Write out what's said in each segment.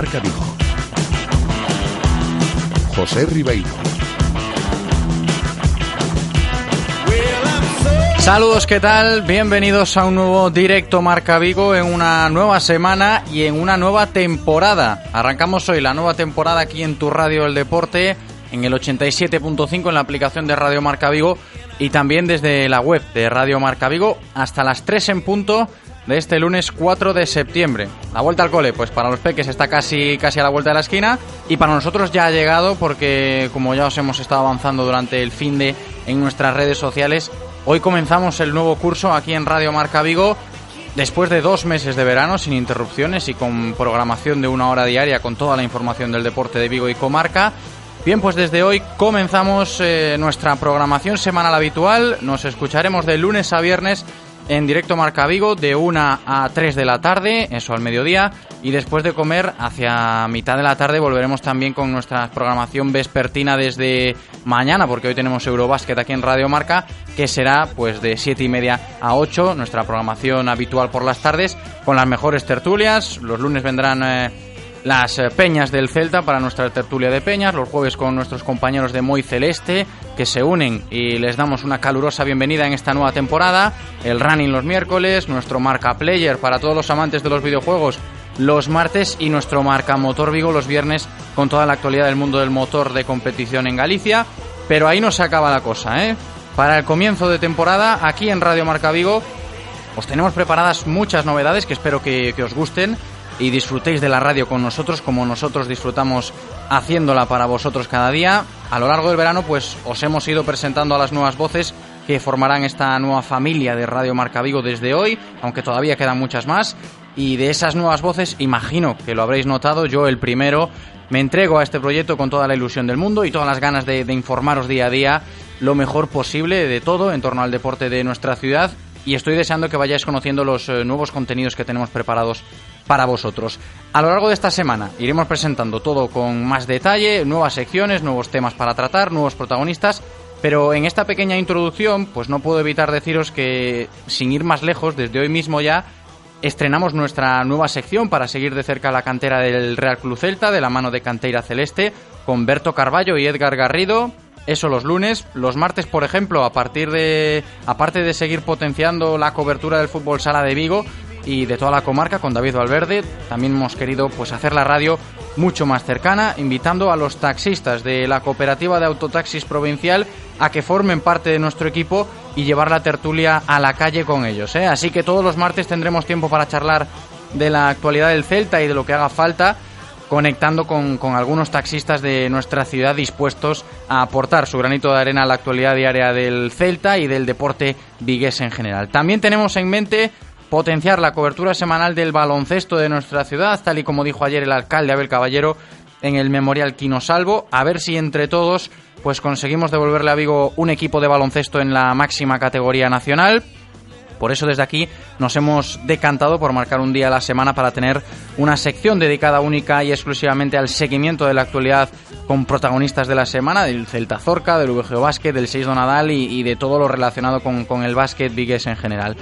Marca Vigo. José Ribeiro. Saludos, ¿qué tal? Bienvenidos a un nuevo directo Marca Vigo en una nueva semana y en una nueva temporada. Arrancamos hoy la nueva temporada aquí en tu radio El Deporte, en el 87.5 en la aplicación de Radio Marca Vigo y también desde la web de Radio Marca Vigo hasta las 3 en punto de este lunes 4 de septiembre. La vuelta al cole, pues para los peques está casi, casi a la vuelta de la esquina y para nosotros ya ha llegado porque como ya os hemos estado avanzando durante el fin de en nuestras redes sociales, hoy comenzamos el nuevo curso aquí en Radio Marca Vigo después de dos meses de verano sin interrupciones y con programación de una hora diaria con toda la información del deporte de Vigo y comarca. Bien, pues desde hoy comenzamos eh, nuestra programación semanal habitual. Nos escucharemos de lunes a viernes en directo Marca Vigo de 1 a 3 de la tarde, eso al mediodía, y después de comer hacia mitad de la tarde volveremos también con nuestra programación vespertina desde mañana, porque hoy tenemos Eurobásquet aquí en Radio Marca, que será pues de 7 y media a 8, nuestra programación habitual por las tardes, con las mejores tertulias, los lunes vendrán... Eh, las eh, peñas del Celta para nuestra tertulia de peñas, los jueves con nuestros compañeros de Moy Celeste que se unen y les damos una calurosa bienvenida en esta nueva temporada, el running los miércoles, nuestro marca player para todos los amantes de los videojuegos los martes y nuestro marca Motor Vigo los viernes con toda la actualidad del mundo del motor de competición en Galicia, pero ahí no se acaba la cosa, ¿eh? Para el comienzo de temporada aquí en Radio Marca Vigo os tenemos preparadas muchas novedades que espero que, que os gusten y disfrutéis de la radio con nosotros como nosotros disfrutamos haciéndola para vosotros cada día. A lo largo del verano pues os hemos ido presentando a las nuevas voces que formarán esta nueva familia de Radio Marca Vigo desde hoy, aunque todavía quedan muchas más. Y de esas nuevas voces, imagino que lo habréis notado, yo el primero me entrego a este proyecto con toda la ilusión del mundo y todas las ganas de, de informaros día a día lo mejor posible de todo en torno al deporte de nuestra ciudad y estoy deseando que vayáis conociendo los eh, nuevos contenidos que tenemos preparados para vosotros. A lo largo de esta semana iremos presentando todo con más detalle, nuevas secciones, nuevos temas para tratar, nuevos protagonistas, pero en esta pequeña introducción pues no puedo evitar deciros que sin ir más lejos, desde hoy mismo ya estrenamos nuestra nueva sección para seguir de cerca la cantera del Real Club Celta de la mano de Canteira Celeste con Berto Carballo y Edgar Garrido eso los lunes, los martes, por ejemplo, a partir de aparte de seguir potenciando la cobertura del fútbol sala de Vigo y de toda la comarca con David Valverde, también hemos querido pues hacer la radio mucho más cercana, invitando a los taxistas de la cooperativa de autotaxis provincial a que formen parte de nuestro equipo y llevar la tertulia a la calle con ellos. ¿eh? Así que todos los martes tendremos tiempo para charlar de la actualidad del Celta y de lo que haga falta conectando con, algunos taxistas de nuestra ciudad dispuestos a aportar su granito de arena a la actualidad diaria del Celta y del deporte vigués en general. También tenemos en mente potenciar la cobertura semanal del baloncesto de nuestra ciudad, tal y como dijo ayer el alcalde Abel Caballero en el Memorial Quino Salvo, a ver si entre todos pues conseguimos devolverle a Vigo un equipo de baloncesto en la máxima categoría nacional. Por eso desde aquí nos hemos decantado por marcar un día a la semana para tener una sección dedicada única y exclusivamente al seguimiento de la actualidad con protagonistas de la semana, del Celta Zorca, del VGO Básquet, del 6 Donadal y, y de todo lo relacionado con, con el básquet vigues en general.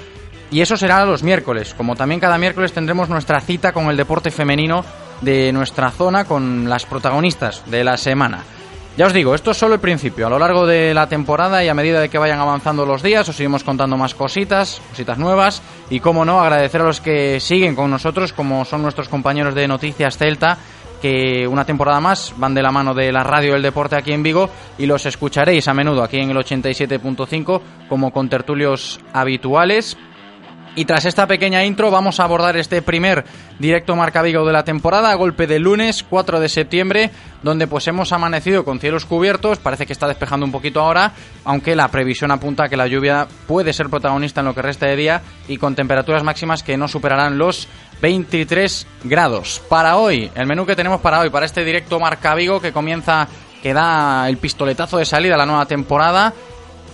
Y eso será los miércoles, como también cada miércoles tendremos nuestra cita con el deporte femenino de nuestra zona con las protagonistas de la semana. Ya os digo, esto es solo el principio. A lo largo de la temporada y a medida de que vayan avanzando los días, os iremos contando más cositas, cositas nuevas. Y como no, agradecer a los que siguen con nosotros, como son nuestros compañeros de Noticias Celta, que una temporada más van de la mano de la radio del deporte aquí en Vigo y los escucharéis a menudo aquí en el 87.5 como con tertulios habituales Y tras esta pequeña intro vamos a abordar este primer directo Marca Vigo de la temporada a golpe de lunes 4 de septiembre, donde pues hemos amanecido con cielos cubiertos, parece que está despejando un poquito ahora, aunque la previsión apunta a que la lluvia puede ser protagonista en lo que resta de día y con temperaturas máximas que no superarán los 23 grados. Para hoy, el menú que tenemos para hoy, para este directo Marca Vigo que comienza, que da el pistoletazo de salida a la nueva temporada,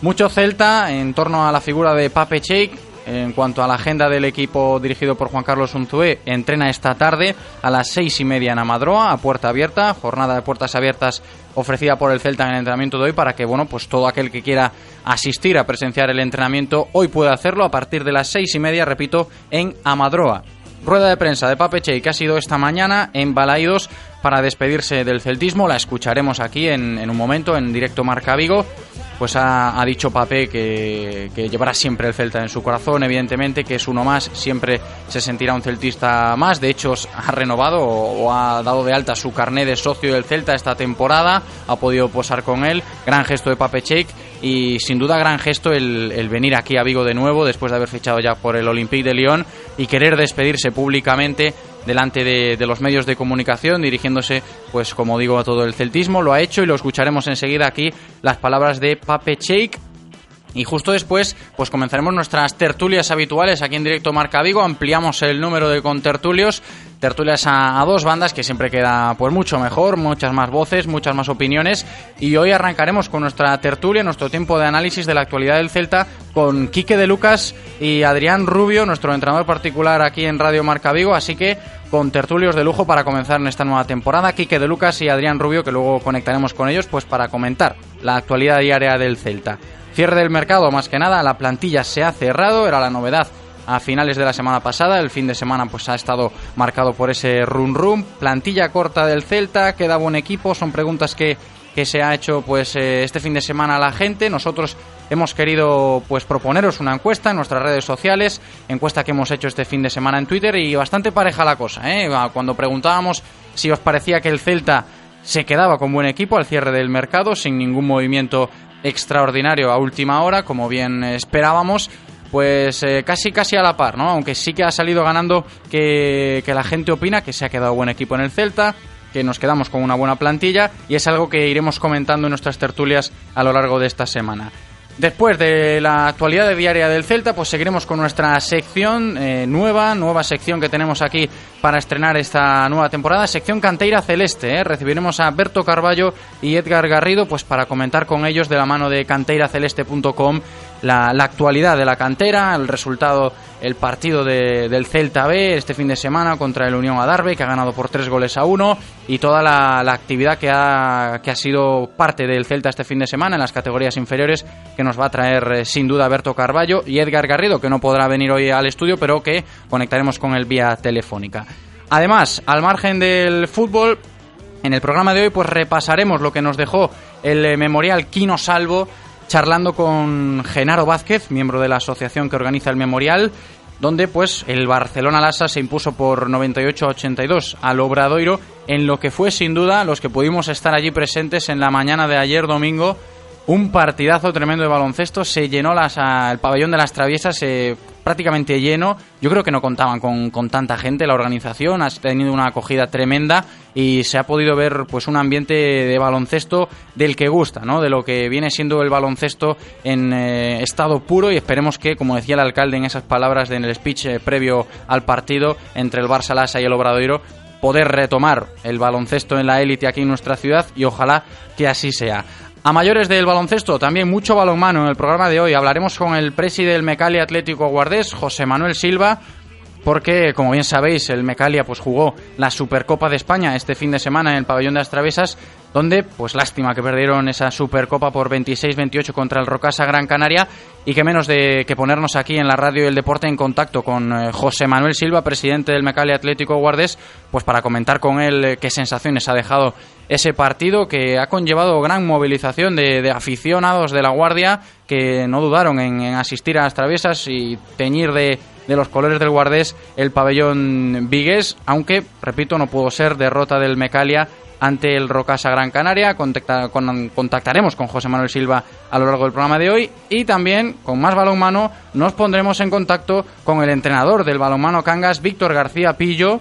mucho Celta en torno a la figura de Pape Cheik, en cuanto a la agenda del equipo dirigido por Juan Carlos Unzué, entrena esta tarde a las seis y media en Amadroa, a puerta abierta, jornada de puertas abiertas ofrecida por el Celta en el entrenamiento de hoy para que, bueno, pues todo aquel que quiera asistir a presenciar el entrenamiento hoy pueda hacerlo a partir de las seis y media, repito, en Amadroa. Rueda de prensa de Pape Che que ha sido esta mañana en Balaidos para despedirse del celtismo. La escucharemos aquí en, un momento en directo Marca Vigo pues ha, dicho Papé que, llevará siempre el Celta en su corazón, evidentemente, que es uno más, siempre se sentirá un celtista más, de hecho ha renovado o, ha dado de alta su carné de socio del Celta esta temporada, ha podido posar con él, gran gesto de Pape Cheik y sin duda gran gesto el, venir aquí a Vigo de nuevo después de haber fichado ya por el Olympique de Lyon y querer despedirse públicamente delante de, los medios de comunicación, dirigiéndose, pues como digo, a todo el celtismo. Lo ha hecho y lo escucharemos enseguida aquí las palabras de Pape Cheik. Y justo después, pues comenzaremos nuestras tertulias habituales aquí en directo Marca Vigo. Ampliamos el número de contertulios tertulias a, dos bandas que siempre queda pues mucho mejor, muchas más voces, muchas más opiniones y hoy arrancaremos con nuestra tertulia, nuestro tiempo de análisis de la actualidad del Celta con Quique de Lucas y Adrián Rubio, nuestro entrenador particular aquí en Radio Marca Vigo, así que con tertulios de lujo para comenzar en esta nueva temporada, Quique de Lucas y Adrián Rubio que luego conectaremos con ellos pues para comentar la actualidad diaria del Celta. Cierre del mercado, más que nada, la plantilla se ha cerrado, era la novedad a finales de la semana pasada. El fin de semana pues ha estado marcado por ese run run. Plantilla corta del Celta, queda buen equipo. Son preguntas que, que se ha hecho pues eh, este fin de semana a la gente. Nosotros hemos querido pues proponeros una encuesta en nuestras redes sociales, encuesta que hemos hecho este fin de semana en Twitter y bastante pareja la cosa. ¿eh? Cuando preguntábamos si os parecía que el Celta se quedaba con buen equipo al cierre del mercado, sin ningún movimiento extraordinario a última hora, como bien esperábamos, pues eh, casi casi a la par, ¿no? Aunque sí que ha salido ganando que, que la gente opina que se ha quedado buen equipo en el Celta, que nos quedamos con una buena plantilla y es algo que iremos comentando en nuestras tertulias a lo largo de esta semana. Después de la actualidad diaria del Celta, pues seguiremos con nuestra sección eh, nueva, nueva sección que tenemos aquí para estrenar esta nueva temporada, sección Canteira Celeste. Eh. Recibiremos a Berto Carballo y Edgar Garrido, pues para comentar con ellos de la mano de canteiraceleste.com la, actualidad de la cantera, el resultado el partido de, del Celta B este fin de semana contra el Unión Adarve, que ha ganado por tres goles a uno, y toda la, actividad que ha, que ha sido parte del Celta este fin de semana en las categorías inferiores, que nos va a traer eh, sin duda Berto Carballo y Edgar Garrido, que no podrá venir hoy al estudio, pero que conectaremos con él vía telefónica. Además, al margen del fútbol, en el programa de hoy pues repasaremos lo que nos dejó el eh, memorial Quino Salvo charlando con Genaro Vázquez, miembro de la asociación que organiza el memorial, donde pues el Barcelona Lassa se impuso por 98-82 al Obradoiro en lo que fue sin duda los que pudimos estar allí presentes en la mañana de ayer domingo un partidazo tremendo de baloncesto, se llenó las, el pabellón de las traviesas eh, prácticamente lleno, yo creo que no contaban con, con, tanta gente, la organización ha tenido una acogida tremenda y se ha podido ver pues un ambiente de baloncesto del que gusta, ¿no? de lo que viene siendo el baloncesto en eh, estado puro y esperemos que, como decía el alcalde en esas palabras en el speech eh, previo al partido entre el Barça Lassa y el Obradoiro, poder retomar el baloncesto en la élite aquí en nuestra ciudad y ojalá que así sea. A mayores del baloncesto, también mucho balonmano en el programa de hoy. Hablaremos con el presidente del Mecali Atlético Guardés, José Manuel Silva, porque, como bien sabéis, el Mecalia pues, jugó la Supercopa de España este fin de semana en el pabellón de las Travesas, donde, pues lástima que perdieron esa Supercopa por 26-28 contra el Rocasa Gran Canaria, y que menos de que ponernos aquí en la radio y el deporte en contacto con eh, José Manuel Silva, presidente del Mecalia Atlético Guardés, pues para comentar con él eh, qué sensaciones ha dejado ese partido que ha conllevado gran movilización de, aficionados de la Guardia que no dudaron en, asistir a las traviesas y teñir de, de los colores del Guardés el pabellón vigués, aunque, repito, no pudo ser derrota del Mecalia ante el Rocasa Gran Canaria. contactaremos con José Manuel Silva a lo largo del programa de hoy y también con más balonmano nos pondremos en contacto con el entrenador del balonmano Cangas, Víctor García Pillo,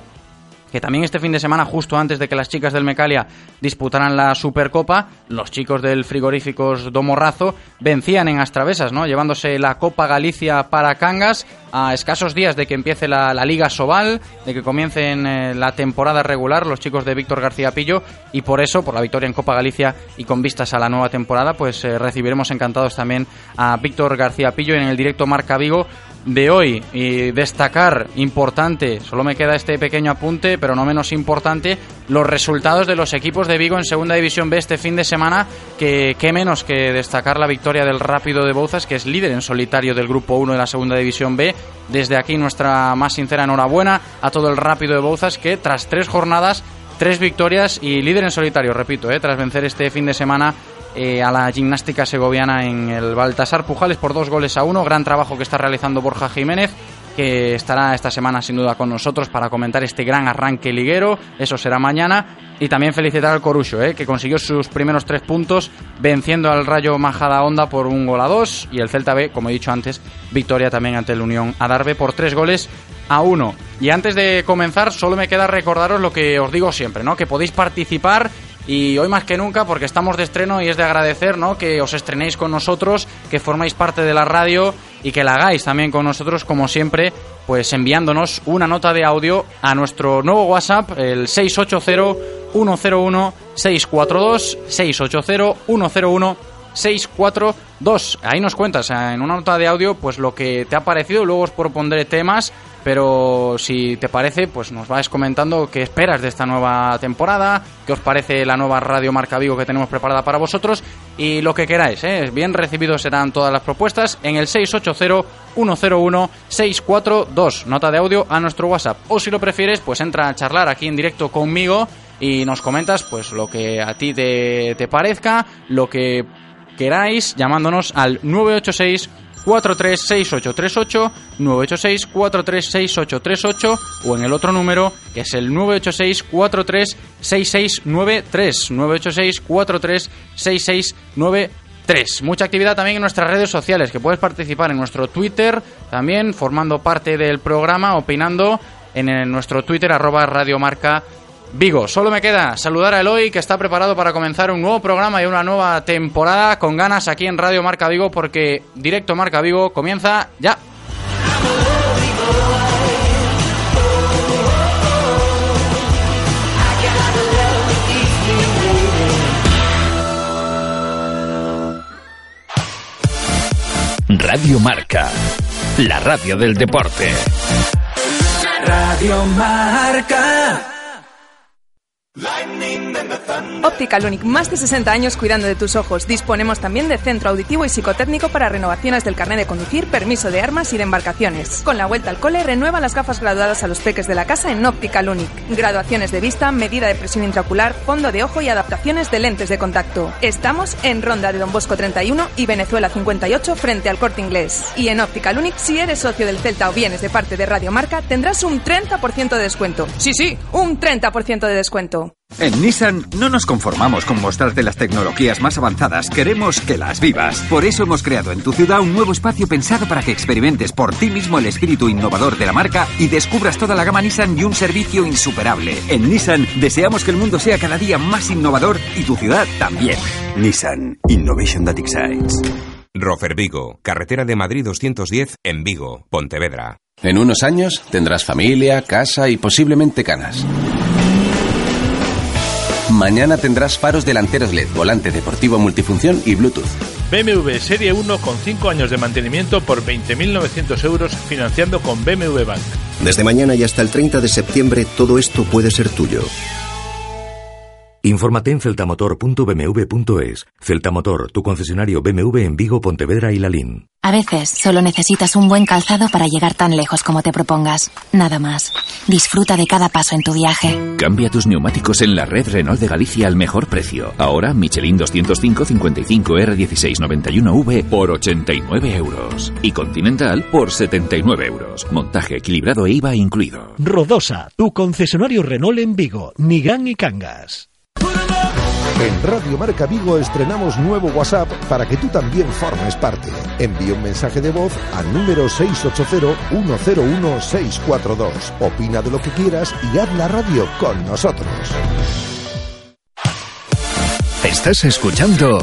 que también este fin de semana, justo antes de que las chicas del Mecalia disputaran la Supercopa, los chicos del frigoríficos Domorrazo vencían en Astravesas, ¿no? llevándose la Copa Galicia para Cangas a escasos días de que empiece la, Liga Sobal, de que comiencen eh, la temporada regular los chicos de Víctor García Pillo y por eso, por la victoria en Copa Galicia y con vistas a la nueva temporada, pues eh, recibiremos encantados también a Víctor García Pillo en el directo Marca Vigo de hoy y destacar importante, solo me queda este pequeño apunte, pero no menos importante, los resultados de los equipos de Vigo en Segunda División B este fin de semana, que qué menos que destacar la victoria del Rápido de Bouzas, que es líder en solitario del Grupo 1 de la Segunda División B. Desde aquí nuestra más sincera enhorabuena a todo el Rápido de Bouzas, que tras tres jornadas tres victorias y líder en solitario, repito, eh, tras vencer este fin de semana eh, a la gimnástica segoviana en el Baltasar Pujales por dos goles a uno. Gran trabajo que está realizando Borja Jiménez que estará esta semana sin duda con nosotros para comentar este gran arranque liguero. Eso será mañana. Y también felicitar al Corucho, eh, que consiguió sus primeros tres puntos venciendo al Rayo Majada Onda por un gol a dos. Y el Celta B, como he dicho antes, victoria también ante el Unión Adarve por tres goles a uno. Y antes de comenzar, solo me queda recordaros lo que os digo siempre, ¿no? Que podéis participar y hoy más que nunca porque estamos de estreno y es de agradecer ¿no? que os estrenéis con nosotros, que formáis parte de la radio y que la hagáis también con nosotros como siempre, pues enviándonos una nota de audio a nuestro nuevo WhatsApp, el 680-101-642, 680-101-642. Ahí nos cuentas en una nota de audio pues lo que te ha parecido, luego os propondré temas pero si te parece, pues nos vais comentando qué esperas de esta nueva temporada, qué os parece la nueva Radio Marca Vigo que tenemos preparada para vosotros y lo que queráis. ¿eh? Bien recibidos serán todas las propuestas en el 680-101-642. Nota de audio a nuestro WhatsApp. O si lo prefieres, pues entra a charlar aquí en directo conmigo y nos comentas pues lo que a ti te, te parezca, lo que queráis, llamándonos al 986 436838 986 436838 o en el otro número que es el 986 436693 986 436693 Mucha actividad también en nuestras redes sociales, que puedes participar en nuestro Twitter, también formando parte del programa, opinando en nuestro Twitter, arroba radiomarca Vigo. Solo me queda saludar a Eloy, que está preparado para comenzar un nuevo programa y una nueva temporada con ganas aquí en Radio Marca Vigo, porque Directo Marca Vigo comienza ya. Radio Marca, la radio del deporte. Radio Marca. Optical Unic, más de 60 años cuidando de tus ojos. Disponemos también de centro auditivo y psicotécnico para renovaciones del carnet de conducir, permiso de armas y de embarcaciones. Con la vuelta al cole, renueva las gafas graduadas a los peques de la casa en Optical Unic. Graduaciones de vista, medida de presión intraocular, fondo de ojo y adaptaciones de lentes de contacto. Estamos en Ronda de Don Bosco 31 y Venezuela 58 frente al corte inglés. Y en Optical Unic, si eres socio del Celta o vienes de parte de Radio Marca, tendrás un 30% de descuento. Sí, sí, un 30% de descuento. En Nissan no nos conformamos con mostrarte las tecnologías más avanzadas, queremos que las vivas. Por eso hemos creado en tu ciudad un nuevo espacio pensado para que experimentes por ti mismo el espíritu innovador de la marca y descubras toda la gama Nissan y un servicio insuperable. En Nissan deseamos que el mundo sea cada día más innovador y tu ciudad también. Nissan Innovation That Excites. Rofer Vigo, carretera de Madrid 210 en Vigo, Pontevedra. En unos años tendrás familia, casa y posiblemente canas. Mañana tendrás faros delanteros LED, volante deportivo multifunción y Bluetooth. BMW Serie 1 con 5 años de mantenimiento por 20.900 euros financiando con BMW Bank. Desde mañana y hasta el 30 de septiembre todo esto puede ser tuyo. Infórmate en celtamotor.bmw.es. Celtamotor, tu concesionario BMW en Vigo, Pontevedra y Lalín. A veces solo necesitas un buen calzado para llegar tan lejos como te propongas. Nada más. Disfruta de cada paso en tu viaje. Cambia tus neumáticos en la red Renault de Galicia al mejor precio. Ahora Michelin 205 55 R16 91V por 89 euros. Y Continental por 79 euros. Montaje equilibrado e IVA incluido. Rodosa, tu concesionario Renault en Vigo, Nigán y Cangas. En Radio Marca Vigo estrenamos nuevo WhatsApp para que tú también formes parte. Envía un mensaje de voz al número 680-101-642. Opina de lo que quieras y haz la radio con nosotros. Estás escuchando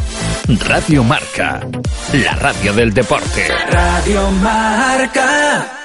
Radio Marca, la radio del deporte. Radio Marca.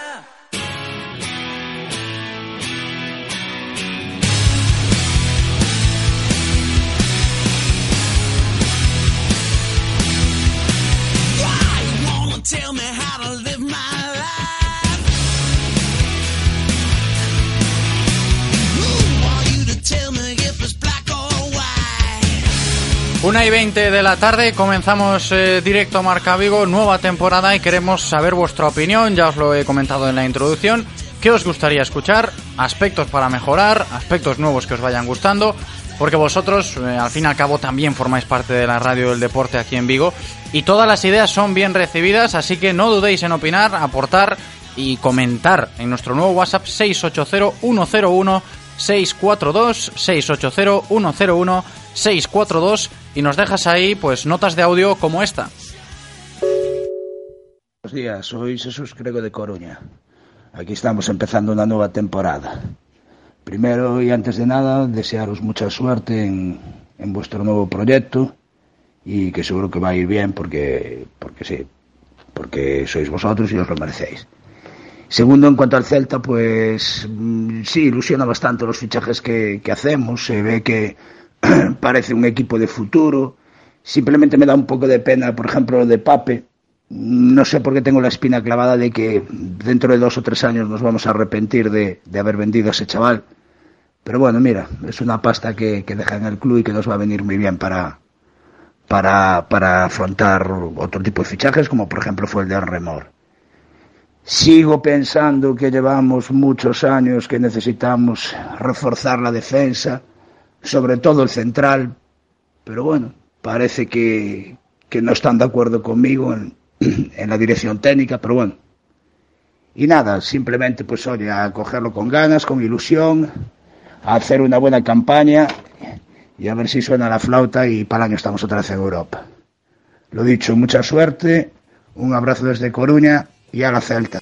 Una y 20 de la tarde, comenzamos eh, directo Marca Vigo, nueva temporada y queremos saber vuestra opinión, ya os lo he comentado en la introducción, qué os gustaría escuchar, aspectos para mejorar, aspectos nuevos que os vayan gustando, porque vosotros eh, al fin y al cabo también formáis parte de la radio del deporte aquí en Vigo. Y todas las ideas son bien recibidas, así que no dudéis en opinar, aportar y comentar en nuestro nuevo WhatsApp 680 101 642 680 101 642 y nos dejas ahí pues notas de audio como esta. Buenos días, soy Jesús Crego de Coruña. Aquí estamos empezando una nueva temporada. Primero y antes de nada, desearos mucha suerte en, en vuestro nuevo proyecto y que seguro que va a ir bien porque, porque sí, porque sois vosotros y os lo merecéis. Segundo, en cuanto al Celta, pues mm, sí, ilusiona bastante los fichajes que, que hacemos. Se ve que parece un equipo de futuro. Simplemente me da un poco de pena, por ejemplo, lo de Pape. No sé por qué tengo la espina clavada de que dentro de dos o tres años nos vamos a arrepentir de, de haber vendido a ese chaval. Pero bueno, mira, es una pasta que, que, deja en el club y que nos va a venir muy bien para, para, para afrontar otro tipo de fichajes, como por ejemplo fue el de Remor. Sigo pensando que llevamos muchos años que necesitamos reforzar la defensa sobre todo el central, pero bueno, parece que, que no están de acuerdo conmigo en, en, la dirección técnica, pero bueno. Y nada, simplemente pues oye, a cogerlo con ganas, con ilusión, a hacer una buena campaña y a ver si suena la flauta y para el año estamos otra vez en Europa. Lo dicho, mucha suerte, un abrazo desde Coruña y a la Celta.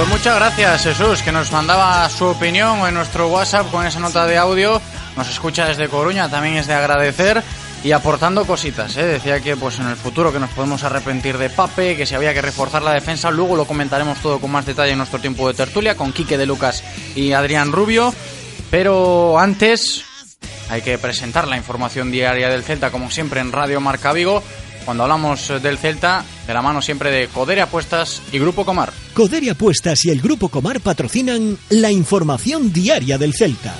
Pues muchas gracias Jesús, que nos mandaba su opinión en nuestro WhatsApp con esa nota de audio. Nos escucha desde Coruña, también es de agradecer y aportando cositas. ¿eh? Decía que pues en el futuro que nos podemos arrepentir de Pape, que si había que reforzar la defensa, luego lo comentaremos todo con más detalle en nuestro tiempo de tertulia con Quique de Lucas y Adrián Rubio. Pero antes hay que presentar la información diaria del Celta, como siempre en Radio Marca Vigo cuando hablamos del Celta, de la mano siempre de Coderia Apuestas y Grupo Comar. Coderia Apuestas y el Grupo Comar patrocinan la información diaria del Celta.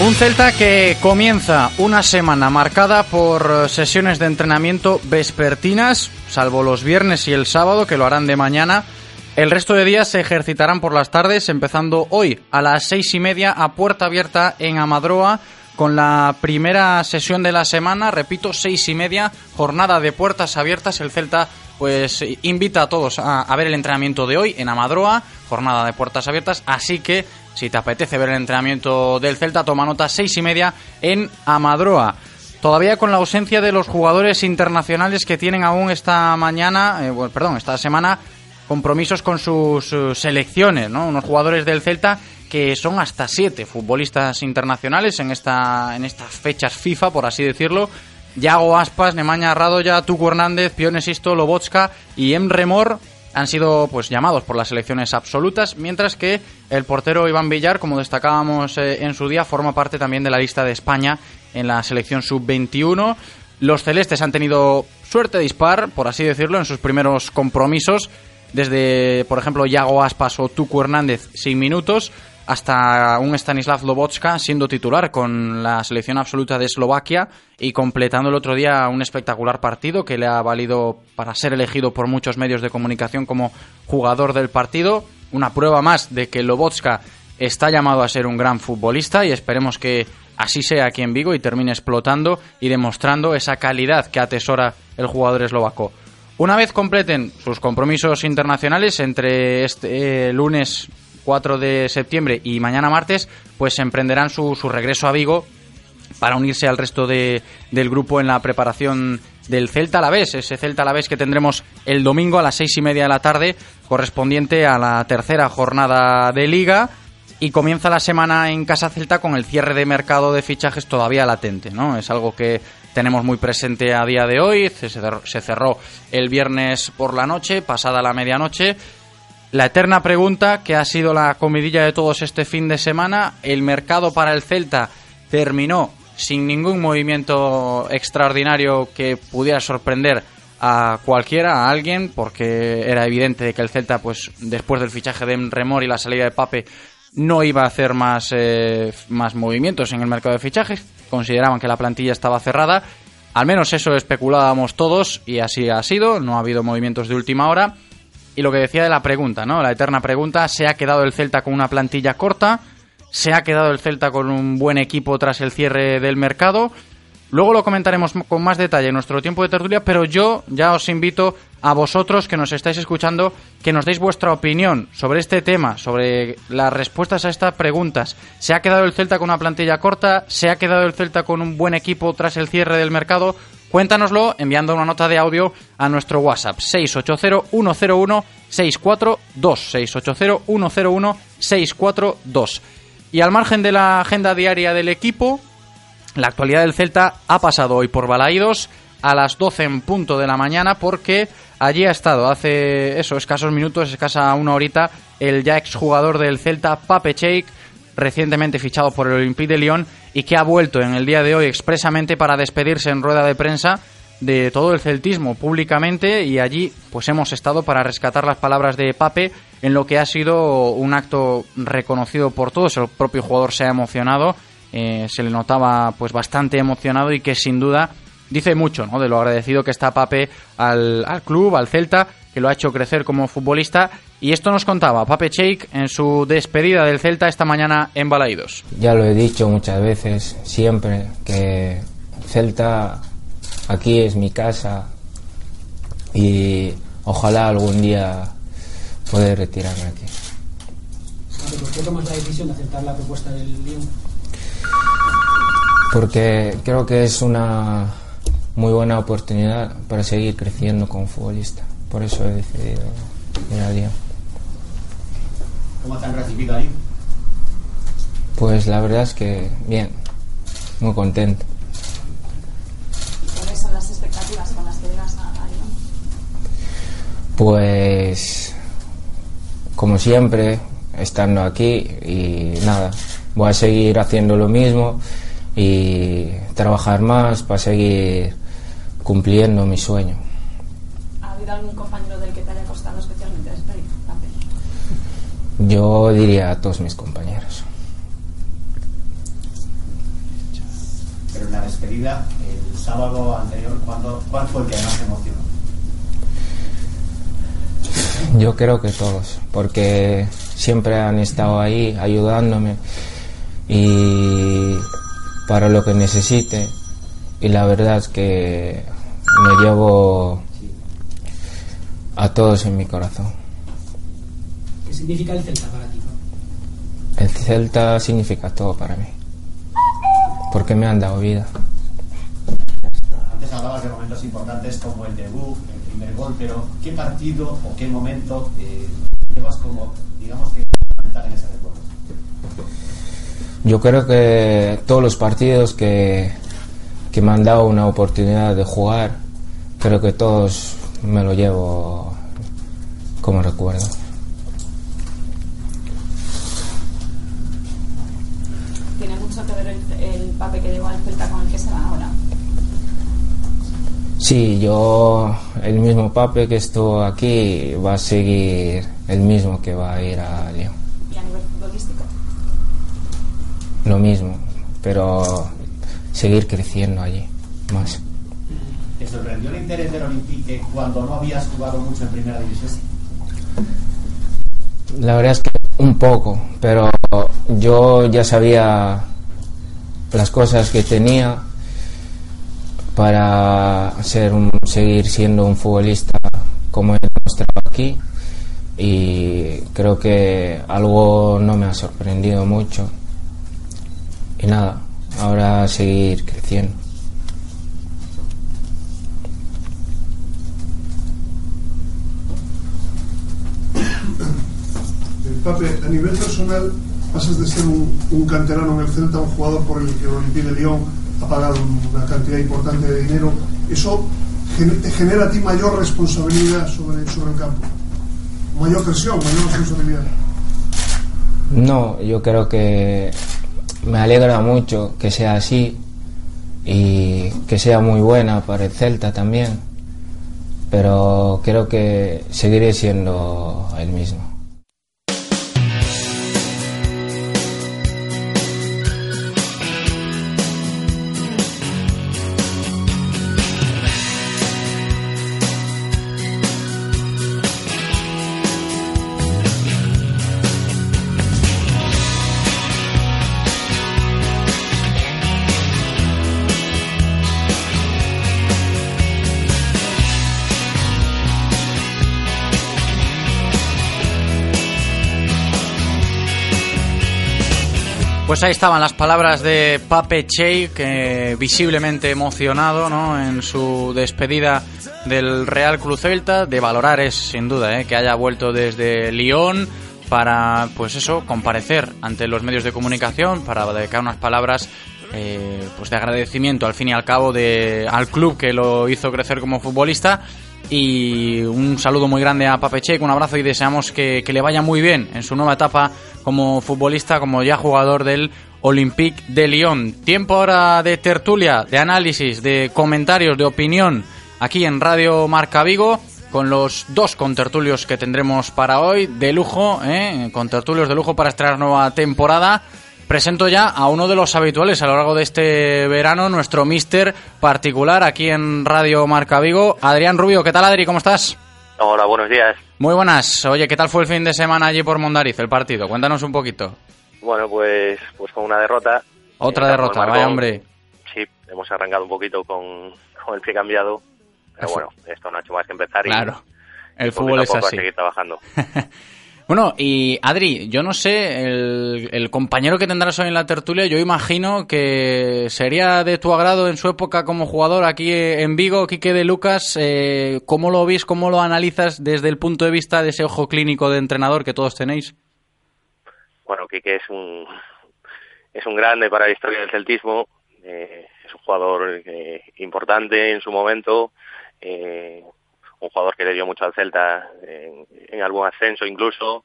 Un Celta que comienza una semana marcada por sesiones de entrenamiento vespertinas, salvo los viernes y el sábado, que lo harán de mañana. El resto de días se ejercitarán por las tardes, empezando hoy a las seis y media a puerta abierta en Amadroa con la primera sesión de la semana, repito, seis y media, jornada de puertas abiertas. El Celta pues invita a todos a, ver el entrenamiento de hoy en Amadroa, jornada de puertas abiertas. Así que si te apetece ver el entrenamiento del Celta, toma nota seis y media en Amadroa. Todavía con la ausencia de los jugadores internacionales que tienen aún esta mañana, eh, perdón, esta semana compromisos con sus, sus selecciones, ¿no? Unos jugadores del Celta que son hasta siete futbolistas internacionales en esta en estas fechas FIFA, por así decirlo. Yago Aspas, Nemaña Radoya, Tuco Hernández, Piones Isto, Lobotska y Emre Mor han sido pues llamados por las selecciones absolutas, mientras que el portero Iván Villar, como destacábamos eh, en su día, forma parte también de la lista de España en la selección sub-21. Los celestes han tenido suerte de dispar, por así decirlo, en sus primeros compromisos, desde, por ejemplo, Yago Aspas o Tucu Hernández sin minutos, hasta un Stanislav Lobotska siendo titular con la selección absoluta de Eslovaquia y completando el otro día un espectacular partido que le ha valido para ser elegido por muchos medios de comunicación como jugador del partido. Una prueba más de que Lobotska está llamado a ser un gran futbolista y esperemos que así sea aquí en Vigo y termine explotando y demostrando esa calidad que atesora el jugador eslovaco. Una vez completen sus compromisos internacionales entre este eh, lunes 4 de septiembre y mañana martes, pues emprenderán su, su regreso a Vigo para unirse al resto de, del grupo en la preparación del Celta la vez, ese Celta a la vez que tendremos el domingo a las seis y media de la tarde, correspondiente a la tercera jornada de liga y comienza la semana en Casa Celta con el cierre de mercado de fichajes todavía latente, ¿no? Es algo que tenemos muy presente a día de hoy, se cerró el viernes por la noche, pasada la medianoche. La eterna pregunta que ha sido la comidilla de todos este fin de semana, el mercado para el Celta terminó sin ningún movimiento extraordinario que pudiera sorprender a cualquiera, a alguien, porque era evidente que el Celta, pues después del fichaje de Remor y la salida de Pape, no iba a hacer más, eh, más movimientos en el mercado de fichajes. Consideraban que la plantilla estaba cerrada. Al menos eso especulábamos todos y así ha sido. No ha habido movimientos de última hora. Y lo que decía de la pregunta, ¿no? La eterna pregunta, ¿se ha quedado el Celta con una plantilla corta? ¿Se ha quedado el Celta con un buen equipo tras el cierre del mercado? Luego lo comentaremos con más detalle en nuestro tiempo de tertulia, pero yo ya os invito a vosotros que nos estáis escuchando que nos deis vuestra opinión sobre este tema, sobre las respuestas a estas preguntas. ¿Se ha quedado el Celta con una plantilla corta? ¿Se ha quedado el Celta con un buen equipo tras el cierre del mercado? Cuéntanoslo enviando una nota de audio a nuestro WhatsApp 680-101-642. 680-101-642. Y al margen de la agenda diaria del equipo, la actualidad del Celta ha pasado hoy por Balaídos a las 12 en punto de la mañana porque allí ha estado hace eso, escasos minutos, escasa una horita, el ya exjugador del Celta, Pape Cheik, recientemente fichado por el Olympique de Lyon y que ha vuelto en el día de hoy expresamente para despedirse en rueda de prensa de todo el celtismo públicamente y allí pues hemos estado para rescatar las palabras de Pape en lo que ha sido un acto reconocido por todos, el propio jugador se ha emocionado, eh, se le notaba pues bastante emocionado y que sin duda dice mucho ¿no? de lo agradecido que está Pape al, club, al Celta, que lo ha hecho crecer como futbolista. Y esto nos contaba Pape Cheik en su despedida del Celta esta mañana en Balaídos. Ya lo he dicho muchas veces, siempre, que Celta aquí es mi casa y ojalá algún día poder retirarme aquí. ¿Por qué tomas la decisión de aceptar la propuesta del Lyon? Porque creo que es una muy buena oportunidad para seguir creciendo como futbolista. Por eso he decidido ir al día. ¿Cómo te han recibido ahí? Pues la verdad es que bien, muy contento. ¿Cuáles son las expectativas con las que llegas a, Lyon? Pues como siempre, estando aquí y nada, voy a seguir haciendo lo mismo y trabajar más para seguir cumpliendo mi sueño. ¿Ha habido algún compañero del que te haya costado especialmente despedir? Yo diría a todos mis compañeros. Pero en la despedida, el sábado anterior, ¿cuál fue el que más emocionó? Yo creo que todos, porque siempre han estado ahí ayudándome y para lo que necesite. Y la verdad es que me llevo a todos en mi corazón. ¿Qué significa el Celta para ti? El Celta significa todo para mí. Porque me han dado vida. Antes hablabas de momentos importantes como el debut, el primer gol, pero ¿qué partido o qué momento eh, llevas como, digamos que, en ese recuerdo? Yo creo que todos los partidos que, que me han dado una oportunidad de jugar creo que todos me lo llevo como recuerdo. ¿Tiene mucho que ver el, papel que lleva el Celta con el que se va ahora? Sí, yo, el mismo Pape que estuvo aquí va a seguir el mismo que va a ir a León. ¿Y a nivel futbolístico? Lo mismo, pero seguir creciendo allí más. ¿Te sorprendió el interés del Olympique cuando no habías jugado mucho en primera división? La verdad es que un poco, pero yo ya sabía las cosas que tenía para ser un, seguir siendo un futbolista como he demostrado aquí y creo que algo no me ha sorprendido mucho y nada, ahora seguir creciendo. Eh, Pape, a nivel personal pasas de ser un, un canterano en el Celta, un jugador por el que el Olympique de Lyon ha pagado una cantidad importante de dinero. ¿Eso te genera a ti mayor responsabilidad sobre el campo? Mayor presión, mayor responsabilidad. No, yo creo que me alegra mucho que sea así y que sea muy buena para el Celta también, pero creo que seguiré siendo el mismo. Pues ahí estaban las palabras de Pape Che, que visiblemente emocionado ¿no? en su despedida del Real Cruz Celta. De valorar es, sin duda, ¿eh? que haya vuelto desde Lyon para, pues eso, comparecer ante los medios de comunicación, para dedicar unas palabras eh, pues de agradecimiento al fin y al cabo de, al club que lo hizo crecer como futbolista. Y un saludo muy grande a Pape Cheik, un abrazo y deseamos que, que le vaya muy bien en su nueva etapa como futbolista, como ya jugador del Olympique de Lyon. Tiempo ahora de tertulia, de análisis, de comentarios, de opinión aquí en Radio Marca Vigo con los dos contertulios que tendremos para hoy de lujo, ¿eh? contertulios de lujo para estrenar nueva temporada. Presento ya a uno de los habituales a lo largo de este verano, nuestro mister particular aquí en Radio Marca Vigo, Adrián Rubio. ¿Qué tal, Adri? ¿Cómo estás? Hola, buenos días. Muy buenas. Oye, ¿qué tal fue el fin de semana allí por Mondariz, el partido? Cuéntanos un poquito. Bueno, pues, pues con una derrota. Otra Eh, derrota, vaya hombre. Sí, hemos arrancado un poquito con, con el pie cambiado. Pero bueno, esto no ha hecho más que empezar. y- Claro, el y poquito fútbol es así. seguir trabajando. Bueno, y Adri, yo no sé, el, compañero que tendrás hoy en la tertulia, yo imagino que sería de tu agrado en su época como jugador aquí en Vigo, Quique de Lucas. Eh, ¿Cómo lo ves, cómo lo analizas desde el punto de vista de ese ojo clínico de entrenador que todos tenéis? Bueno, Quique es un, es un grande para la historia del celtismo. eh, es un jugador eh, importante en su momento. eh, un jugador que le dio mucho al Celta en, en algún ascenso incluso.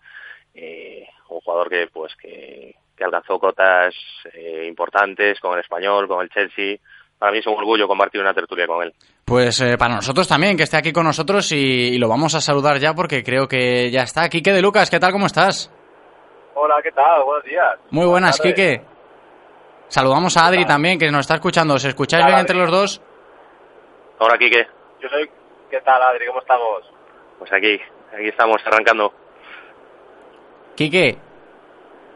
eh, un jugador que pues que, que alcanzó cotas eh, importantes con el español, con el Chelsea. Para mí es un orgullo compartir una tertulia con él. Pues eh, para nosotros también, que esté aquí con nosotros y, y lo vamos a saludar ya porque creo que ya está. Quique de Lucas, ¿qué tal? ¿Cómo estás? Hola, ¿qué tal? Buenos días. Muy buenas, tardes. Quique. Saludamos a Adri también, que nos está escuchando. ¿Os escucháis bien entre los dos? Ahora, Quique, Yo soy... ¿Qué tal, Adri? ¿Cómo estamos? pues aquí, aquí estamos arrancando. Quique,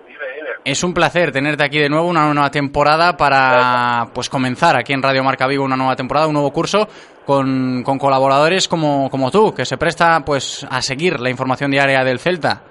Dime, dime. es un placer tenerte aquí de nuevo, una nueva temporada para pues comenzar aquí en Radio Marca Vigo una nueva temporada, un nuevo curso con, con colaboradores como, como tú, que se presta pues a seguir la información diaria del Celta.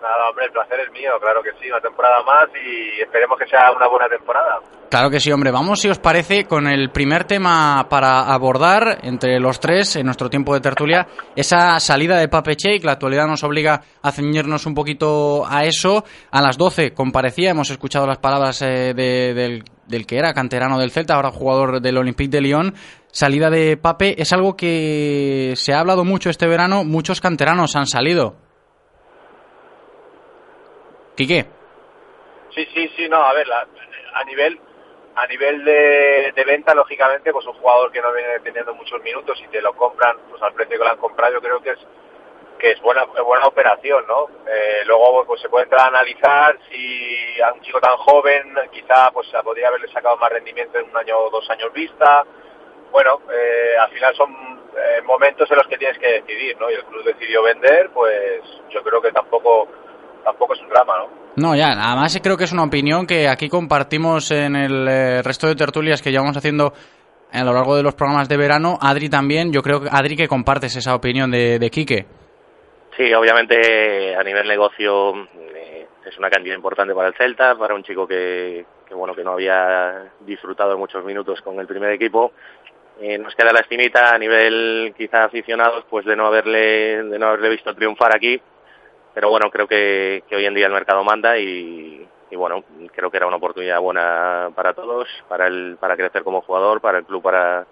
Nada, hombre, el placer es mío, claro que sí. Una temporada más y esperemos que sea una buena temporada. Claro que sí, hombre. Vamos, si os parece, con el primer tema para abordar entre los tres en nuestro tiempo de tertulia, esa salida de Pape Cheik. La actualidad nos obliga a ceñirnos un poquito a eso. A las 12 comparecía, hemos escuchado las palabras eh, de- del, del que era canterano del Celta, ahora jugador del Olympique de Lyon. Salida de Pape es algo que se ha hablado mucho este verano. Muchos canteranos han salido. Quique. Sí, sí, sí, no, a ver, la- a nivel a nivel de, venta, lógicamente, pues un jugador que no viene teniendo muchos minutos y te lo compran pues al precio que lo han comprado, yo creo que es que es buena buena operación, ¿no? Eh, luego pues se puede entrar a analizar si a un chico tan joven quizá pues podría haberle sacado más rendimiento en un año o dos años vista. Bueno, eh, al final son eh, momentos en los que tienes que decidir, ¿no? Y el club decidió vender, pues yo creo que tampoco tampoco es un drama, ¿no? No, ya, además creo que es una opinión que aquí compartimos en el eh, resto de tertulias que llevamos haciendo a lo largo de los programas de verano. Adri también, yo creo, Adri, que compartes esa opinión de, de Quique. Sí, obviamente a nivel negocio eh, es una cantidad importante para el Celta, para un chico que, que bueno que no había disfrutado muchos minutos con el primer equipo. Eh, nos queda la estimita a nivel quizá aficionados pues de no haberle de no haberle visto triunfar aquí, pero bueno creo que, que hoy en día el mercado manda y, y bueno creo que era una oportunidad buena para todos, para el para crecer como jugador, para el club para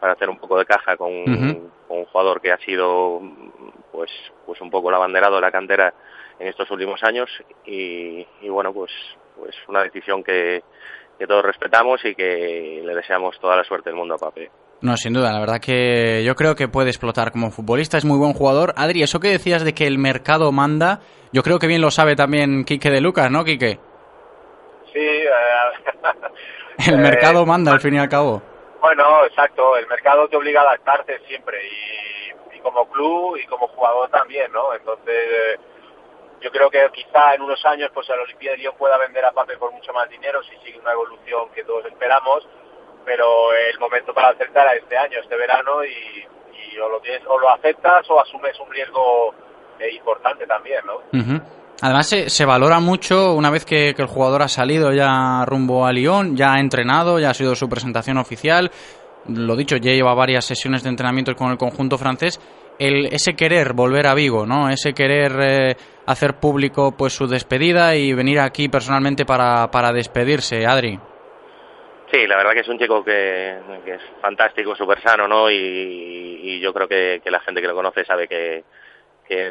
para hacer un poco de caja con, uh -huh. con un jugador que ha sido pues pues un poco el abanderado de la cantera en estos últimos años y, y bueno pues pues una decisión que, que todos respetamos y que le deseamos toda la suerte del mundo a Pape. No, sin duda, la verdad que yo creo que puede explotar como futbolista, es muy buen jugador. Adri, eso que decías de que el mercado manda, yo creo que bien lo sabe también Quique de Lucas, ¿no, Quique? Sí, eh, el eh, mercado manda al fin y al cabo. Bueno, exacto, el mercado te obliga a adaptarte siempre y, y como club y como jugador también, ¿no? Entonces, eh, yo creo que quizá en unos años pues el Olimpia de Lyon pueda vender a Pape por mucho más dinero si sigue una evolución que todos esperamos, pero el momento para acertar a este año, este verano y, o lo tienes o lo aceptas o asumes un riesgo eh, importante también, ¿no? Uh. Además se, se, valora mucho una vez que, el jugador ha salido ya rumbo a Lyon, ya ha entrenado, ya ha sido su presentación oficial, lo dicho, ya lleva varias sesiones de entrenamiento con el conjunto francés, el, ese querer volver a Vigo, ¿no? Ese querer eh, hacer público pues su despedida y venir aquí personalmente para despedirse, Adri. Sí, la verdad que es un chico que, es fantástico, súper sano, ¿no? Y, yo creo que, que, la gente que lo conoce sabe que,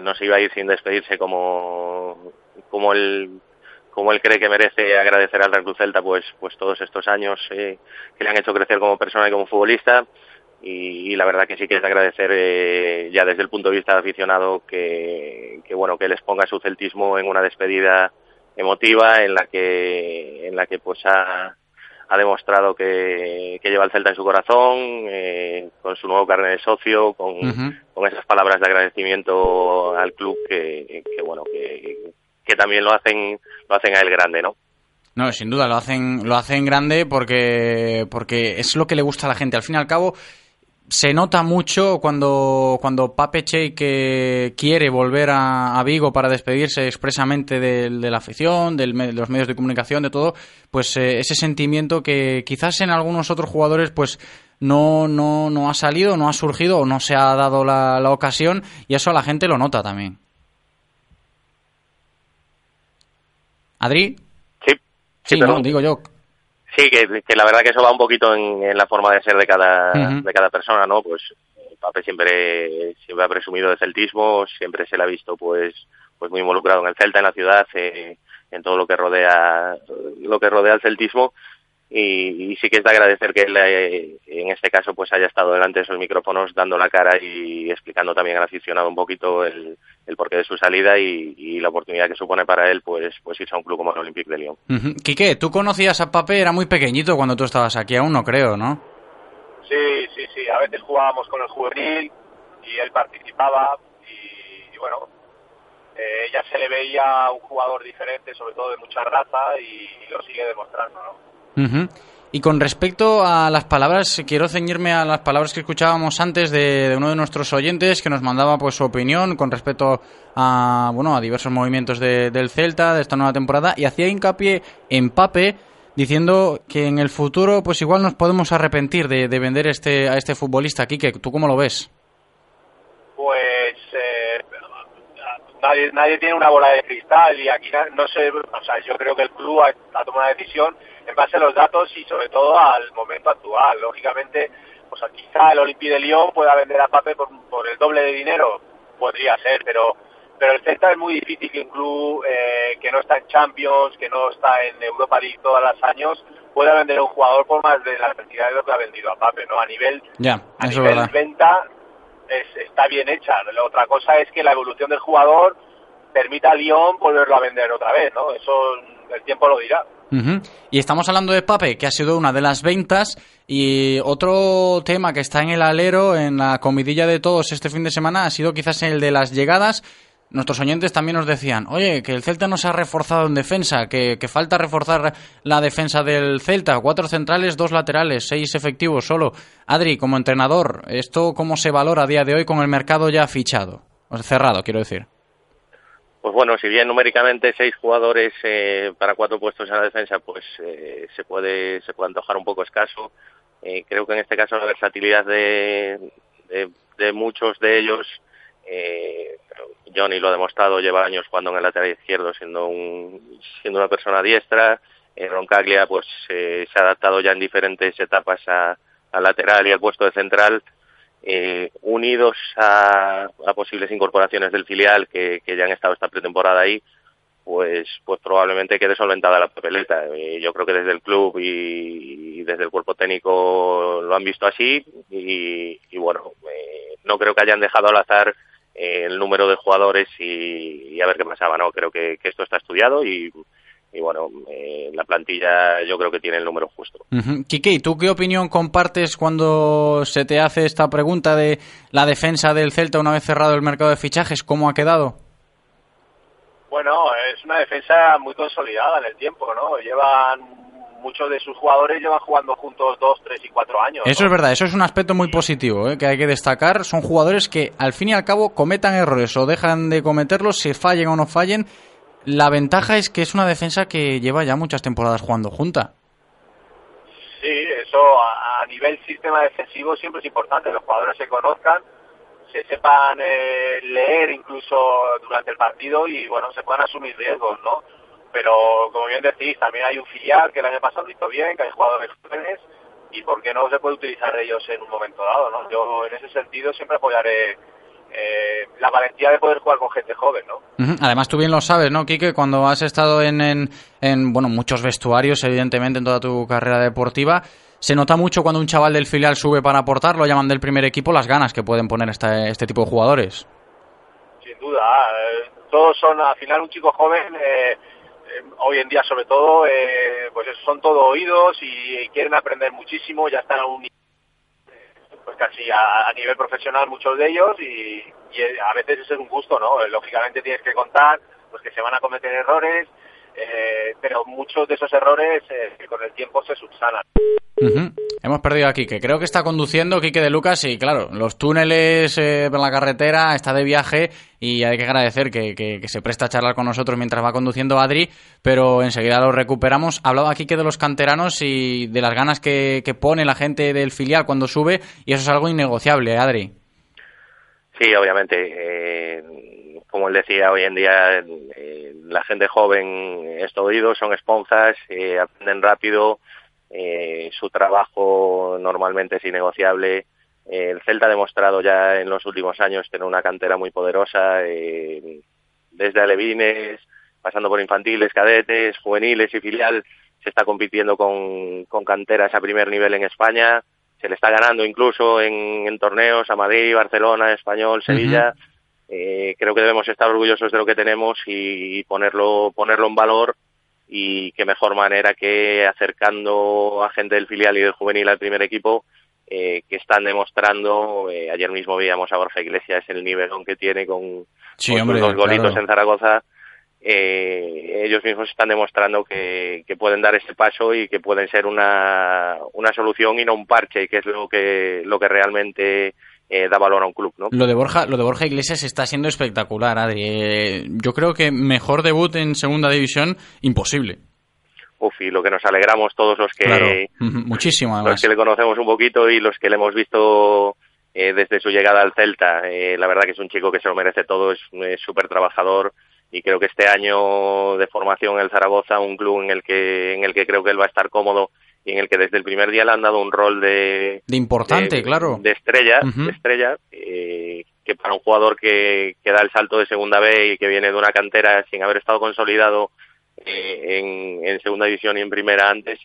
no se iba a ir sin despedirse como, como él como él cree que merece agradecer al Real Cruz Celta pues pues todos estos años eh, que le han hecho crecer como persona y como futbolista y, y la verdad que sí que es de agradecer eh, ya desde el punto de vista de aficionado que, que bueno que les ponga su celtismo en una despedida emotiva en la que en la que pues ha ha demostrado que, que, lleva el Celta en su corazón, eh, con su nuevo carnet de socio, con, uh -huh. con, esas palabras de agradecimiento al club que, que bueno, que, que, también lo hacen, lo hacen a él grande, ¿no? No, sin duda, lo hacen, lo hacen grande porque, porque es lo que le gusta a la gente. Al fin y al cabo, se nota mucho cuando, cuando Pape que quiere volver a, a, Vigo para despedirse expresamente de, de la afición, del, de los medios de comunicación, de todo, pues eh, ese sentimiento que quizás en algunos otros jugadores pues no, no, no ha salido, no ha surgido o no se ha dado la, la ocasión y eso a la gente lo nota también. ¿Adri? Sí. Sí, sí no, digo yo. Sí, que, que, la verdad que eso va un poquito en, en la forma de ser de cada, uh -huh. de cada persona, ¿no? Pues Pape siempre, siempre ha presumido de celtismo, siempre se le ha visto pues, pues muy involucrado en el Celta, en la ciudad, eh, en todo lo que rodea, lo que rodea el celtismo. Y, y, sí que es de agradecer que él eh, en este caso pues haya estado delante de esos micrófonos dando la cara y explicando también al aficionado un poquito el, el porqué de su salida y, y, la oportunidad que supone para él pues pues irse a un club como el Olympique de Lyon. Uh -huh. Quique, tú conocías a Pape, era muy pequeñito cuando tú estabas aquí, aún no creo, ¿no? Sí, sí, sí, a veces jugábamos con el juvenil y él participaba y, y bueno, eh, ya se le veía un jugador diferente, sobre todo de mucha raza y, y lo sigue demostrando, ¿no? Uh. Y con respecto a las palabras, quiero ceñirme a las palabras que escuchábamos antes de, uno de nuestros oyentes que nos mandaba pues su opinión con respecto a bueno a diversos movimientos de, del Celta de esta nueva temporada y hacía hincapié en Pape diciendo que en el futuro pues igual nos podemos arrepentir de, de vender este a este futbolista Quique, ¿tú cómo lo ves? Pues eh, nadie, nadie tiene una bola de cristal y aquí no sé, o sea, yo creo que el club ha, ha tomado una decisión en base a los datos y sobre todo al momento actual. Lógicamente, pues quizá el Olympique de Lyon pueda vender a Pape por, por el doble de dinero, podría ser, pero pero el Celta es muy difícil que un club eh, que no está en Champions, que no está en Europa League todos los años, pueda vender un jugador por más de la cantidad de lo que ha vendido a Pape, ¿no? A nivel, Ya, a nivel verdad. venta es- está bien hecha. La otra cosa es que la evolución del jugador permita a Lyon volverlo a vender otra vez, ¿no? Eso el tiempo lo dirá. Y estamos hablando de Pape, que ha sido una de las ventas. Y otro tema que está en el alero, en la comidilla de todos este fin de semana, ha sido quizás el de las llegadas. Nuestros oyentes también nos decían, oye, que el Celta no se ha reforzado en defensa, que, que falta reforzar la defensa del Celta. Cuatro centrales, dos laterales, seis efectivos solo. Adri, como entrenador, ¿esto cómo se valora a día de hoy con el mercado ya fichado? Cerrado, quiero decir. Pues bueno, si bien numéricamente seis jugadores eh, para cuatro puestos en la defensa, pues eh, se puede se puede antojar un poco escaso. Eh, creo que en este caso la versatilidad de, de, muchos de ellos, eh, Johnny lo ha demostrado, lleva años jugando en el lateral izquierdo, siendo un siendo una persona diestra. Eh, Roncaglia pues eh, se ha adaptado ya en diferentes etapas a- al lateral y al puesto de central eh, unidos a, a posibles incorporaciones del filial que, ya han estado esta pretemporada ahí, pues, pues probablemente quede solventada la papeleta. Eh, yo creo que desde el club y, desde el cuerpo técnico lo han visto así y, y bueno, eh, no creo que hayan dejado al azar eh, el número de jugadores y, y a ver qué pasaba, ¿no? Creo que, que esto está estudiado y, y bueno, eh, la plantilla yo creo que tiene el número justo. Ujú. Quique, ¿y tú qué opinión compartes cuando se te hace esta pregunta de la defensa del Celta una vez cerrado el mercado de fichajes? ¿Cómo ha quedado? Bueno, es una defensa muy consolidada en el tiempo, ¿no? Llevan muchos de sus jugadores llevan jugando juntos dos, tres y cuatro años. Eso es verdad, eso es un aspecto muy positivo ¿eh? que hay que destacar. Son jugadores que al fin y al cabo cometan errores o dejan de cometerlos, se fallen o no fallen. La ventaja es que es una defensa que lleva ya muchas temporadas jugando junta. Sí, eso a, nivel sistema defensivo siempre es importante, los jugadores se conozcan, se sepan eh, leer incluso durante el partido y bueno, se puedan asumir riesgos, ¿no? Pero como bien decís, también hay un filial que el año pasado hizo bien, que hay jugadores jóvenes y por qué no se puede utilizar ellos en un momento dado, ¿no? Yo en ese sentido siempre apoyaré eh, la valentía de poder jugar con gente joven, ¿no? Además, tú bien lo sabes, ¿no, Quique? Cuando has estado en, en, en, bueno, muchos vestuarios, evidentemente, en toda tu carrera deportiva, se nota mucho cuando un chaval del filial sube para aportar, lo llaman del primer equipo, las ganas que pueden poner esta- este tipo de jugadores. sin duda. eh, todos son, al final, un chico joven, eh, eh, hoy en día sobre todo, eh, pues son todo oídos y quieren aprender muchísimo, ya están a un pues casi a, nivel profesional muchos de ellos y, y, eh, a veces eso es un gusto, ¿no? Eh, Lógicamente tienes que contar pues que se van a cometer errores, eh, pero muchos de esos errores eh, con el tiempo se subsanan. Hemos perdido a Quique. Creo que está conduciendo Quique de Lucas y, claro, los túneles eh, por la carretera, está de viaje y hay que agradecer que, que- que se presta a charlar con nosotros mientras va conduciendo Adri, pero enseguida lo recuperamos. Hablaba Quique de los canteranos y de las ganas que, que pone la gente del filial cuando sube y eso es algo innegociable, ¿eh, Adri. Sí, obviamente. eh, como él decía, hoy en día eh, la gente joven es todo oído, son esponjas, eh, aprenden rápido, eh, su trabajo normalmente es innegociable. Eh, el Celta ha demostrado ya en los últimos años tener una cantera muy poderosa, eh, desde alevines, pasando por infantiles, cadetes, juveniles y filial, se está compitiendo con, con canteras a primer nivel en España, se le está ganando incluso en, en torneos a Madrid, Barcelona, Español, Sevilla. Eh, creo que debemos estar orgullosos de lo que tenemos y ponerlo, ponerlo en valor y qué mejor manera que acercando a gente del filial y del juvenil al primer equipo eh, que están demostrando, eh, ayer mismo veíamos a Borja Iglesias el nivelón que tiene con, Sí, con sus hombre, dos golitos claro. en Zaragoza, eh, ellos mismos están demostrando que, que pueden dar ese paso y que pueden ser una, una solución y no un parche, que es lo que, lo que realmente eh, da valor a un club, ¿no? Lo de Borja, lo de Borja Iglesias está siendo espectacular, Adri. Eh, yo creo que mejor debut en segunda división, imposible. Uf, y lo que nos alegramos todos los que, Claro, muchísimo los que le conocemos un poquito y los que le hemos visto eh, desde su llegada al Celta. Eh, la verdad que es un chico que se lo merece todo, es es súper trabajador y creo que este año de formación en el Zaragoza, un club en el que en el que creo que él va a estar cómodo y en el que desde el primer día le han dado un rol de De importante, de- claro. de estrella, de estrella eh, que para un jugador que, que da el salto de segunda B y que viene de una cantera sin haber estado consolidado eh, en, en segunda división y en primera antes,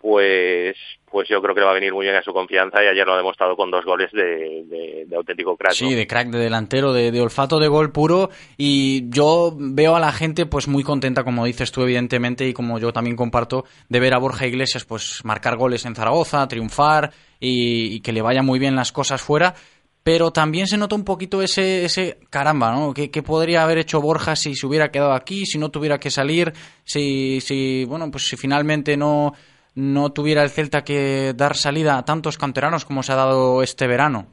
pues pues yo creo que le va a venir muy bien a su confianza y ayer lo ha demostrado con dos goles de, de, auténtico crack. Sí, de crack de delantero, de, de, olfato de gol puro y yo veo a la gente pues muy contenta, como dices tú evidentemente y como yo también comparto, de ver a Borja Iglesias pues marcar goles en Zaragoza, triunfar y, que le vayan muy bien las cosas fuera. Pero también se nota un poquito ese, ese caramba, ¿no? ¿Qué, podría haber hecho Borja si se hubiera quedado aquí, si no tuviera que salir, si, si bueno, pues si finalmente no, no tuviera el Celta que dar salida a tantos canteranos como se ha dado este verano.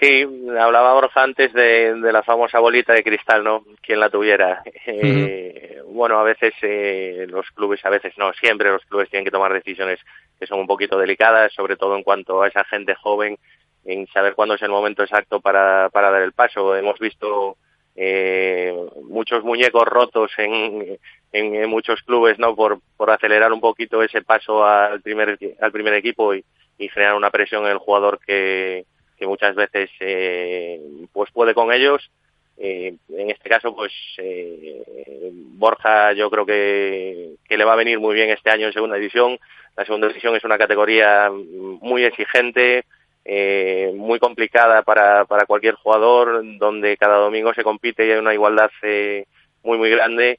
Sí, hablaba Borja antes de, la famosa bolita de cristal, ¿no? Quien la tuviera. Eh, bueno, a veces eh, los clubes, a veces no, siempre los clubes tienen que tomar decisiones que son un poquito delicadas, sobre todo en cuanto a esa gente joven, en saber cuándo es el momento exacto para, para dar el paso. Hemos visto eh, muchos muñecos rotos en, en, muchos clubes no por, por acelerar un poquito ese paso al primer al primer equipo y, generar una presión en el jugador que, que muchas veces eh, pues puede con ellos. Eh, en este caso pues eh, Borja yo creo que, que le va a venir muy bien este año en segunda división. La segunda división es una categoría muy exigente eh, muy complicada para, para cualquier jugador, donde cada domingo se compite y hay una igualdad eh, muy, muy grande.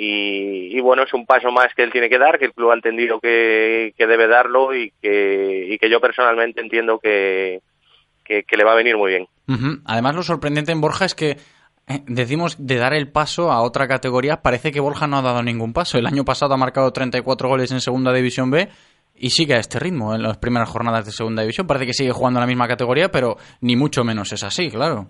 Y, bueno, es un paso más que él tiene que dar, que el club ha entendido que, que debe darlo y que, y que yo personalmente entiendo que, que, le va a venir muy bien. Además, lo sorprendente en Borja es que eh, decimos de dar el paso a otra categoría, parece que Borja no ha dado ningún paso. El año pasado ha marcado 34 goles en Segunda División B y sigue a este ritmo en las primeras jornadas de segunda división. Parece que sigue jugando en la misma categoría, pero ni mucho menos es así, claro.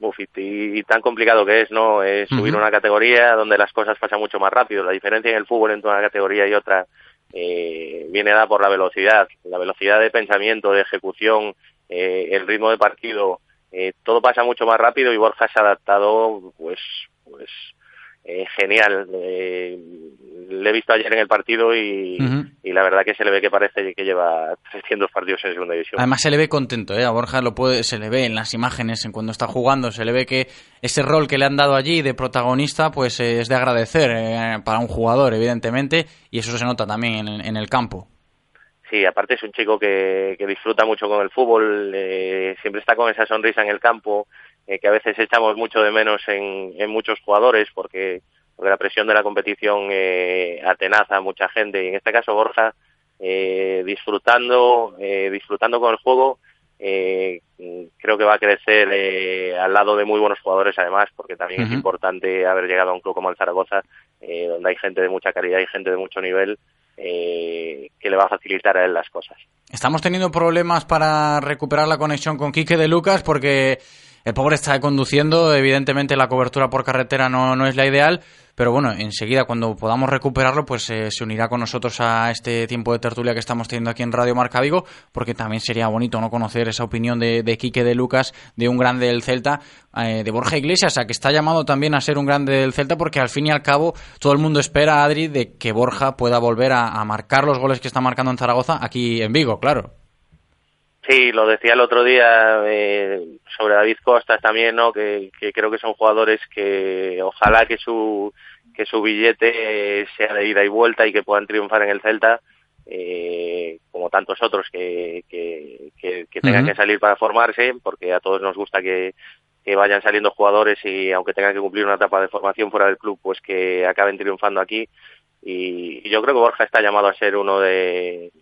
Uf, y, tan complicado que es, ¿no? Es subir una categoría donde las cosas pasan mucho más rápido. La diferencia en el fútbol entre una categoría y otra eh, viene dada por la velocidad, la velocidad de pensamiento, de ejecución, eh, el ritmo de partido. Eh, todo pasa mucho más rápido y Borja se ha adaptado, pues, pues eh, genial. Eh, le he visto ayer en el partido y, la verdad que se le ve que parece que lleva 300 partidos en segunda división. Además se le ve contento, ¿eh? a Borja lo puede, se le ve en las imágenes, en cuando está jugando, se le ve que ese rol que le han dado allí de protagonista pues eh, es de agradecer para un jugador, evidentemente, y eso se nota también en, el campo. Sí, aparte es un chico que, que disfruta mucho con el fútbol, siempre está con esa sonrisa en el campo, eh, que a veces echamos mucho de menos en, en muchos jugadores porque, porque, la presión de la competición eh, atenaza a mucha gente y en este caso Borja eh, disfrutando eh, disfrutando con el juego eh, creo que va a crecer eh, al lado de muy buenos jugadores además porque también es importante haber llegado a un club como el Zaragoza eh, donde hay gente de mucha calidad y gente de mucho nivel eh, que le va a facilitar a él las cosas. Estamos teniendo problemas para recuperar la conexión con Quique de Lucas porque el pobre está conduciendo, evidentemente la cobertura por carretera no, no es la ideal, pero bueno, enseguida cuando podamos recuperarlo, pues eh, se unirá con nosotros a este tiempo de tertulia que estamos teniendo aquí en Radio Marca Vigo, porque también sería bonito no conocer esa opinión de, de Quique de Lucas, de un grande del Celta, eh, de Borja Iglesias, a que está llamado también a ser un grande del Celta, porque al fin y al cabo todo el mundo espera, Adri, de que Borja pueda volver a marcar los goles que está marcando en Zaragoza aquí en Vigo, claro. Sí, lo decía el otro día eh, sobre David Costas también, ¿no? Que, creo que son jugadores que ojalá que su que su billete sea de ida y vuelta y que puedan triunfar en el Celta, eh, como tantos otros que, que, que, tengan que salir para formarse, porque a todos nos gusta que, que vayan saliendo jugadores y aunque tengan que cumplir una etapa de formación fuera del club, pues que acaben triunfando aquí. y yo creo que Borja está llamado a ser uno de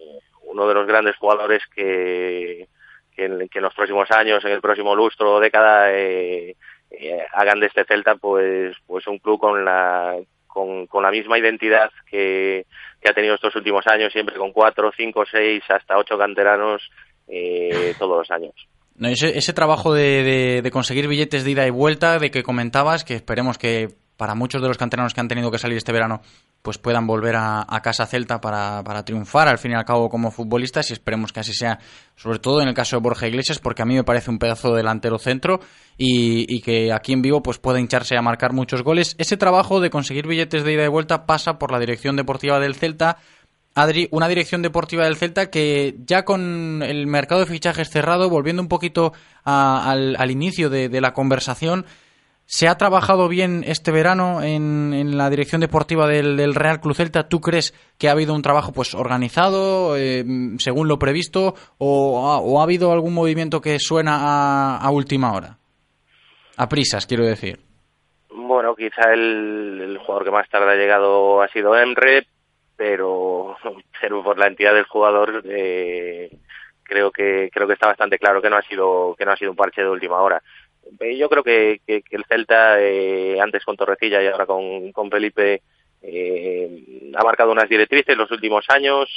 uno de los grandes jugadores que, que, en, los próximos años, en el próximo lustro o década, eh, eh, hagan de este Celta pues, pues un club con la, con, con la misma identidad que, que ha tenido estos últimos años, siempre con cuatro, cinco, seis, hasta ocho canteranos eh, todos los años. No, ese, ese trabajo de, de, de, conseguir billetes de ida y vuelta, de que comentabas, que esperemos que para muchos de los canteranos que han tenido que salir este verano pues puedan volver a, casa Celta para, para, triunfar al fin y al cabo como futbolistas y esperemos que así sea, sobre todo en el caso de Borja Iglesias, porque a mí me parece un pedazo de delantero centro y, que aquí en vivo pues pueda hincharse a marcar muchos goles. Ese trabajo de conseguir billetes de ida y vuelta pasa por la dirección deportiva del Celta. Adri, una dirección deportiva del Celta que ya con el mercado de fichajes cerrado, volviendo un poquito al, inicio de la conversación, ¿Se ha trabajado bien este verano en, la dirección deportiva del, Real Club Celta? ¿Tú crees que ha habido un trabajo pues organizado eh, según lo previsto o ha, habido algún movimiento que suena a, última hora? A prisas, quiero decir. Bueno, quizá el, jugador que más tarde ha llegado ha sido Emre, pero, pero por la entidad del jugador eh, creo que creo que está bastante claro que no ha sido que no ha sido un parche de última hora. Eh, yo creo que, el Celta eh, antes con Torrecilla y ahora con, con Felipe eh, ha marcado unas directrices los últimos años.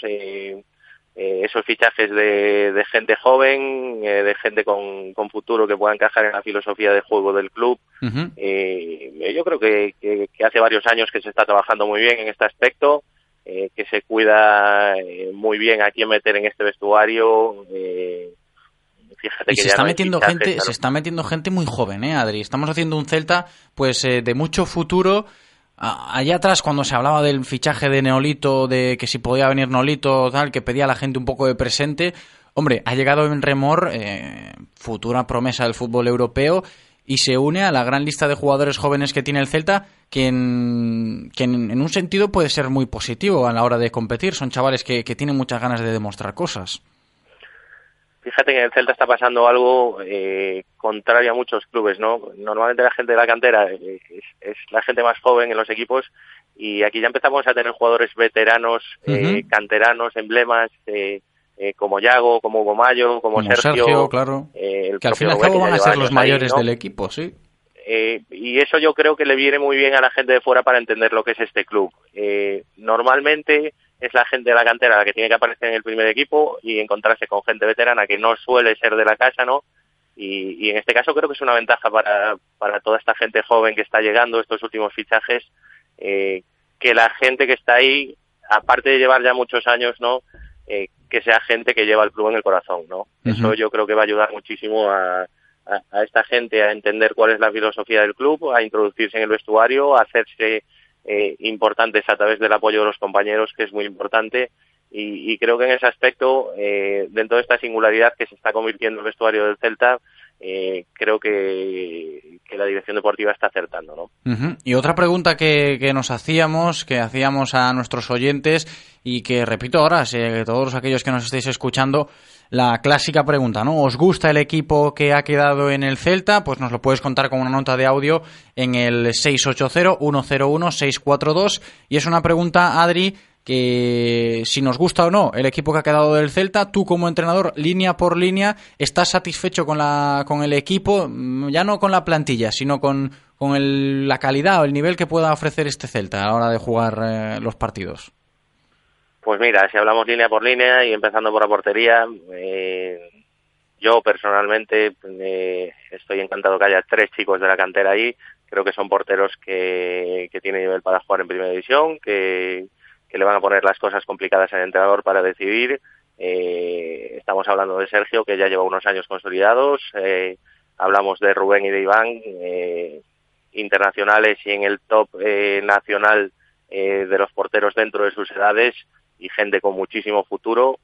esos fichajes de, gente joven, de gente con, futuro que pueda encajar en la filosofía de juego del club. yo creo que, que, hace varios años que se está trabajando muy bien en este aspecto. Eh, que se cuida eh, muy bien a quién meter en este vestuario. Eh, fíjate y que se está metiendo gente, se está metiendo gente muy joven, ¿eh, Adri? Estamos haciendo un Celta, pues, de mucho futuro. Allá atrás, cuando se hablaba del fichaje de Neolito, de que si podía venir Neolito, tal, que pedía a la gente un poco de presente, hombre, ha llegado en remor, futura promesa del fútbol europeo, y se une a la gran lista de jugadores jóvenes que tiene el Celta, que en, en, un sentido puede ser muy positivo a la hora de competir. Son chavales que, tienen muchas ganas de demostrar cosas. Fíjate que en el Celta está pasando algo eh, contrario a muchos clubes, ¿no? Normalmente la gente de la cantera eh, es, la gente más joven en los equipos y aquí ya empezamos a tener jugadores veteranos, eh, canteranos, emblemas, eh, eh, como Yago, como Hugo Mayo, como, Sergio, claro. Eh, que al fin y al cabo van a ser los mayores del equipo, sí. Eh, y eso yo creo que le viene muy bien a la gente de fuera para entender lo que es este club. normalmente es la gente de la cantera la que tiene que aparecer en el primer equipo y encontrarse con gente veterana que no suele ser de la casa, ¿no? Y, y en este caso creo que es una ventaja para, para toda esta gente joven que está llegando, estos últimos fichajes, que la gente que está ahí, aparte de llevar ya muchos años, ¿no? Eh, que sea gente que lleva el club en el corazón, ¿no? Eso yo creo que va a ayudar muchísimo a, a, esta gente a entender cuál es la filosofía del club, a introducirse en el vestuario, a hacerse eh, importantes a través del apoyo de los compañeros, que es muy importante. Y, y creo que en ese aspecto, eh, dentro de esta singularidad que se está convirtiendo el vestuario del Celta, eh, creo que, que, la dirección deportiva está acertando. ¿no? Y otra pregunta que, que, nos hacíamos, que hacíamos a nuestros oyentes y que repito ahora, todos aquellos que nos estéis escuchando, la clásica pregunta, ¿no? ¿Os gusta el equipo que ha quedado en el Celta? Pues nos lo puedes contar con una nota de audio en el 680-101-642 y es una pregunta, Adri, que si nos gusta o no el equipo que ha quedado del Celta, tú como entrenador, línea por línea, estás satisfecho con, la, con el equipo, mm, ya no con la plantilla, sino con, con el, la calidad o el nivel que pueda ofrecer este Celta a la hora de jugar eh, los partidos. Pues mira, si hablamos línea por línea y empezando por la portería, eh, yo personalmente eh, estoy encantado que haya tres chicos de la cantera ahí. Creo que son porteros que, que tienen nivel para jugar en primera división, que, que le van a poner las cosas complicadas al entrenador para decidir. Eh, estamos hablando de Sergio, que ya lleva unos años consolidados. Eh, hablamos de Rubén y de Iván, eh, internacionales y en el top nacional de los porteros dentro de sus edades y gente con muchísimo futuro.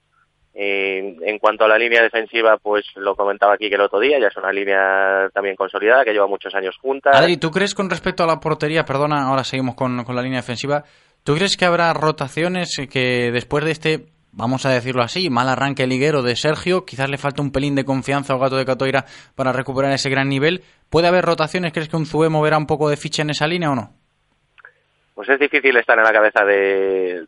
en cuanto a la línea defensiva, pues lo comentaba aquí que el otro día, ya es una línea también consolidada que lleva muchos años juntas. Adri, ¿tú crees con respecto a la portería, perdona, ahora seguimos con, con la línea defensiva, ¿Tú crees que habrá rotaciones que después de este, vamos a decirlo así, mal arranque liguero de Sergio, quizás le falta un pelín de confianza al gato de Catoira para recuperar ese gran nivel? ¿Puede haber rotaciones? ¿Crees que un Zue moverá un poco de ficha en esa línea o no? Pues es difícil estar en la cabeza de,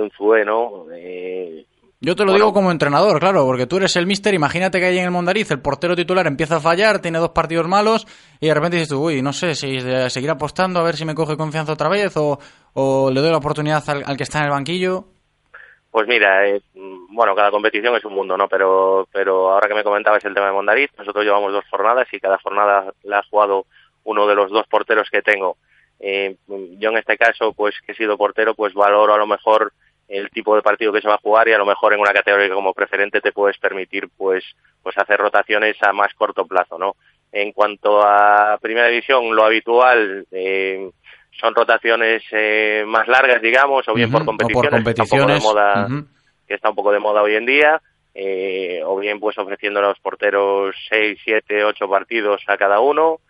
un Zue, ¿no? Eh, yo te lo digo como entrenador, claro, porque tú eres el mister. Imagínate que ahí en el Mondariz el portero titular empieza a fallar, tiene dos partidos malos y de repente dices tú, uy, no sé si seguir apostando a ver si me coge confianza otra vez o, le doy la oportunidad al, que está en el banquillo. Pues mira, eh, bueno, cada competición es un mundo, ¿no? Pero, pero ahora que me comentabas el tema de Mondariz, nosotros llevamos dos jornadas y cada jornada la ha jugado uno de los dos porteros que tengo. Eh, yo en este caso, pues que he sido portero, pues valoro a lo mejor el tipo de partido que se va a jugar y a lo mejor en una categoría como preferente te puedes permitir pues pues hacer rotaciones a más corto plazo no en cuanto a primera división lo habitual eh, son rotaciones eh, más largas digamos o bien por competiciones, Que, está un poco de moda, que está un poco de moda hoy en día eh, o bien pues ofreciendo a los porteros seis siete ocho partidos a cada uno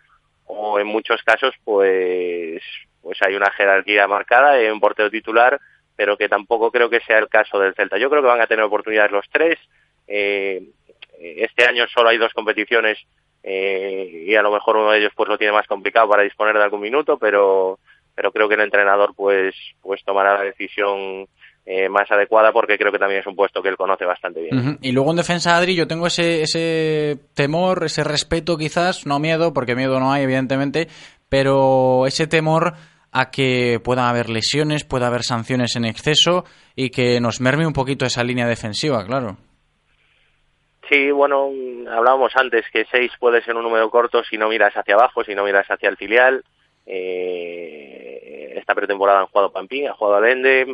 o en muchos casos pues pues hay una jerarquía marcada en un portero titular pero que tampoco creo que sea el caso del Celta. Yo creo que van a tener oportunidades los tres. Eh, este año solo hay dos competiciones eh, y a lo mejor uno de ellos pues lo tiene más complicado para disponer de algún minuto pero pero creo que el entrenador pues pues tomará la decisión eh, más adecuada porque creo que también es un puesto que él conoce bastante bien. Y luego en defensa, Adri, yo tengo ese, ese temor, ese respeto quizás, no miedo, porque miedo no hay, evidentemente, pero ese temor a que pueda haber lesiones, pueda haber sanciones en exceso y que nos merme un poquito esa línea defensiva, claro. Sí, bueno, hablábamos antes que seis puede ser un número corto si no miras hacia abajo, si no miras hacia el filial. Eh, esta pretemporada han jugado Pampín, ha jugado Alende.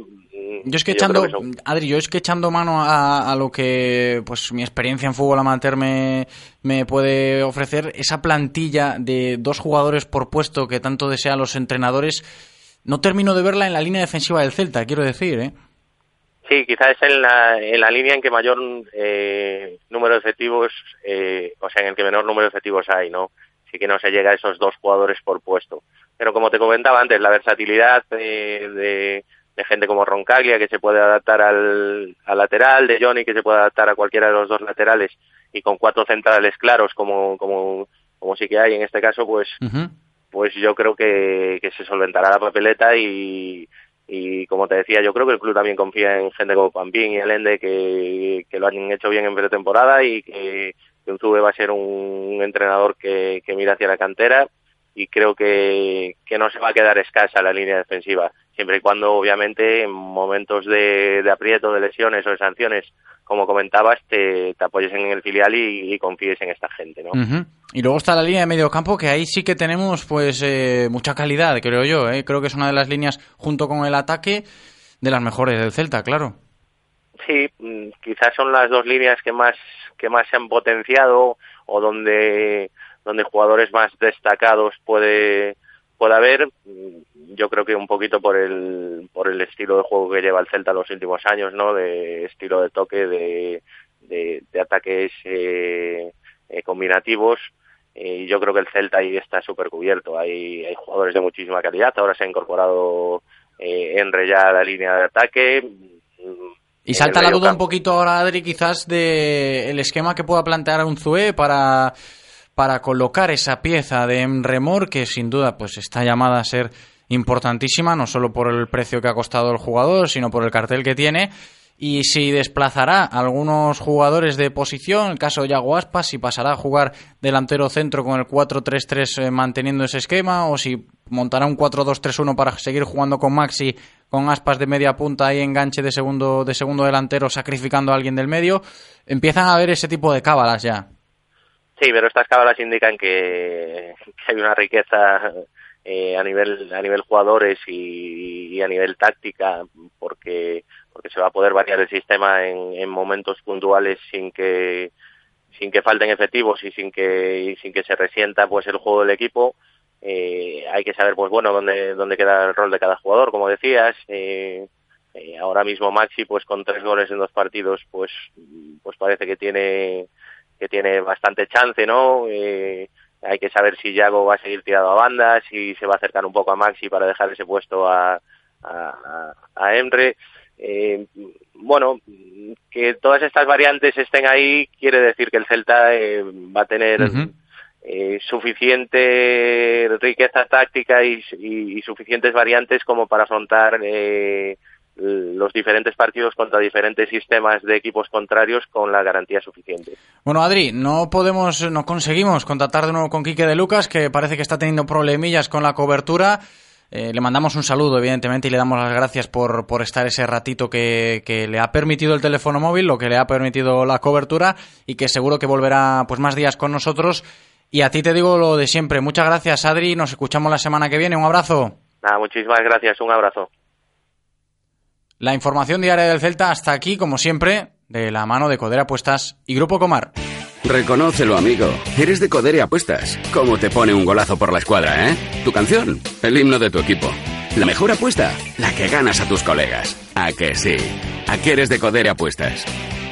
Yo es que echando, creo que son- Adri, yo es que echando mano a, a lo que pues mi experiencia en fútbol amateur me, me puede ofrecer, esa plantilla de dos jugadores por puesto que tanto desean los entrenadores, no termino de verla en la línea defensiva del Celta, quiero decir, ¿eh? Sí, quizás es en la, en la línea en que mayor eh, número de efectivos, eh, o sea, en el que menor número de efectivos hay, ¿no? Sí que no se llega a esos dos jugadores por puesto. Pero como te comentaba antes, la versatilidad eh, de, de gente como Roncaglia, que se puede adaptar al, al lateral, de Johnny, que se puede adaptar a cualquiera de los dos laterales, y con cuatro centrales claros, como, como, como sí que hay en este caso, pues, pues yo creo que, que se solventará la papeleta y, y como te decía, yo creo que el club también confía en gente como Pampín y Alende que, que lo han hecho bien en pretemporada y que, que Unzube va a ser un entrenador que, que mira hacia la cantera y creo que, que no se va a quedar escasa la línea defensiva, siempre y cuando obviamente en momentos de, de aprieto, de lesiones o de sanciones, como comentabas, te, te apoyes en el filial y, y confíes en esta gente, ¿no? Y luego está la línea de medio campo, que ahí sí que tenemos pues eh, mucha calidad, creo yo. ¿eh? Creo que es una de las líneas, junto con el ataque, de las mejores del Celta, claro. Sí, mm, quizás son las dos líneas que más que más se han potenciado o donde donde jugadores más destacados puede puede haber. Yo creo que un poquito por el por el estilo de juego que lleva el Celta los últimos años, ¿no? De estilo de toque, de de, de ataques eh, eh, combinativos. Eh, Y yo creo que el Celta ahí está súper cubierto. Hay, hay jugadores de muchísima calidad. Ahora se ha incorporado eh, Enre ya a la línea de ataque. Y salta la duda un poquito ahora, Adri, quizás de el esquema que pueda plantear un Zue para, para colocar esa pieza de Remor, que sin duda pues está llamada a ser importantísima, no solo por el precio que ha costado el jugador, sino por el cartel que tiene. Y si desplazará a algunos jugadores de posición, el caso de Yago Aspas, si pasará a jugar delantero centro con el 4-3-3 eh, manteniendo ese esquema, o si montará un 4-2-3-1 para seguir jugando con Maxi, con Aspas de media punta y enganche de segundo, de segundo delantero, sacrificando a alguien del medio, empiezan a haber ese tipo de cábalas ya. Sí, pero estas cábalas indican que, hay una riqueza eh, a nivel a nivel jugadores y, a nivel táctica, porque porque se va a poder variar el sistema en, en momentos puntuales sin que sin que falten efectivos y sin que sin que se resienta pues el juego del equipo. Eh, hay que saber pues bueno dónde dónde queda el rol de cada jugador, como decías. Eh, eh, ahora mismo Maxi pues con tres goles en dos partidos pues pues parece que tiene que tiene bastante chance, ¿no? Eh, hay que saber si Yago va a seguir tirado a banda, si se va a acercar un poco a Maxi para dejar ese puesto a, a, a- a Emre. Eh, bueno, que todas estas variantes estén ahí quiere decir que el Celta eh, va a tener eh, suficiente riqueza táctica y, y- y suficientes variantes como para afrontar eh, los diferentes partidos contra diferentes sistemas de equipos contrarios con la garantía suficiente. Bueno, Adri, no podemos, no conseguimos contactar de nuevo con Quique de Lucas, que parece que está teniendo problemillas con la cobertura. Eh, le mandamos un saludo, evidentemente, y le damos las gracias por, por estar ese ratito que, que le ha permitido el teléfono móvil, lo que le ha permitido la cobertura, y que seguro que volverá pues más días con nosotros. Y a ti te digo lo de siempre. Muchas gracias, Adri. Nos escuchamos la semana que viene. Un abrazo. Nada, muchísimas gracias, un abrazo. La información diaria del Celta hasta aquí, como siempre, de la mano de Codera Apuestas y Grupo Comar. Reconócelo, amigo. Eres de Coder y Apuestas. ¿Cómo te pone un golazo por la escuadra, eh? Tu canción, el himno de tu equipo. La mejor apuesta, la que ganas a tus colegas. ¿A que sí? ¿A que eres de Coder y Apuestas?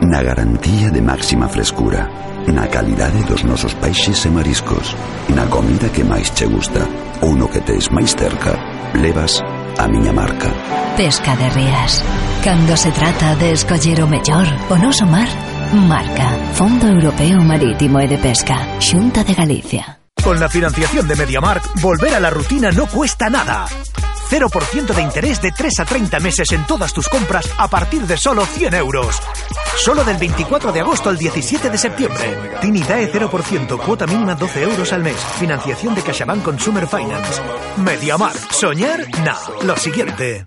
Na garantía de máxima frescura Na calidade dos nosos peixes e mariscos Na comida que máis che gusta Ou no que tes máis cerca Levas a miña marca. Pesca de Rías. Cando se trata de escoller o mellor O noso mar Marca. Fondo Europeo Marítimo e de Pesca Xunta de Galicia. Con la financiación de MediaMark, volver a la rutina no cuesta nada. 0% de interés de 3 a 30 meses en todas tus compras a partir de solo 100 euros. Solo del 24 de agosto al 17 de septiembre. Tinidae 0%, cuota mínima 12 euros al mes. Financiación de CaixaBank Consumer Finance. MediaMark. Soñar, no. Lo siguiente.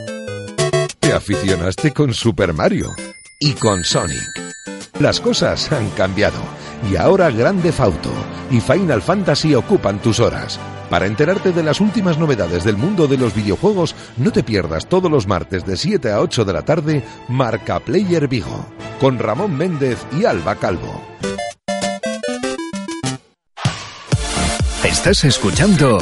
Te aficionaste con Super Mario y con Sonic. Las cosas han cambiado y ahora Grande Fauto y Final Fantasy ocupan tus horas. Para enterarte de las últimas novedades del mundo de los videojuegos, no te pierdas todos los martes de 7 a 8 de la tarde Marca Player Vigo, con Ramón Méndez y Alba Calvo. Estás escuchando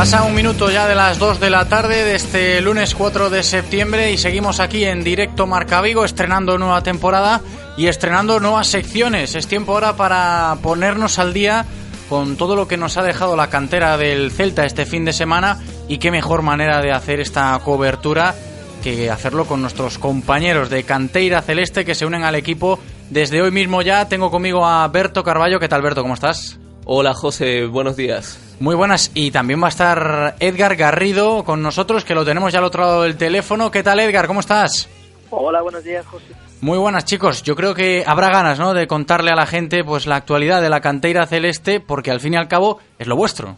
Pasa un minuto ya de las 2 de la tarde de este lunes 4 de septiembre y seguimos aquí en directo Marca Vigo estrenando nueva temporada y estrenando nuevas secciones. Es tiempo ahora para ponernos al día con todo lo que nos ha dejado la cantera del Celta este fin de semana y qué mejor manera de hacer esta cobertura que hacerlo con nuestros compañeros de Canteira Celeste que se unen al equipo desde hoy mismo ya. Tengo conmigo a Berto Carballo. ¿Qué tal, Berto? ¿Cómo estás? Hola, José. Buenos días. Muy buenas. Y también va a estar Edgar Garrido con nosotros, que lo tenemos ya al otro lado del teléfono. ¿Qué tal, Edgar? ¿Cómo estás? Hola, buenos días, José. Muy buenas, chicos. Yo creo que habrá ganas, ¿no?, de contarle a la gente pues la actualidad de la canteira celeste, porque al fin y al cabo es lo vuestro.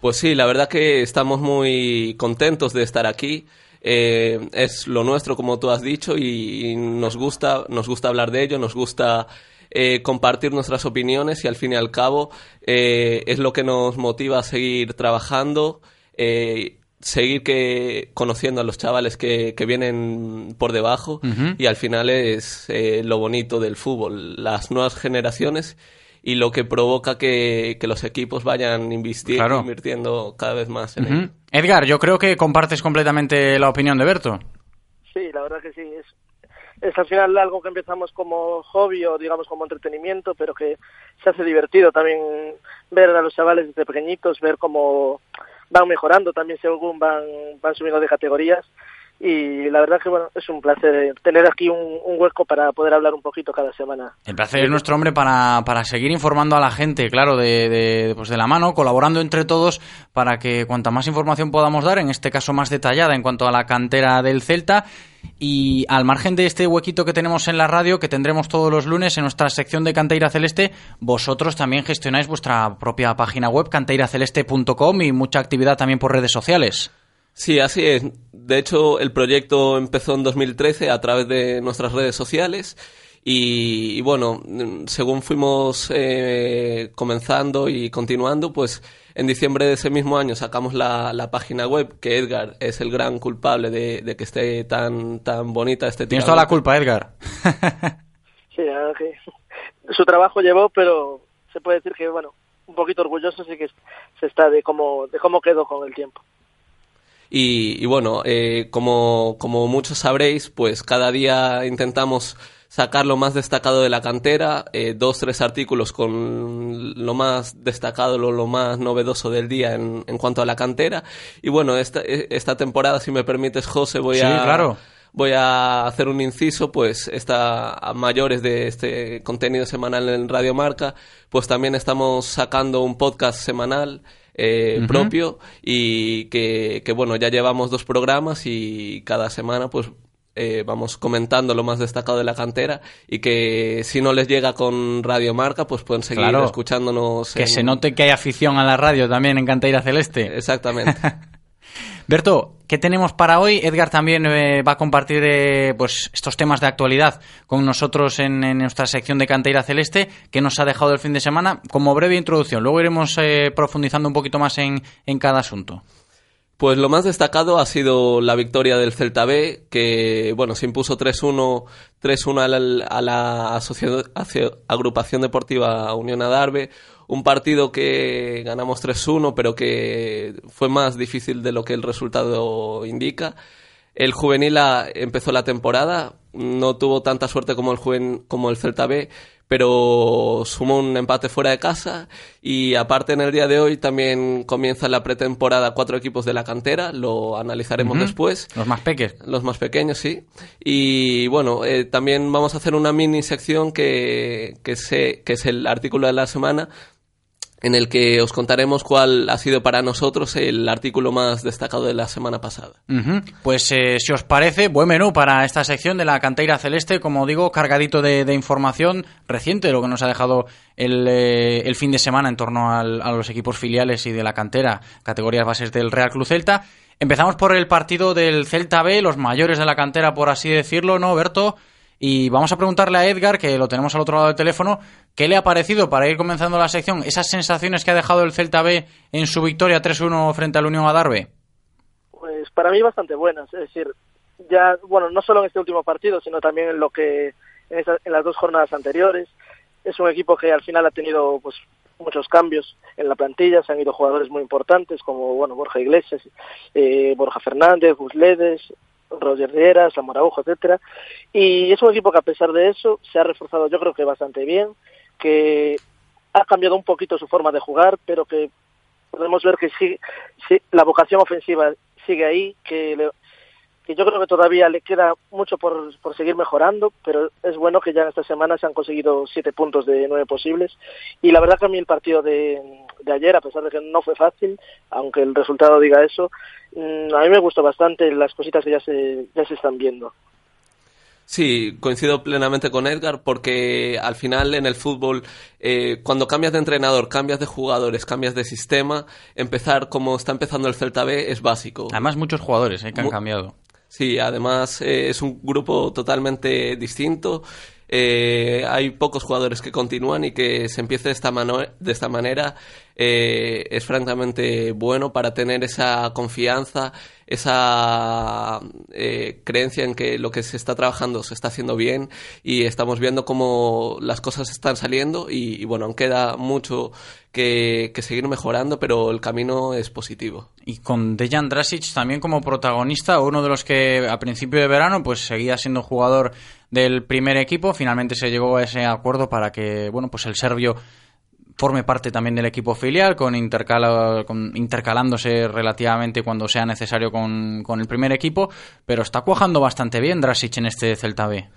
Pues sí, la verdad que estamos muy contentos de estar aquí. Eh, es lo nuestro, como tú has dicho, y, y nos gusta, nos gusta hablar de ello, nos gusta eh, compartir nuestras opiniones y al fin y al cabo eh, es lo que nos motiva a seguir trabajando, eh, seguir que conociendo a los chavales que, que vienen por debajo Ujú. y al final es eh, lo bonito del fútbol, las nuevas generaciones y lo que provoca que, que los equipos vayan invirtiendo, Claro. invirtiendo cada vez más en Ujú. ello. Edgar, yo creo que compartes completamente la opinión de Berto. Sí, la verdad que sí. Es, es al final algo que empezamos como hobby o digamos como entretenimiento, pero que se hace divertido también ver a los chavales desde pequeñitos, ver cómo van mejorando también según van, van subiendo de categorías. Y la verdad que bueno, es un placer tener aquí un, un hueco para poder hablar un poquito cada semana. El placer es nuestro hombre para, para seguir informando a la gente, claro, de, de, pues de la mano, colaborando entre todos para que cuanta más información podamos dar, en este caso más detallada en cuanto a la cantera del Celta. Y al margen de este huequito que tenemos en la radio, que tendremos todos los lunes en nuestra sección de Canteira Celeste, vosotros también gestionáis vuestra propia página web, canteiraceleste.com, y mucha actividad también por redes sociales. Sí, así es. De hecho, el proyecto empezó en 2013 a través de nuestras redes sociales y, y bueno, según fuimos eh, comenzando y continuando, pues en diciembre de ese mismo año sacamos la, la página web, que Edgar es el gran culpable de, de que esté tan, tan bonita este Tienes toda la culpa, Edgar. Sí, su trabajo llevó, pero se puede decir que bueno, un poquito orgulloso sí que se está de cómo de cómo quedó con el tiempo. Y, y bueno, eh, como, como muchos sabréis, pues cada día intentamos sacar lo más destacado de la cantera, eh, dos, tres artículos con lo más destacado, lo, lo más novedoso del día en, en cuanto a la cantera. Y bueno, esta, e, esta temporada, si me permites, José, voy Sí, a... claro. Voy a hacer un inciso, pues está a mayores de este contenido semanal en Radio Marca, pues también estamos sacando un podcast semanal eh, propio y que, que, bueno, ya llevamos dos programas y cada semana pues eh, vamos comentando lo más destacado de la cantera y que si no les llega con Radio Marca pues pueden seguir Claro. escuchándonos. Que en- se note que hay afición a la radio también en Canteira Celeste. Exactamente. Berto, ¿qué tenemos para hoy? Edgar también eh, va a compartir eh, pues estos temas de actualidad con nosotros en, nuestra sección de Canteira Celeste que nos ha dejado el fin de semana como breve introducción. Luego iremos eh, profundizando un poquito más en, cada asunto. Pues lo más destacado ha sido la victoria del Celta B, que bueno, se impuso 3-1 3-1 a la, a la agrupación deportiva Unión Adarve, un partido que ganamos 3-1, pero que fue más difícil de lo que el resultado indica. El juvenil a- empezó la temporada, no tuvo tanta suerte como el juven- como el Celta B, pero sumó un empate fuera de casa y aparte en el día de hoy también comienza la pretemporada cuatro equipos de la cantera, lo analizaremos después. Los más peques. Los más pequeños, sí. Y bueno, eh, también vamos a hacer una mini sección que, que, se- que es el artículo de la semana, en el que os contaremos cuál ha sido para nosotros el artículo más destacado de la semana pasada. Pues eh, si os parece, buen menú para esta sección de la Canteira Celeste, como digo, cargadito de, información reciente de lo que nos ha dejado el, eh, fin de semana en torno a los equipos filiales y de la cantera, categorías bases del Real Club Celta. Empezamos por el partido del Celta B, los mayores de la cantera, por así decirlo, ¿no, Berto? Y vamos a preguntarle a Edgar, que lo tenemos al otro lado del teléfono, ¿qué le ha parecido para ir comenzando la sección? Esas sensaciones que ha dejado el Celta B en su victoria 3-1 frente al Unión Adarve. Pues para mí bastante buenas, es decir, ya, bueno, no solo en este último partido, sino también en lo que, en, esa- en las dos jornadas anteriores. Es un equipo que al final ha tenido pues muchos cambios en la plantilla, se han ido jugadores muy importantes como, bueno, Borja Iglesias, eh, Borja Fernández, Busledes, Roger Riera, Samuel etcétera. Y es un equipo que a pesar de eso se ha reforzado yo creo que bastante bien, que ha cambiado un poquito su forma de jugar, pero que podemos ver que sí, la vocación ofensiva sigue ahí, que, le- que yo creo que todavía le queda mucho por, por seguir mejorando, pero es bueno que ya en esta semana se han conseguido siete puntos de nueve posibles. Y la verdad que a mí el partido de, de ayer, a pesar de que no fue fácil, aunque el resultado diga eso, mm, a mí me gustó bastante las cositas que ya se, ya se están viendo. Sí, coincido plenamente con Edgar porque al final en el fútbol, eh, cuando cambias de entrenador, cambias de jugadores, cambias de sistema, empezar como está empezando el Celta B es básico. Además, muchos jugadores eh, que han Mu- cambiado. Sí, además eh, es un grupo totalmente distinto. Eh, hay pocos jugadores que continúan y que se empiece de esta, mano- de esta manera eh, es francamente bueno para tener esa confianza, esa eh, creencia en que lo que se está trabajando se está haciendo bien y estamos viendo cómo las cosas están saliendo y, bueno, aún queda mucho que, que seguir mejorando, pero el camino es positivo. Y con Dejan Drasic también como protagonista, uno de los que a principio de verano pues seguía siendo jugador del primer equipo, finalmente se llegó a ese acuerdo para que bueno pues el serbio forme parte también del equipo filial, con, intercala- con- intercalándose relativamente cuando sea necesario con, con el primer equipo, pero está cuajando bastante bien Drasic en este Celta B.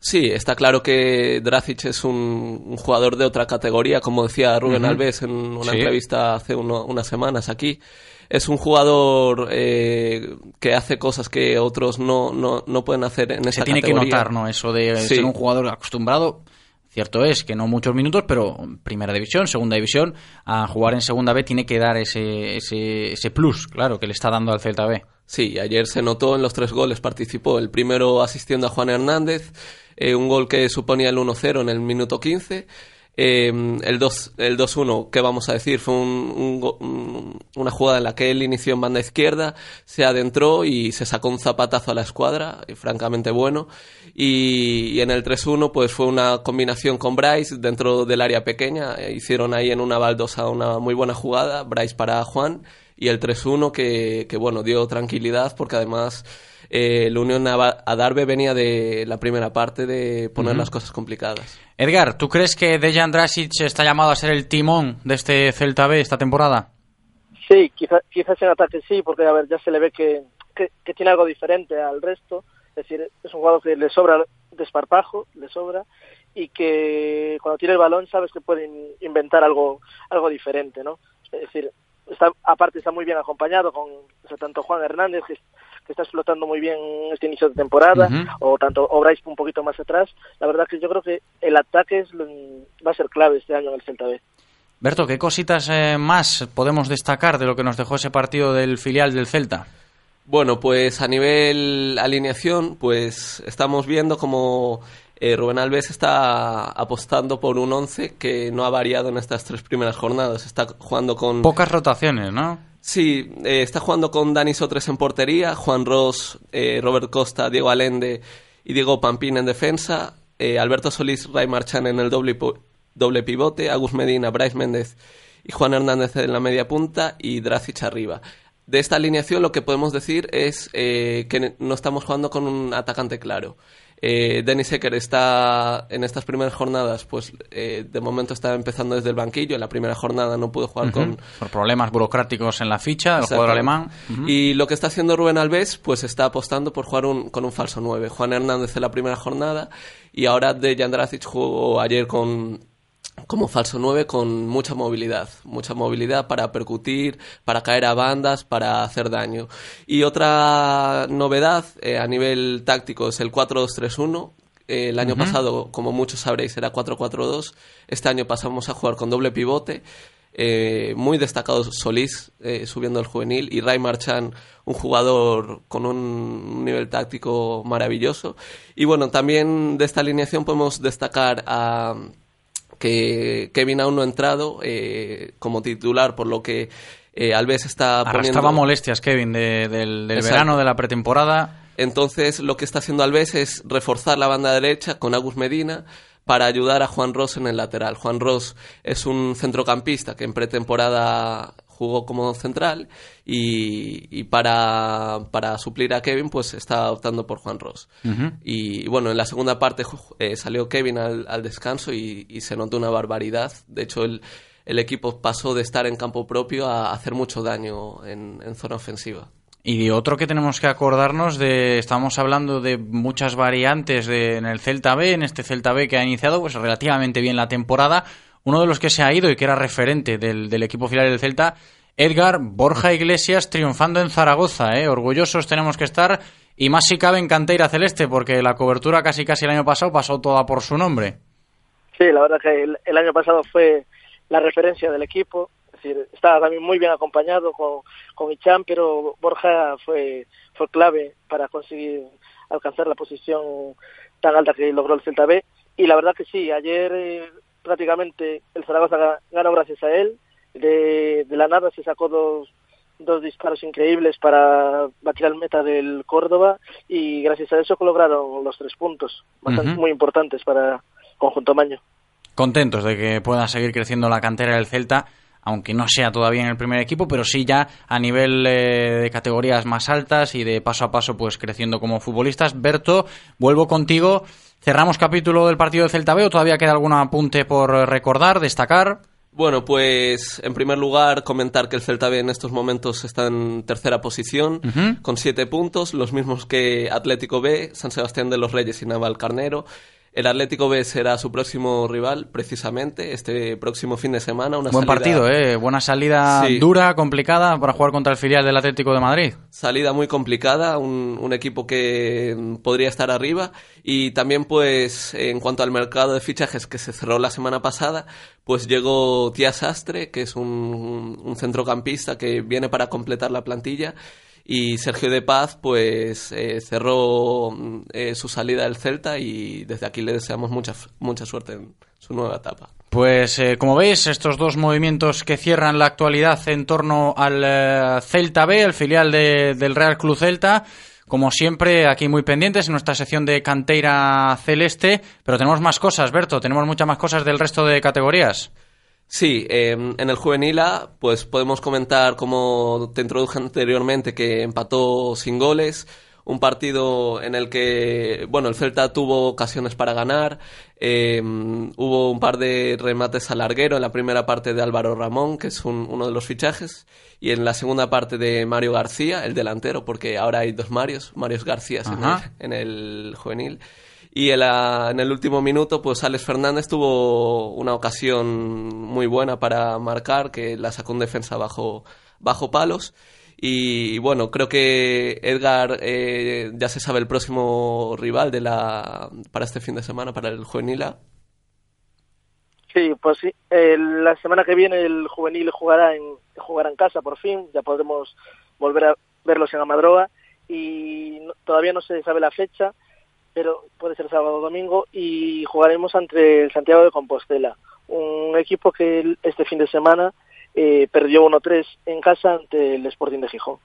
Sí, está claro que Dracic es un, un jugador de otra categoría, como decía Rubén. Alves en una Sí. entrevista hace uno- unas semanas aquí. Es un jugador eh, que hace cosas que otros no, no, no pueden hacer en esa Se tiene categoría. que notar, ¿no? Eso de Sí. ser un jugador acostumbrado. Cierto es que no muchos minutos, pero primera división, segunda división, a jugar en segunda B tiene que dar ese, ese, ese plus, claro, que le está dando al Celta B. Sí, ayer se notó en los tres goles, participó el primero asistiendo a Juan Hernández, eh, un gol que suponía el 1-0 en el minuto 15. Eh, el 2 el 2-1, ¿qué vamos a decir? Fue una jugada en la que él inició en banda izquierda, se adentró y se sacó un zapatazo a la escuadra, eh, francamente bueno. Y, y en el 3-1 pues fue una combinación con Bryce dentro del área pequeña, eh, hicieron ahí en una baldosa una muy buena jugada, Bryce para Juan y el 3-1 que, que, bueno, dio tranquilidad porque además eh, el Unión Adarve venía de la primera parte de poner las cosas complicadas. Edgar, ¿tú crees que Dejan Drasic está llamado a ser el timón de este Celta B esta temporada? Sí, quizás quizás en ataque sí, porque a ver, ya se le ve que, que, tiene algo diferente al resto. Es decir, es un jugador que le sobra desparpajo, le sobra, y que cuando tiene el balón sabes que puede inventar algo, algo diferente, ¿no? Es decir, está, aparte está muy bien acompañado con tanto Juan Hernández, que, está explotando muy bien este inicio de temporada, o tanto Obrais un poquito más atrás. La verdad que yo creo que el ataque es, va a ser clave este año en el Celta B. Berto, ¿qué cositas eh, más podemos destacar de lo que nos dejó ese partido del filial del Celta? Bueno, pues a nivel alineación, pues estamos viendo como eh, Rubén Alves está apostando por un 11 que no ha variado en estas tres primeras jornadas. Está jugando con... Pocas rotaciones, ¿no? Sí, eh, está jugando con Dani Sotres en portería, Juan Ross, eh, Robert Costa, Diego Alende y Diego Pampín en defensa, Alberto Solís, Ray Marchán en el doble, doble pivote, Agus Medina, Bryce Méndez y Juan Hernández en la media punta y Dracic arriba. De esta alineación lo que podemos decir es que no estamos jugando con un atacante claro. Eh, Dennis Ecker está en estas primeras jornadas, pues eh, de momento está empezando desde el banquillo. En la primera jornada no pudo jugar con. Por problemas burocráticos en la ficha del jugador alemán. Y lo que está haciendo Rubén Alves, pues está apostando por jugar un, con un falso 9. Juan Hernández en la primera jornada y ahora de Jandracic jugó ayer con como falso 9 con mucha movilidad, mucha movilidad para percutir, para caer a bandas, para hacer daño. Y otra novedad eh, a nivel táctico es el 4-2-3-1. Eh, el año pasado, como muchos sabréis, era 4-4-2. Este año pasamos a jugar con doble pivote. Eh, muy destacado Solís subiendo el juvenil y Ray Marchand, un jugador con un nivel táctico maravilloso. Y bueno, también de esta alineación podemos destacar a que Kevin aún no ha entrado eh, como titular, por lo que eh, Alves está Arrastraba molestias, Kevin, del, verano, de la pretemporada. Entonces, lo que está haciendo Alves es reforzar la banda derecha con Agus Medina para ayudar a Juan Ross en el lateral. Juan Ross es un centrocampista que en pretemporada jugó como central y, para, suplir a Kevin pues está optando por Juan Ross. y, bueno, en la segunda parte eh, salió Kevin al, descanso y, se notó una barbaridad. De hecho, el, el, equipo pasó de estar en campo propio a hacer mucho daño en, zona ofensiva. Y otro que tenemos que acordarnos de, estamos hablando de muchas variantes de, en el Celta B, en este Celta B que ha iniciado pues relativamente bien la temporada, uno de los que se ha ido y que era referente del, equipo final del Celta, Edgar Borja Iglesias triunfando en Zaragoza. ¿eh? Orgullosos tenemos que estar y más si cabe en Canteira Celeste porque la cobertura casi casi el año pasado pasó toda por su nombre. Sí, la verdad que el, año pasado fue la referencia del equipo. Es decir, estaba también muy bien acompañado con, con Ichan, pero Borja fue, fue clave para conseguir alcanzar la posición tan alta que logró el Celta B. Y la verdad que sí, ayer eh, prácticamente el Zaragoza ganó gracias a él. De, de la nada se sacó dos, dos disparos increíbles para batir al meta del Córdoba y gracias a eso lograron los tres puntos, bastante muy importantes para conjunto Maño. Contentos de que pueda seguir creciendo la cantera del Celta, aunque no sea todavía en el primer equipo, pero sí ya a nivel eh, de categorías más altas y de paso a paso pues creciendo como futbolistas. Berto, vuelvo contigo. ¿Cerramos capítulo del partido de Celta B o todavía queda algún apunte por recordar, destacar? Bueno, pues en primer lugar comentar que el Celta B en estos momentos está en tercera posición con siete puntos, los mismos que Atlético B, San Sebastián de los Reyes y Naval Carnero. El Atlético B será su próximo rival, precisamente, este próximo fin de semana. Una Buen partido, ¿eh? Buena salida dura, complicada para jugar contra el filial del Atlético de Madrid. Salida muy complicada, un, equipo que podría estar arriba. Y también, pues, en cuanto al mercado de fichajes que se cerró la semana pasada, pues llegó Tía Sastre, que es un, un centrocampista que viene para completar la plantilla y Sergio de Paz pues eh, cerró eh, su salida del Celta y desde aquí le deseamos mucha, mucha suerte en su nueva etapa. Pues eh, como veis, estos dos movimientos que cierran la actualidad en torno al Celta B, el filial del Real Club Celta, como siempre, aquí muy pendientes en nuestra sección de Canteira Celeste, pero tenemos más cosas, Berto, tenemos muchas más cosas del resto de categorías. Sí, eh, en el juvenil A, pues podemos comentar, como te introduje anteriormente, que empató sin goles. Un partido en el que, bueno, el Celta tuvo ocasiones para ganar. eh, hubo un par de remates al larguero en la primera parte de Álvaro Ramón, que es un- uno de los fichajes, y en la segunda parte de Mario García, el delantero, porque ahora hay dos Marios, Marios García en el, Ajá. en el juvenil. Y en, el último minuto, pues Alex Fernández tuvo una ocasión muy buena para marcar, que la sacó en defensa bajo, bajo palos. Y bueno, creo que Edgar eh, ya se sabe el próximo rival de la, para este fin de semana, para el juvenil A. Sí, pues sí. La semana que viene el juvenil jugará en, jugará en casa por fin. Ya podremos volver a verlos en Amadroa. Y todavía no se sabe la fecha, pero puede ser sábado o domingo. Y jugaremos ante el Santiago de Compostela. Un equipo que este fin de semana eh, perdió 1-3 en casa ante el Sporting de Gijón.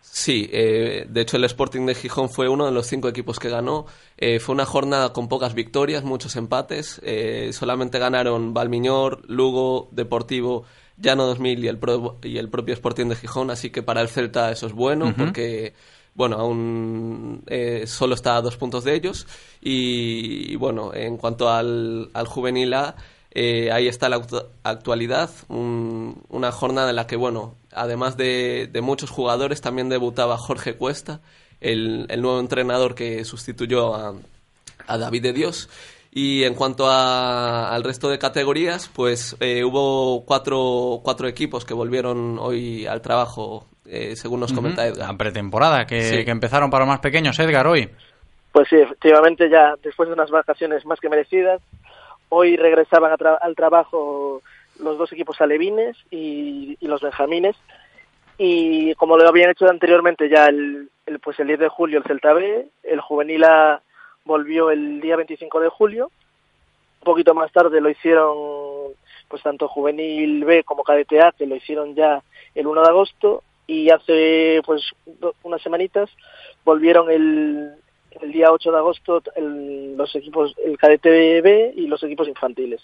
Sí, eh, de hecho el Sporting de Gijón fue uno de los cinco equipos que ganó. Eh, fue una jornada con pocas victorias, muchos empates. Eh, solamente ganaron Valmiñor, Lugo, Deportivo, Llano 2000 y el, pro- y el propio Sporting de Gijón. Así que para el Celta eso es bueno porque, bueno, aún eh, solo está a dos puntos de ellos. Y, bueno, en cuanto al, al juvenil A, eh, ahí está la actu- actualidad, un- una jornada en la que, bueno, además de, de muchos jugadores, también debutaba Jorge Cuesta, el, el nuevo entrenador que sustituyó a, a David de Dios. Y en cuanto a- al resto de categorías, pues eh, hubo cuatro, cuatro equipos que volvieron hoy al trabajo, eh, según nos comenta. Edgar. La pretemporada que, Sí. que empezaron para los más pequeños, Edgar, hoy. Pues sí, efectivamente, ya después de unas vacaciones más que merecidas, hoy regresaban a tra- al trabajo los dos equipos alevines y, y los benjamines. Y como lo habían hecho anteriormente ya el, el, pues el 10 de julio el Celta B, el juvenil A volvió el día 25 de julio. Un poquito más tarde lo hicieron pues tanto juvenil B como cadete A, que lo hicieron ya el 1 de agosto. Y hace pues unas semanitas volvieron el, el día 8 de agosto el- los equipos, el cadete B y los equipos infantiles.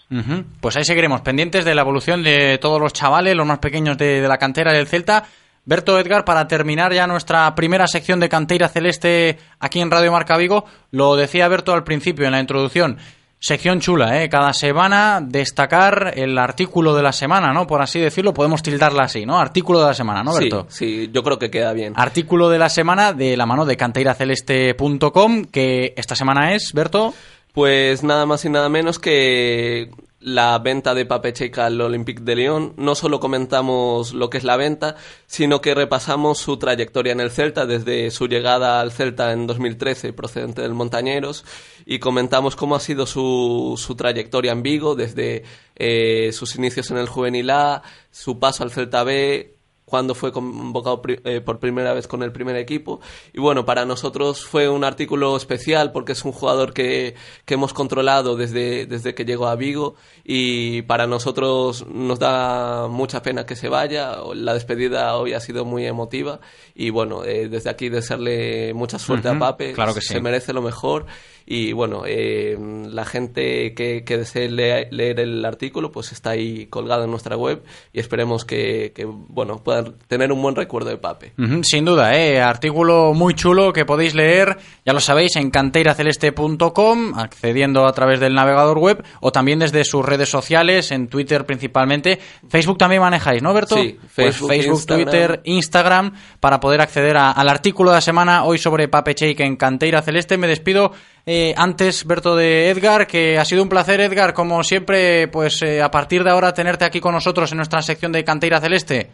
Pues ahí seguiremos pendientes de la evolución de todos los chavales, los más pequeños de, de la cantera del Celta. Berto Edgar, para terminar ya nuestra primera sección de Canteira Celeste aquí en Radio Marca Vigo, lo decía Berto al principio en la introducción. Sección chula, ¿eh? Cada semana destacar el artículo de la semana, ¿no? Por así decirlo, podemos tildarla así, ¿no? Artículo de la semana, ¿no, sí, Berto? sí, yo creo que queda bien. Artículo de la semana de la mano de canteiraceleste.com, que esta semana es, Berto. Pues nada más y nada menos que la venta de Pape Checa al Olympique de Lyon. No solo comentamos lo que es la venta, sino que repasamos su trayectoria en el Celta desde su llegada al Celta en 2013 procedente del Montañeros y comentamos cómo ha sido su, su trayectoria en Vigo desde eh, sus inicios en el Juvenil A, su paso al Celta B, cuando fue convocado eh, por primera vez con el primer equipo. Y bueno, para nosotros fue un artículo especial porque es un jugador que, que hemos controlado desde, desde que llegó a Vigo y para nosotros nos da mucha pena que se vaya. La despedida hoy ha sido muy emotiva y bueno, eh, desde aquí desearle mucha suerte Ujú, a Pape. claro que sí. Se merece lo mejor. Y bueno, eh, la gente que, que desee lea- leer el artículo, pues está ahí colgado en nuestra web y esperemos que, que, bueno, puedan tener un buen recuerdo de Pape. Sin duda, ¿eh? artículo muy chulo que podéis leer, ya lo sabéis, en canteiraceleste.com, accediendo a través del navegador web o también desde sus redes sociales, en Twitter principalmente. Facebook también manejáis, ¿no, Berto? Sí, Pues Facebook, Instagram. Twitter, Instagram, para poder acceder a- al artículo de la semana hoy sobre Pape Cheik en Canteira Celeste. Me despido eh, antes, Berto, de Edgar, que ha sido un placer, Edgar, como siempre, pues eh, a partir de ahora tenerte aquí con nosotros en nuestra sección de Canteira Celeste.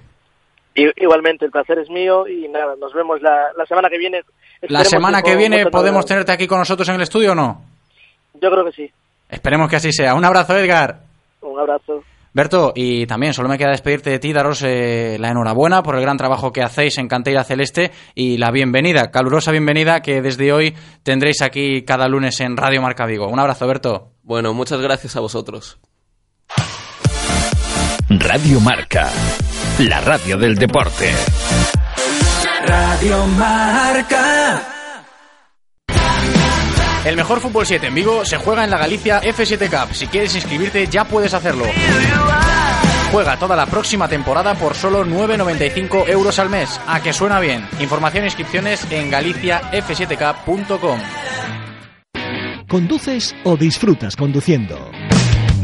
Igualmente, el placer es mío y nada, nos vemos la, la semana que viene. La semana que con viene podemos tenerte aquí con nosotros en el estudio o no? Yo creo que sí. Esperemos que así sea. Un abrazo, Edgar. Un abrazo. Berto, y también solo me queda despedirte de ti, daros eh, la enhorabuena por el gran trabajo que hacéis en Canteira Celeste y la bienvenida, calurosa bienvenida que desde hoy tendréis aquí cada lunes en Radio Marca Vigo. Un abrazo, Berto. Bueno, muchas gracias a vosotros. Radio Marca, la radio del deporte. Radio Marca. El mejor fútbol 7 en Vigo se juega en la Galicia F7 Cup. Si quieres inscribirte ya puedes hacerlo. Juega toda la próxima temporada por solo 9,95 euros al mes. A que suena bien. Información e inscripciones en galiciaf7k.com. ¿Conduces o disfrutas conduciendo?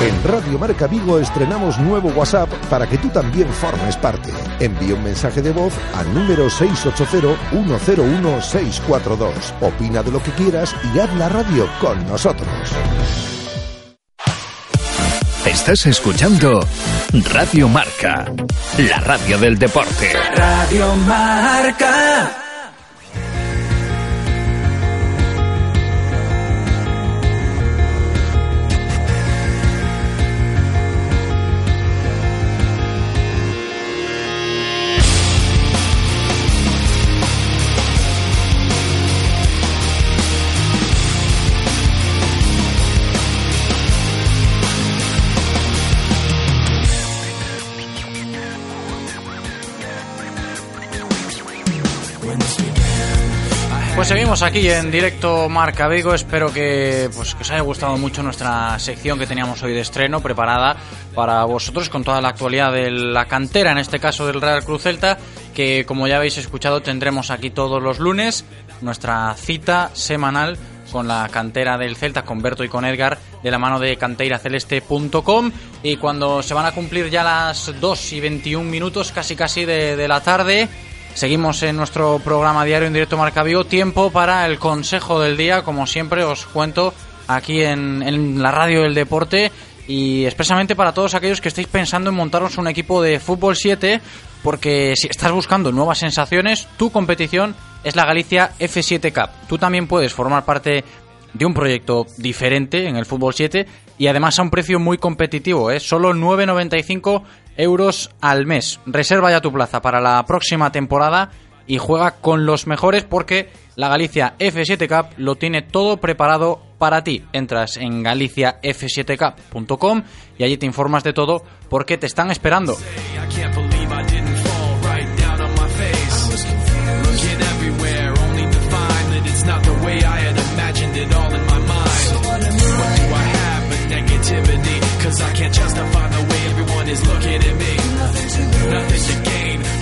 En Radio Marca Vigo estrenamos nuevo WhatsApp para que tú también formes parte. Envía un mensaje de voz al número 680-101-642. Opina de lo que quieras y haz la radio con nosotros. Estás escuchando Radio Marca, la radio del deporte. Radio Marca. Pues seguimos aquí en directo Marca Vigo. Espero que, pues, que os haya gustado mucho nuestra sección que teníamos hoy de estreno preparada para vosotros con toda la actualidad de la cantera, en este caso del Real Cruz Celta, que como ya habéis escuchado tendremos aquí todos los lunes nuestra cita semanal con la cantera del Celta, con Berto y con Edgar, de la mano de canteiraceleste.com. Y cuando se van a cumplir ya las 2 y 21 minutos, casi casi de, de la tarde, Seguimos en nuestro programa diario en directo Marca. Tiempo para el consejo del día, como siempre os cuento aquí en, en, la radio del deporte y expresamente para todos aquellos que estéis pensando en montaros un equipo de fútbol 7 porque si estás buscando nuevas sensaciones, tu competición es la Galicia F7 Cup. Tú también puedes formar parte de un proyecto diferente en el fútbol 7 y además a un precio muy competitivo, ¿eh? solo 9,95 euros al mes. Reserva ya tu plaza para la próxima temporada y juega con los mejores porque la Galicia F7 Cup lo tiene todo preparado para ti. Entras en galiciaf7cup.com y allí te informas de todo porque te están esperando.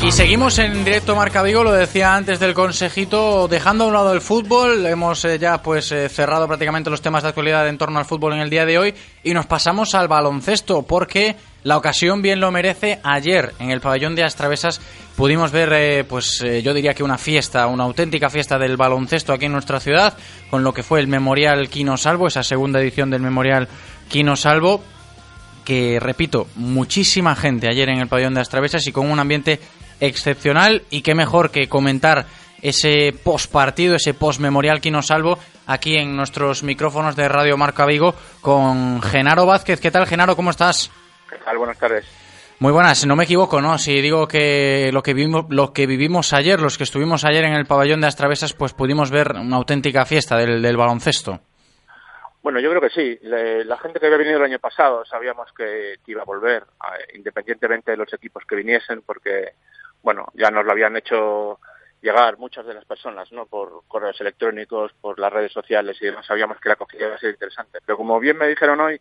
Y seguimos en directo Marca Vigo, lo decía antes del consejito, dejando a un lado el fútbol, hemos eh, ya pues eh, cerrado prácticamente los temas de actualidad en torno al fútbol en el día de hoy y nos pasamos al baloncesto porque la ocasión bien lo merece. Ayer en el pabellón de Astravesas pudimos ver eh, pues yo diría que una fiesta, una auténtica fiesta del baloncesto aquí en nuestra ciudad con lo que fue el Memorial Quino Salvo, esa segunda edición del Memorial Quino Salvo que repito, muchísima gente ayer en el pabellón de Astravesas y con un ambiente excepcional y qué mejor que comentar ese post partido, ese post memorial que nos salvo aquí en nuestros micrófonos de Radio Marca Vigo con Genaro Vázquez. ¿Qué tal, Genaro? ¿Cómo estás? ¿Qué tal? Buenas tardes. Muy buenas, no me equivoco, ¿no? Si digo que lo que vivimos, lo que vivimos ayer, los que estuvimos ayer en el pabellón de Astravesas, pues pudimos ver una auténtica fiesta del, del baloncesto. Bueno, yo creo que sí. La gente que había venido el año pasado sabíamos que iba a volver, independientemente de los equipos que viniesen, porque, bueno, ya nos lo habían hecho llegar muchas de las personas, ¿no? Por correos electrónicos, por las redes sociales y demás, sabíamos que la acogida iba a ser interesante. Pero como bien me dijeron hoy,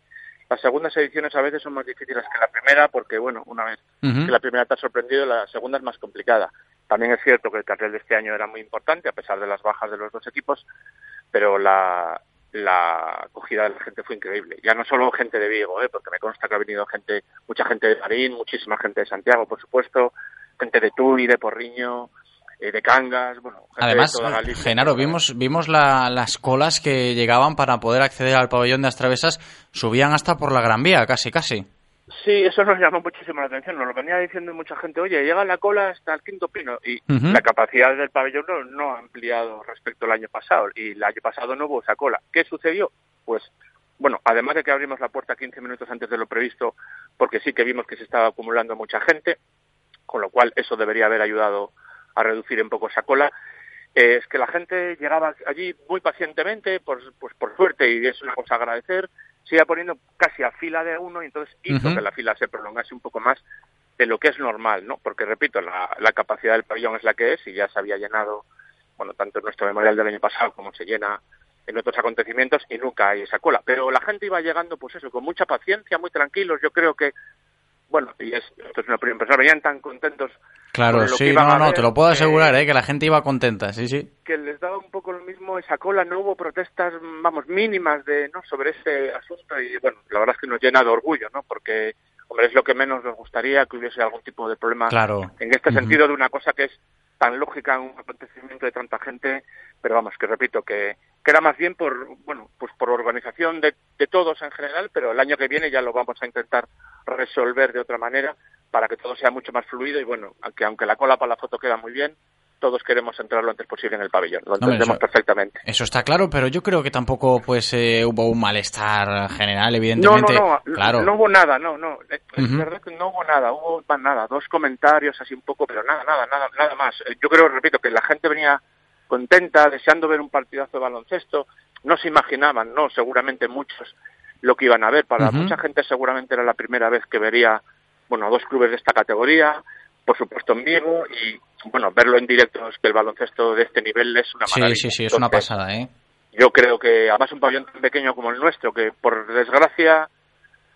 las segundas ediciones a veces son más difíciles que la primera, porque, bueno, una vez que la primera te ha sorprendido, la segunda es más complicada. También es cierto que el cartel de este año era muy importante, a pesar de las bajas de los dos equipos, pero la, la acogida de la gente fue increíble. Ya no solo gente de Vigo, ¿eh? porque me consta que ha venido gente, mucha gente de Marín, muchísima gente de Santiago, por supuesto, gente de Tui, de Porriño, eh, de Cangas, bueno, gente Además, de toda Galicia. Genaro, vimos, vimos la- las colas que llegaban para poder acceder al pabellón de Astravesas, subían hasta por la Gran Vía, casi, casi. Sí, eso nos llamó muchísimo la atención. Nos lo venía diciendo mucha gente, oye, llega la cola hasta el quinto pino. Y la capacidad del pabellón no, no ha ampliado respecto al año pasado. Y el año pasado no hubo esa cola. ¿Qué sucedió? Pues, bueno, además de que abrimos la puerta 15 minutos antes de lo previsto, porque sí que vimos que se estaba acumulando mucha gente, con lo cual eso debería haber ayudado a reducir un poco esa cola. Eh, es que la gente llegaba allí muy pacientemente, por, pues por suerte, y es una cosa a agradecer, se iba poniendo casi a fila de uno y entonces hizo que la fila se prolongase un poco más de lo que es normal, ¿no? Porque, repito, la, la capacidad del pabellón es la que es y ya se había llenado, bueno, tanto en nuestro memorial del año pasado como se llena en otros acontecimientos y nunca hay esa cola. Pero la gente iba llegando, pues eso, con mucha paciencia, muy tranquilos. Yo creo que, bueno, y es, esto es una opinión personal, venían tan contentos Claro, sí, no, no, ver te lo puedo asegurar, ¿eh? que la gente iba contenta, sí, sí. que les daba un poco lo mismo esa cola, no hubo protestas, vamos, mínimas de no sobre ese asunto y bueno, la verdad es que nos llena de orgullo, ¿no? Porque, hombre, es lo que menos nos gustaría que hubiese algún tipo de problema Claro. en este sentido de una cosa que es tan lógica un acontecimiento de tanta gente, pero vamos, que repito, que, que era más bien por, bueno, pues por organización de, de todos en general, pero el año que viene ya lo vamos a intentar resolver de otra manera para que todo sea mucho más fluido y bueno, aunque, aunque la cola para la foto queda muy bien, todos queremos entrar lo antes posible en el pabellón, lo entendemos eso- perfectamente. Eso está claro, pero yo creo que tampoco pues eh, hubo un malestar general, No, evidentemente. no, no, claro. no hubo nada, no, no, es verdad que no hubo nada, hubo nada, dos comentarios así un poco, pero nada, nada, nada, nada más. Eh, Yo creo, repito, que la gente venía contenta, deseando ver un partidazo de baloncesto, no se imaginaban, no, seguramente muchos lo que iban a ver, para mucha gente seguramente era la primera vez que vería, bueno, a dos clubes de esta categoría, por supuesto en Vigo, y bueno, verlo en directo es que el baloncesto de este nivel es una Sí, maravilla. sí, sí, es una pasada, ¿eh? yo creo que además un pabellón tan pequeño como el nuestro, que por desgracia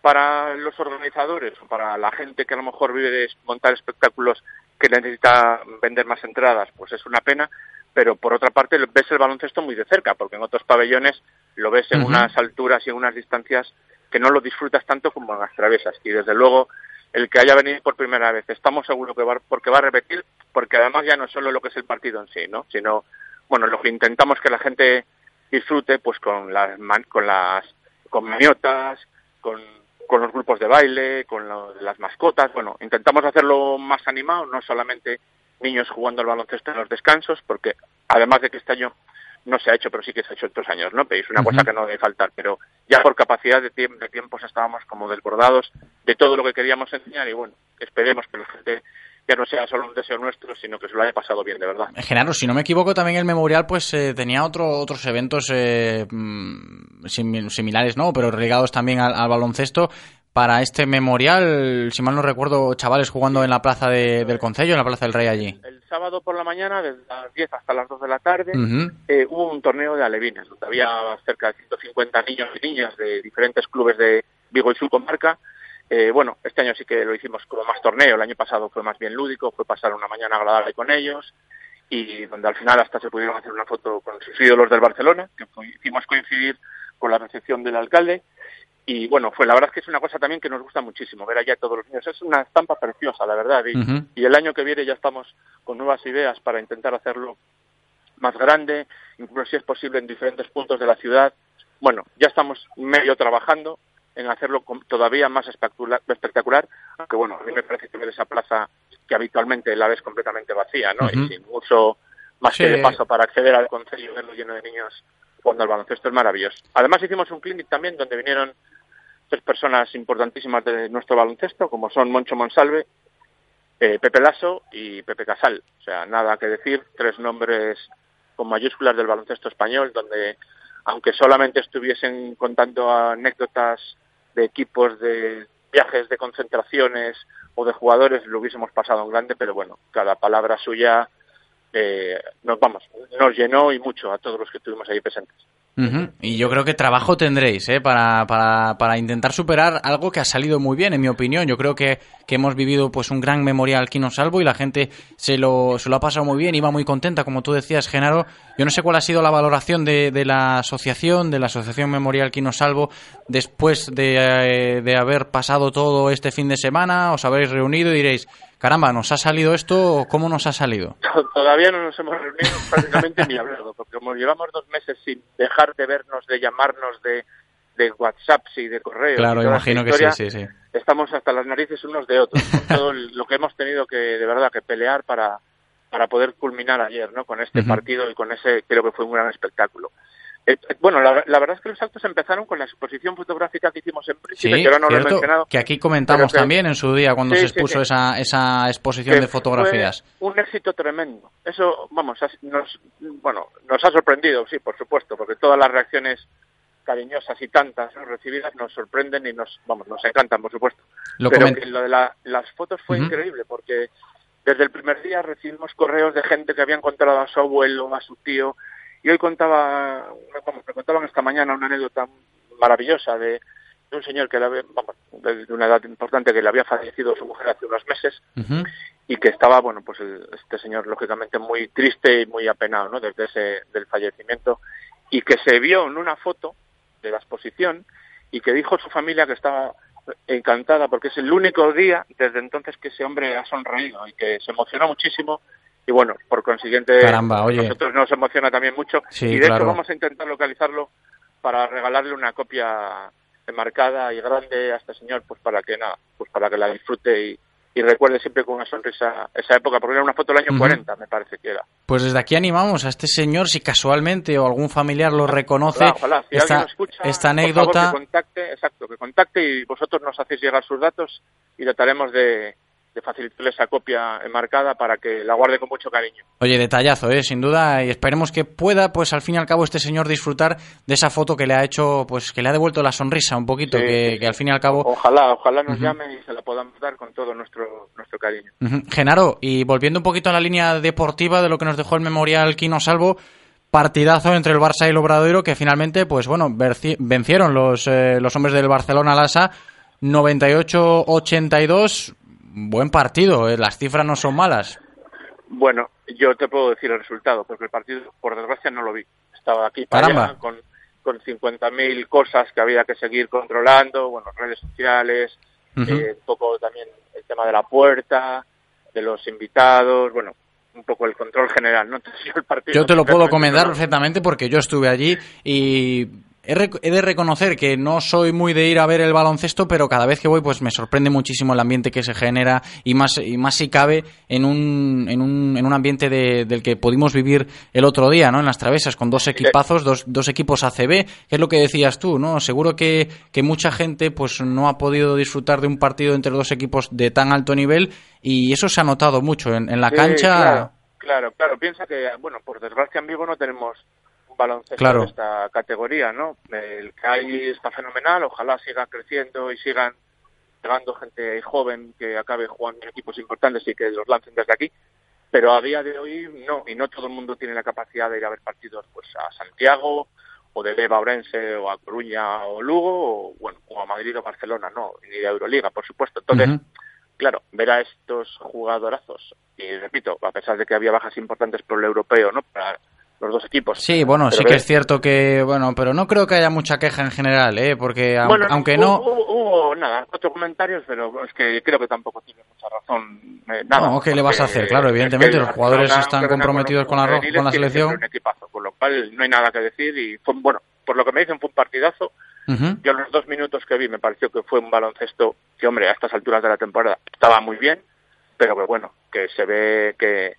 para los organizadores o para la gente que a lo mejor vive de montar espectáculos que necesita vender más entradas, pues es una pena, pero por otra parte ves el baloncesto muy de cerca, porque en otros pabellones lo ves en unas alturas y en unas distancias que no lo disfrutas tanto como en las travesas. Y desde luego el que haya venido por primera vez, estamos seguros que va, porque va a repetir, porque además ya no es solo lo que es el partido en sí, ¿no? sino bueno, lo que intentamos que la gente disfrute pues con las man- con las con maniotas, con, con los grupos de baile, con lo- las mascotas, bueno, intentamos hacerlo más animado, no solamente niños jugando al baloncesto en los descansos, porque además de que este año no se ha hecho, pero sí que se ha hecho otros años, ¿no? Es una cosa que no debe faltar, pero ya por capacidad de, tiemp- de tiempos estábamos como desbordados de todo lo que queríamos enseñar y bueno, esperemos que la gente ya no sea solo un deseo nuestro, sino que se lo haya pasado bien, de verdad. Genaro, si no me equivoco, también el memorial pues eh, tenía otro, otros eventos eh, mm, simi- similares, ¿no? Pero ligados también al, al baloncesto. Para este memorial, si mal no recuerdo, chavales jugando en la plaza de- del Concello, en la plaza del Rey allí. El sábado por la mañana, desde las 10 hasta las 2 de la tarde, eh, hubo un torneo de alevines, donde había cerca de 150 niños y niñas de diferentes clubes de Vigo y su comarca. Eh, bueno, este año sí que lo hicimos como más torneo, el año pasado fue más bien lúdico, fue pasar una mañana agradable con ellos y donde al final hasta se pudieron hacer una foto con sus ídolos del Barcelona, que hicimos coincidir con la recepción del alcalde. Y bueno, fue la verdad es que es una cosa también que nos gusta muchísimo, ver allá todos los niños. Es una estampa preciosa, la verdad. Y, el año que viene ya estamos con nuevas ideas para intentar hacerlo más grande, incluso si es posible en diferentes puntos de la ciudad. Bueno, ya estamos medio trabajando en hacerlo todavía más espectacular, espectacular, aunque bueno, a mí me parece que ver esa plaza que habitualmente la ves completamente vacía, ¿no? Y sin mucho más Sí. que de paso para acceder al concello y verlo lleno de niños jugando al baloncesto es maravilloso. Además hicimos un clinic también donde vinieron tres personas importantísimas de nuestro baloncesto, como son Moncho Monsalve, eh, Pepe Lasso y Pepe Casal. O sea, nada que decir, tres nombres con mayúsculas del baloncesto español, donde aunque solamente estuviesen contando anécdotas de equipos, de viajes, de concentraciones o de jugadores, lo hubiésemos pasado en grande, pero bueno, cada palabra suya eh, nos vamos, nos llenó y mucho a todos los que estuvimos ahí presentes. Ujú. Y yo creo que trabajo tendréis ¿eh? para, para, para intentar superar algo que ha salido muy bien, en mi opinión. Yo creo que, que hemos vivido pues un gran memorial Quino Salvo y la gente se lo, se lo ha pasado muy bien, iba muy contenta, como tú decías, Genaro. Yo no sé cuál ha sido la valoración de, de la asociación, de la Asociación Memorial Quino Salvo, después de, eh, de haber pasado todo este fin de semana, os habréis reunido y diréis, caramba, ¿nos ha salido esto? ¿Cómo nos ha salido? Todavía no nos hemos reunido prácticamente ni hablado, porque como llevamos dos meses sin dejar de vernos, de llamarnos, de, de WhatsApp y de correo. Claro, imagino que sí, sí, sí. Estamos hasta las narices unos de otros, con todo lo que hemos tenido que, de verdad, que pelear para, para poder culminar ayer, ¿no? Con este partido y con ese, creo que fue un gran espectáculo. Eh, bueno, la, verdad es que los actos empezaron con la exposición fotográfica que hicimos en Príncipe, sí, que ahora no cierto, lo he mencionado. Que aquí comentamos también en su día cuando Sí, se expuso sí. Esa, esa exposición de fotografías. Un éxito tremendo. Eso, vamos, nos, bueno, nos ha sorprendido, sí, por supuesto, porque todas las reacciones cariñosas y tantas ¿no? recibidas nos sorprenden y nos, vamos, nos encantan, por supuesto. Lo Pero que lo de la- las fotos fue increíble, porque desde el primer día recibimos correos de gente que había encontrado a su abuelo, a su tío, y hoy contaba, vamos, me contaban esta mañana una anécdota maravillosa de, de un señor que le había- vamos, de de una edad importante que le había fallecido su mujer hace unos meses y que estaba, bueno, pues el- este señor lógicamente muy triste y muy apenado, ¿no? Desde ese del fallecimiento y que se vio en una foto de la exposición y que dijo su familia que estaba encantada porque es el único día desde entonces que ese hombre ha sonreído y que se emocionó muchísimo y bueno, por consiguiente Caramba, oye. nosotros nos emociona también mucho Sí, y de claro. hecho vamos a intentar localizarlo para regalarle una copia enmarcada y grande a este señor pues para que nada, pues para que la disfrute y, y recuerde siempre con una sonrisa esa época, porque era una foto del año Ujú. 40, me parece que era. Pues desde aquí animamos a este señor, si casualmente o algún familiar lo reconoce, Ojalá, ojalá. Si esta, escucha, favor, anécdota. que contacte, exacto, que contacte y vosotros nos hacéis llegar sus datos y trataremos de, de facilitarle esa copia enmarcada para que la guarde con mucho cariño. Oye, detallazo, ¿eh? sin duda, y esperemos que pueda, pues al fin y al cabo, este señor disfrutar de esa foto que le ha hecho, pues que le ha devuelto la sonrisa un poquito, Sí, que, sí, que al fin y al cabo... Ojalá, ojalá nos Ujú. llame y se la podamos dar con todo nuestro, nuestro cariño. Genaro, y volviendo un poquito a la línea deportiva de lo que nos dejó el memorial Quino Salvo, partidazo entre el Barça y el Obradoiro que finalmente, pues bueno, vencieron los, eh, los hombres del Barcelona Lasa 98-82. Buen partido, eh, las cifras no son malas. Bueno, yo te puedo decir el resultado, porque el partido, por desgracia, no lo vi. Estaba aquí para allá con, con 50.000 cosas que había que seguir controlando, bueno, redes sociales, eh, un poco también el tema de la puerta, de los invitados, bueno, un poco el control general, ¿no? Entonces, yo el partido Yo te lo puedo comentar perfectamente porque yo estuve allí y he, de reconocer que no soy muy de ir a ver el baloncesto, pero cada vez que voy pues me sorprende muchísimo el ambiente que se genera y más y más si cabe en un, en un, en un ambiente de- del que pudimos vivir el otro día, ¿no? En las travesas con dos equipazos, dos, dos equipos ACB, que es lo que decías tú, ¿no? Seguro que, que mucha gente pues no ha podido disfrutar de un partido entre dos equipos de tan alto nivel y eso se ha notado mucho en, en la Sí, cancha. Claro, claro, claro. Piensa que, bueno, por desgracia en Vigo no tenemos baloncesto Claro. de esta categoría, ¿no? El que hay está fenomenal, ojalá siga creciendo y sigan llegando gente joven que acabe jugando en equipos importantes y que los lancen desde aquí. Pero a día de hoy no, y no todo el mundo tiene la capacidad de ir a ver partidos pues a Santiago o de Deva Orense o a Coruña o Lugo o bueno o a Madrid o Barcelona, no, ni de Euroliga, por supuesto. Entonces, claro, ver a estos jugadorazos, y repito, a pesar de que había bajas importantes por el europeo, ¿no? Para los dos equipos. Sí, bueno, Pero sí que es cierto que, bueno, pero no creo que haya mucha queja en general, ¿eh? Porque Bueno, aunque hubo, no... Hubo, hubo, nada, cuatro comentarios, pero es que creo que tampoco tiene mucha razón. eh, nada, No, ¿qué le vas a hacer? Claro, evidentemente los jugadores están comprometidos con la, con la tiene siempre selección. un equipazo, con lo cual no hay nada que decir y fue, bueno, por lo que me dicen fue un partidazo. Ujú. Yo los dos minutos que vi me pareció que fue un baloncesto que, hombre, a estas alturas de la temporada estaba muy bien, pero que bueno, que se ve que,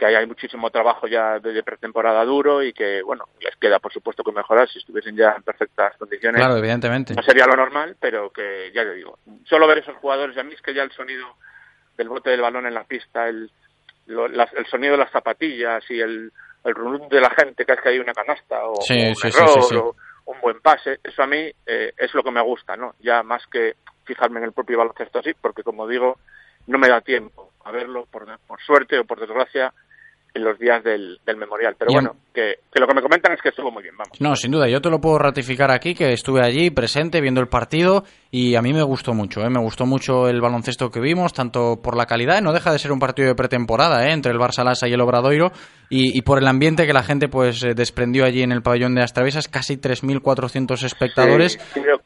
que hay muchísimo trabajo ya de, de pretemporada duro y que, bueno, les queda por supuesto que mejorar si estuviesen ya en perfectas condiciones. Claro, evidentemente. No sería lo normal, pero que ya te digo, solo ver esos jugadores, a mí es que ya el sonido del bote del balón en la pista, el, lo- las- el sonido de las zapatillas y el, el rum de la gente que es que hay una canasta o, Sí, un sí, error sí. o un buen pase, eso a mí eh, es lo que me gusta, ¿no? Ya más que fijarme en el propio baloncesto así, porque como digo, no me da tiempo a verlo, por, por suerte o por desgracia, en los días del, del memorial. Pero bueno, que, que lo que me comentan es que estuvo muy bien, vamos. No, sin duda, yo te lo puedo ratificar aquí, que estuve allí presente viendo el partido y a mí me gustó mucho, ¿eh? me gustó mucho el baloncesto que vimos, tanto por la calidad, no deja de ser un partido de pretemporada ¿eh? entre el Barça Lasa y el Obradoiro, y, y por el ambiente que la gente pues eh, desprendió allí en el pabellón de las Travesas, casi 3.400 espectadores. Sí, creo,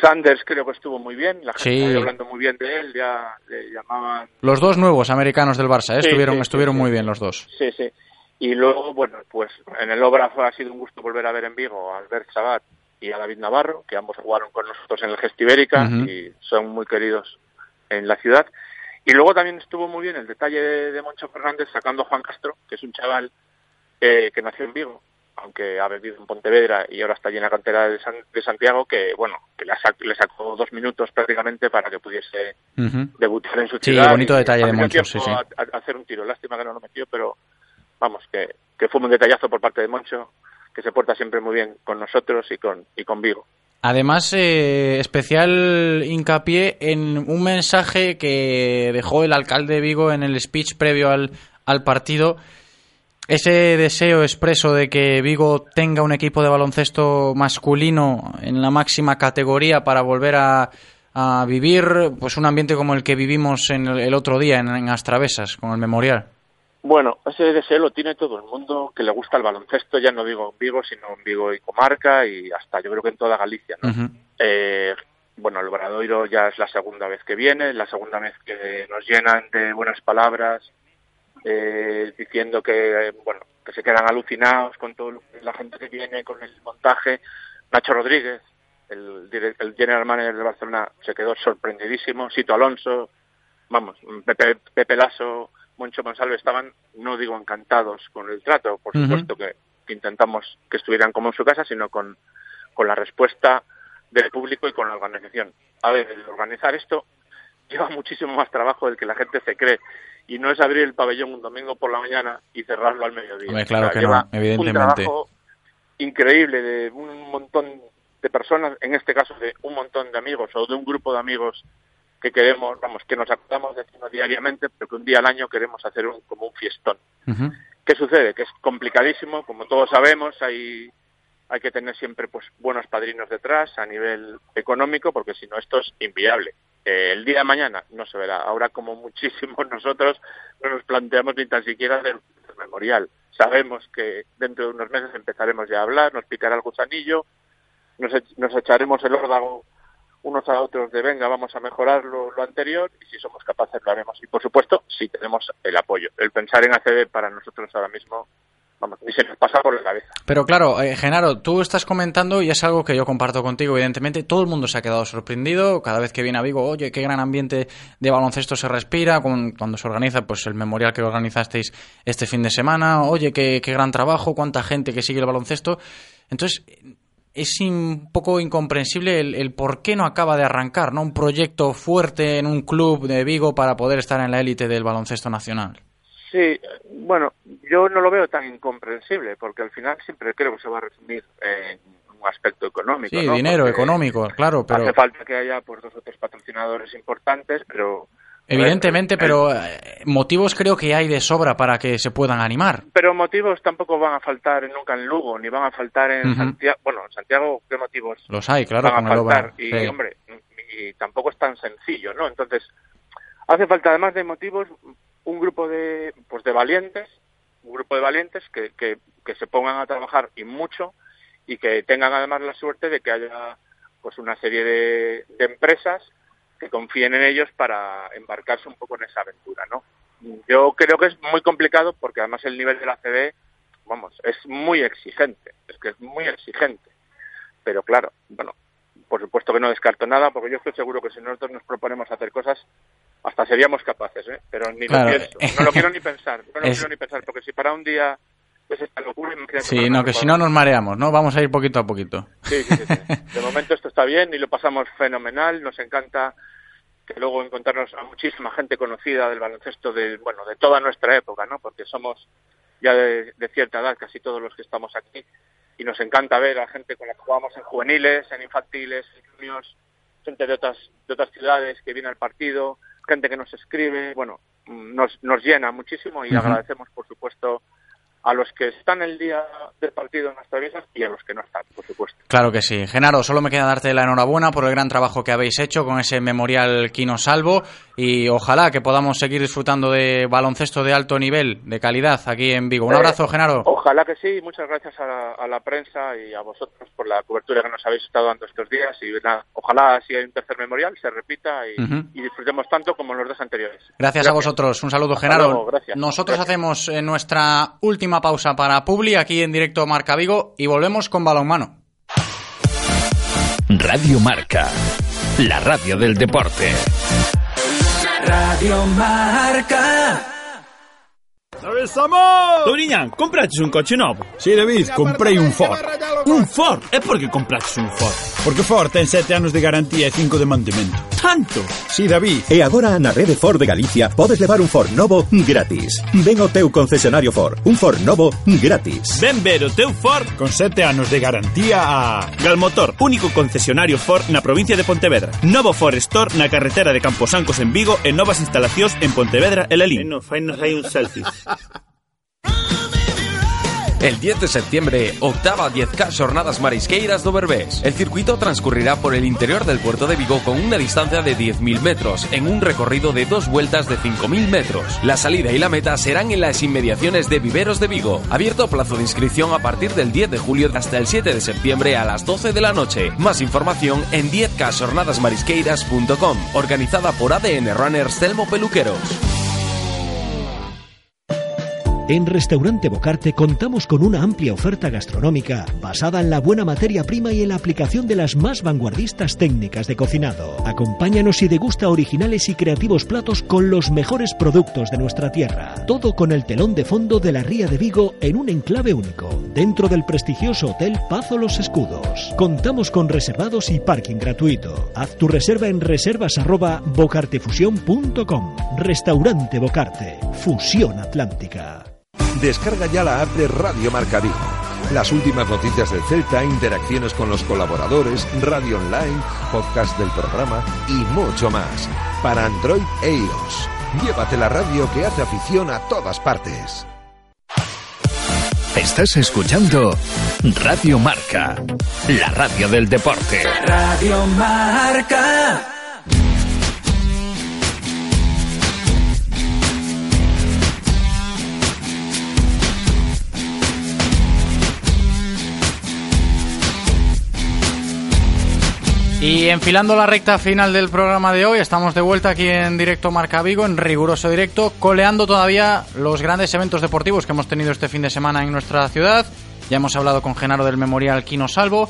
Sanders creo que estuvo muy bien, la gente Sí. estaba hablando muy bien de él, ya le llamaban Los dos nuevos americanos del Barça, ¿eh? Sí, estuvieron, sí, estuvieron muy bien los dos. Sí, sí. Y luego, bueno, pues en el Obra ha sido un gusto volver a ver en Vigo a Albert Sabat y a David Navarro, que ambos jugaron con nosotros en el Gestivérica Ujú. y son muy queridos en la ciudad. Y luego también estuvo muy bien el detalle de, de Moncho Fernández sacando a Juan Castro, que es un chaval eh, que nació en Vigo, aunque ha vivido en Pontevedra y ahora está allí en la cantera de, San- de Santiago, que bueno, que le, sac- le sacó dos minutos prácticamente para que pudiese debutar en su Sí, ciudad. bonito y detalle de Moncho, sí, tiempo sí. A, a hacer un tiro. Lástima que no lo metió, pero vamos, que, que fue un detallazo por parte de Moncho, que se porta siempre muy bien con nosotros y con, y con Vigo. Además, eh, especial hincapié en un mensaje que dejó el alcalde de Vigo en el speech previo al, al partido. Ese deseo expreso de que Vigo tenga un equipo de baloncesto masculino en la máxima categoría para volver a, a vivir pues un ambiente como el que vivimos en el, el otro día en, en Astravesas con el memorial. Bueno, ese deseo lo tiene todo el mundo que le gusta el baloncesto, ya no digo en Vigo, sino en Vigo y comarca y hasta yo creo que en toda Galicia. ¿no? Eh, bueno, el Obradoiro ya es la segunda vez que viene, la segunda vez que nos llenan de buenas palabras, eh, diciendo que, bueno, que se quedan alucinados con toda la gente que viene, con el montaje. Nacho Rodríguez, el, el general manager de Barcelona, se quedó sorprendidísimo. Sito Alonso, vamos, Pepe, Pepe Lasso, Moncho Monsalve estaban, no digo encantados con el trato, por supuesto que, que intentamos que estuvieran como en su casa, sino con, con la respuesta del público y con la organización. A ver, el organizar esto lleva muchísimo más trabajo del que la gente se cree y no es abrir el pabellón un domingo por la mañana y cerrarlo al mediodía. Hombre, claro O sea, que no, lleva evidentemente. Un trabajo increíble de un montón de personas, en este caso de un montón de amigos o de un grupo de amigos que queremos, vamos, que nos acordamos de decirlo diariamente, pero que un día al año queremos hacer un, como un fiestón. ¿Qué sucede? Que es complicadísimo, como todos sabemos, hay, hay que tener siempre pues buenos padrinos detrás a nivel económico, porque si no esto es inviable. El día de mañana no se verá. Ahora, como muchísimos nosotros, no nos planteamos ni tan siquiera un memorial. Sabemos que dentro de unos meses empezaremos ya a hablar, nos picará el gusanillo, nos, ech- nos echaremos el órdago unos a otros de venga, vamos a mejorar lo, lo anterior y si somos capaces lo haremos. Y por supuesto, si tenemos el apoyo. El pensar en ACB para nosotros ahora mismo, vamos, se nos pasa por la cabeza. Pero claro, eh, Genaro, tú estás comentando y es algo que yo comparto contigo, evidentemente. Todo el mundo se ha quedado sorprendido cada vez que viene a Vigo. Oye, qué gran ambiente de baloncesto se respira cuando se organiza pues el memorial que organizasteis este fin de semana. Oye, qué, qué gran trabajo, cuánta gente que sigue el baloncesto. Entonces, es un poco incomprensible el, el por qué no acaba de arrancar, ¿no? Un proyecto fuerte en un club de Vigo para poder estar en la élite del baloncesto nacional. Sí, bueno, yo no lo veo tan incomprensible, porque al final siempre creo que se va a resumir en un aspecto económico. Sí, ¿no? dinero Porque económico, claro, pero Hace falta que haya pues dos o tres patrocinadores importantes, pero evidentemente, pero eh, motivos creo que hay de sobra para que se puedan animar. pero motivos tampoco van a faltar nunca en Lugo, ni van a faltar en. Santiago. Bueno, en Santiago, ¿qué motivos Los hay, claro, van a faltar? Y, sí. hombre, y tampoco es tan sencillo, ¿no? Entonces, hace falta, además de motivos, un grupo de, pues de valientes, un grupo de valientes que, que, que se pongan a trabajar y mucho y que tengan además la suerte de que haya pues una serie de, de empresas que confíen en ellos para embarcarse un poco en esa aventura, ¿no? Yo creo que es muy complicado porque además el nivel de la CD, vamos, es muy exigente, es que es muy exigente. Pero claro, bueno, por supuesto que no descarto nada porque yo estoy seguro que si nosotros nos proponemos hacer cosas, hasta seríamos capaces, ¿eh? Pero ni Claro. lo pienso, no lo quiero ni pensar, no lo Es- quiero ni pensar, porque si para un día es esta locura, imagínate Sí, no, que si no nos mareamos, ¿no? Vamos a ir poquito a poquito. Sí, sí, sí, sí. De momento esto está bien y lo pasamos fenomenal. Nos encanta que luego encontrarnos a muchísima gente conocida del baloncesto de, bueno, de toda nuestra época, ¿no? Porque somos ya de, de cierta edad casi todos los que estamos aquí y nos encanta ver a gente con la que jugamos en juveniles, en infantiles, en juniors, gente de otras, de otras ciudades que viene al partido, gente que nos escribe, bueno, nos, nos llena muchísimo y agradecemos, por supuesto, a los que están el día del partido en las traviesas y a los que no están, por supuesto. Claro que sí. Genaro, solo me queda darte la enhorabuena por el gran trabajo que habéis hecho con ese memorial Quino Salvo. y ojalá que podamos seguir disfrutando de baloncesto de alto nivel, de calidad aquí en Vigo. Un Eh, abrazo, Genaro. Ojalá que sí, muchas gracias a la, a la prensa y a vosotros por la cobertura que nos habéis estado dando estos días y nada, ojalá si hay un tercer memorial se repita y, Ujú. y disfrutemos tanto como en los dos anteriores. Gracias, a vosotros. Un saludo, Hasta Genaro. luego, gracias. Nosotros hacemos eh, nuestra última pausa para Publi aquí en directo Marca Vigo y volvemos con balonmano. Radio Marca, la radio del deporte. Radio Marca. Doriñán, compraches un coche novo? Sí, David, comprei un Ford. Un Ford? E por que compraches un Ford? Porque Ford ten 7 anos de garantía e 5 de mantemento. santo! Sí, David. E agora na rede Ford de Galicia podes levar un Ford novo gratis. Ven ao teu concesionario Ford. Un Ford novo gratis. Ven ver o teu Ford con sete anos de garantía a... Galmotor, único concesionario Ford na provincia de Pontevedra. Novo Ford Store na carretera de Camposancos en Vigo e novas instalacións en Pontevedra e Lelín. No, fainos hai un selfie. El 10 de septiembre, octava 10K Jornadas Marisqueiras do Berbés. El circuito transcurrirá por el interior del puerto de Vigo con una distancia de 10.000 metros, en un recorrido de dos vueltas de 5.000 metros. La salida y la meta serán en las inmediaciones de Viveros de Vigo. Abierto plazo de inscripción a partir del 10 de julio hasta el 7 de septiembre a las 12 de la noche. Más información en 10kjornadasmarisqueiras.com. Organizada por ADN Runners Telmo Peluqueros. En Restaurante Bocarte contamos con una amplia oferta gastronómica basada en la buena materia prima y en la aplicación de las más vanguardistas técnicas de cocinado. Acompáñanos y degusta originales y creativos platos con los mejores productos de nuestra tierra. Todo con el telón de fondo de la Ría de Vigo en un enclave único, dentro del prestigioso Hotel Pazo Los Escudos. Contamos con reservados y parking gratuito. Haz tu reserva en reservas@bocartefusión.com. Restaurante Bocarte, Fusión Atlántica. Descarga ya la app de Radio Marca Vigo. Las últimas noticias del Celta, interacciones con los colaboradores, radio online, podcast del programa y mucho más. Para Android e iOS. Llévate la radio que hace afición a todas partes. Estás escuchando Radio Marca, la radio del deporte. Radio Marca. Y enfilando la recta final del programa de hoy, estamos de vuelta aquí en directo Marca Vigo, en riguroso directo, coleando todavía los grandes eventos deportivos que hemos tenido este fin de semana en nuestra ciudad. Ya hemos hablado con Genaro del Memorial Quino Salvo.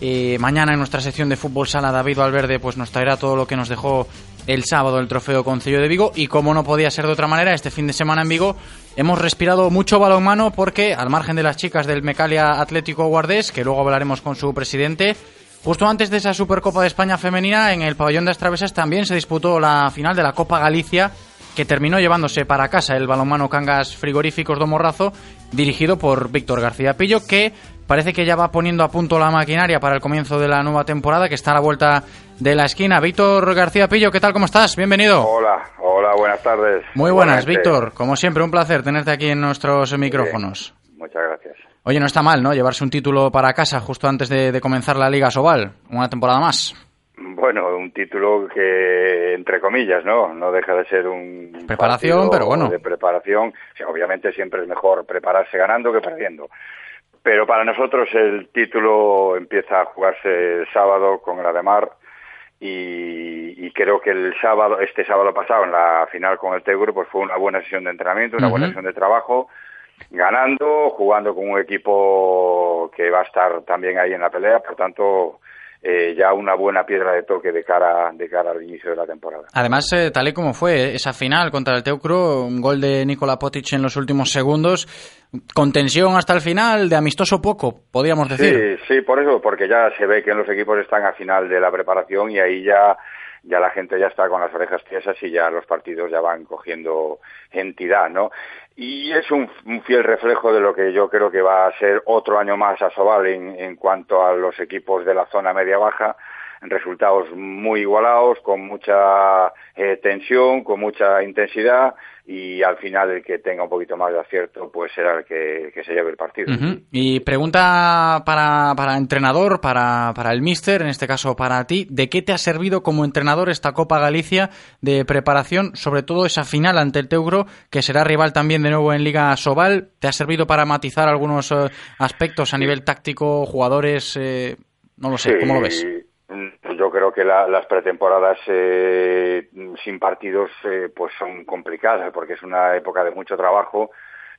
Eh, mañana en nuestra sección de fútbol sala, David Valverde pues nos traerá todo lo que nos dejó el sábado el trofeo Concello de Vigo. Y como no podía ser de otra manera, este fin de semana en Vigo hemos respirado mucho balonmano porque, al margen de las chicas del Mecalia Atlético Guardés, que luego hablaremos con su presidente, Justo antes de esa Supercopa de España femenina, en el pabellón de Astravesas también se disputó la final de la Copa Galicia, que terminó llevándose para casa el balonmano Cangas Frigoríficos do Morrazo, dirigido por Víctor García Pillo, que parece que ya va poniendo a punto la maquinaria para el comienzo de la nueva temporada, que está a la vuelta de la esquina. Víctor García Pillo, ¿qué tal? ¿Cómo estás? Bienvenido. Hola, hola, buenas tardes. Muy buenas. Víctor. Como siempre, un placer tenerte aquí en nuestros micrófonos. Muchas gracias. Oye, no está mal, ¿no? Llevarse un título para casa justo antes de, de comenzar la Liga Sobal. Una temporada más. Bueno, un título que, entre comillas, ¿no? No deja de ser un Preparación, pero bueno. De preparación. O sea, obviamente siempre es mejor prepararse ganando que perdiendo. Pero para nosotros el título empieza a jugarse el sábado con el Ademar y, y creo que el sábado, este sábado pasado en la final con el Tegur, pues fue una buena sesión de entrenamiento, una buena sesión de trabajo, ganando, jugando con un equipo que va a estar también ahí en la pelea, por tanto eh, ya una buena piedra de toque de cara de cara al inicio de la temporada. Además, eh, tal y como fue eh, esa final contra el Teucro, un gol de Nikola Potic en los últimos segundos, con tensión hasta el final, de amistoso poco, podríamos decir. Sí, sí, por eso, porque ya se ve que los equipos están a final de la preparación y ahí ya ya la gente ya está con las orejas tiesas y ya los partidos ya van cogiendo entidad, ¿no? Y es un, fiel reflejo de lo que yo creo que va a ser otro año más a Sobal en, en cuanto a los equipos de la zona media-baja, resultados muy igualados, con mucha eh, tensión, con mucha intensidad y al final el que tenga un poquito más de acierto pues será el que, que se lleve el partido. Y pregunta para, para entrenador, para, para el míster, en este caso para ti, ¿de qué te ha servido como entrenador esta Copa Galicia de preparación, sobre todo esa final ante el Teucro, que será rival también de nuevo en Liga Sobal? ¿Te ha servido para matizar algunos eh, aspectos a nivel táctico, jugadores? eh, no lo sé, Sí, ¿cómo lo ves? Mm, Yo creo que la- las pretemporadas eh, sin partidos eh, pues son complicadas porque es una época de mucho trabajo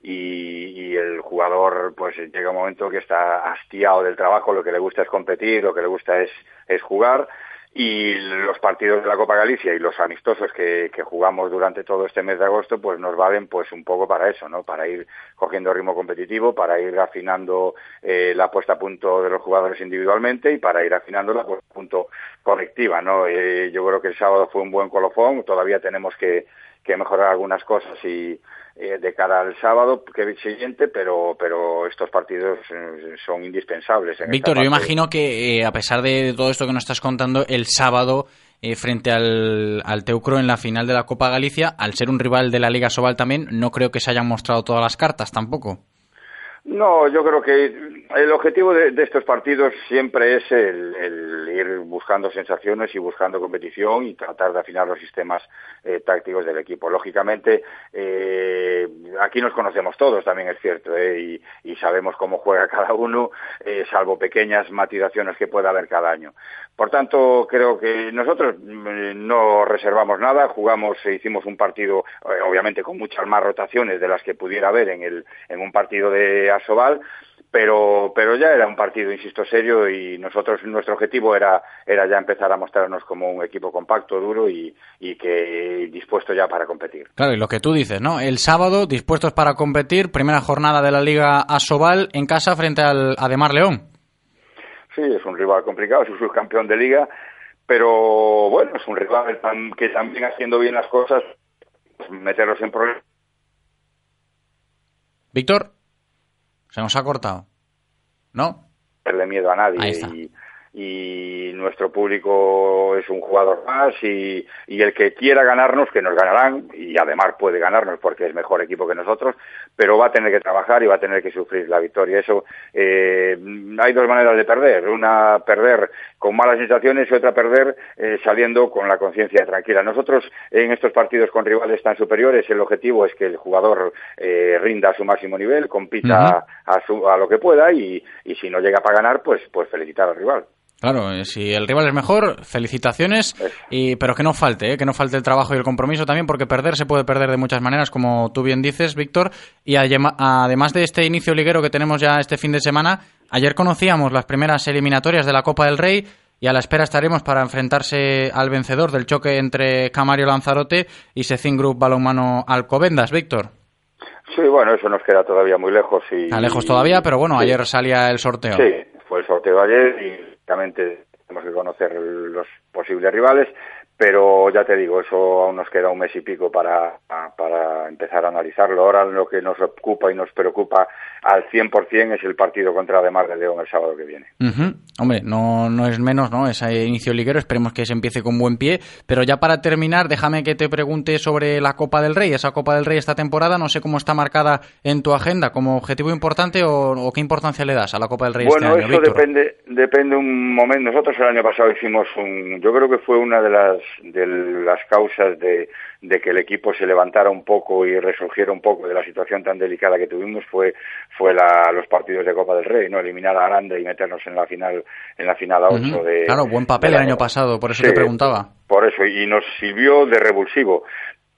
y, y el jugador pues llega un momento que está hastiado del trabajo, lo que le gusta es competir, lo que le gusta es, es jugar y los partidos de la Copa Galicia y los amistosos que, que jugamos durante todo este mes de agosto pues nos valen pues un poco para eso, ¿no? Para ir cogiendo ritmo competitivo, para ir afinando eh, la puesta a punto de los jugadores individualmente y para ir afinando la puesta a punto colectiva, ¿no? Eh, yo creo que el sábado fue un buen colofón, todavía tenemos que, que mejorar algunas cosas y eh, de cara al sábado que siguiente, pero pero estos partidos eh, son indispensables. En Víctor, yo imagino que eh, a pesar de todo esto que nos estás contando, el sábado eh, frente al, al Teucro en la final de la Copa Galicia, al ser un rival de la Liga Sobal también, no creo que se hayan mostrado todas las cartas tampoco. No, yo creo que el objetivo de, estos partidos siempre es el, el ir buscando sensaciones y buscando competición y tratar de afinar los sistemas eh, tácticos del equipo. Lógicamente, eh, aquí nos conocemos todos, también es cierto, eh, y, y sabemos cómo juega cada uno, eh, salvo pequeñas matizaciones que pueda haber cada año. Por tanto, creo que nosotros mm, no reservamos nada, jugamos, e hicimos un partido, eh, obviamente con muchas más rotaciones de las que pudiera haber en, el, en un partido de Asobal, pero, pero ya era un partido, insisto, serio y nosotros, nuestro objetivo era, era ya empezar a mostrarnos como un equipo compacto, duro y, y que dispuesto ya para competir. Claro, y lo que tú dices, ¿no? El sábado, dispuestos para competir, primera jornada de la Liga Asobal en casa frente al Ademar León. Sí, es un rival complicado, es un subcampeón de liga, pero bueno, es un rival que también haciendo bien las cosas, pues, meterlos en problemas. Víctor, se nos ha cortado. ¿No? perderle miedo a nadie Ahí está. y, y nuestro público es un jugador más y, y el que quiera ganarnos que nos ganarán y además puede ganarnos porque es mejor equipo que nosotros pero va a tener que trabajar y va a tener que sufrir la victoria. Eso eh, hay dos maneras de perder. Una perder con malas sensaciones y otra perder eh, saliendo con la conciencia tranquila. Nosotros en estos partidos con rivales tan superiores el objetivo es que el jugador eh, rinda a su máximo nivel compita a, su, a lo que pueda y, y si no llega para ganar pues pues felicitar al rival Claro, eh, si el rival es mejor, felicitaciones, y, pero que no falte, eh, que no falte el trabajo y el compromiso también, porque perder se puede perder de muchas maneras, como tú bien dices, Víctor. Y además de este inicio liguero que tenemos ya este fin de semana, ayer conocíamos las primeras eliminatorias de la Copa del Rey y a la espera estaremos para enfrentarse al vencedor del choque entre Camario Lanzarote y Secin Group Balonmano Alcobendas, Víctor. Sí, bueno, eso nos queda todavía muy lejos. Y, Está lejos todavía, pero bueno, Sí. ayer salía el sorteo. Sí, fue el sorteo ayer y tenemos que conocer los posibles rivales, pero ya te digo, eso aún nos queda un mes y pico para, para empezar a analizarlo. Ahora lo que nos ocupa y nos preocupa al 100% es el partido contra Ademar de León el sábado que viene. Hombre, no, no es menos, ¿no? Ese inicio liguero, esperemos que se empiece con buen pie. Pero ya para terminar, déjame que te pregunte sobre la Copa del Rey. Esa Copa del Rey esta temporada, no sé cómo está marcada en tu agenda, como objetivo importante o, o qué importancia le das a la Copa del Rey Bueno, este año, eso Víctor. depende, depende un momento. Nosotros el año pasado hicimos un, yo creo que fue una de las, de las causas de, de que el equipo se levantara un poco y resurgiera un poco de la situación tan delicada que tuvimos fue, fue la, los partidos de Copa del Rey, no eliminar a Aranda y meternos en la final, en la final a ocho Ujú. de. Claro, buen papel el año pasado, por eso Sí, te preguntaba. Por eso, y nos sirvió de revulsivo.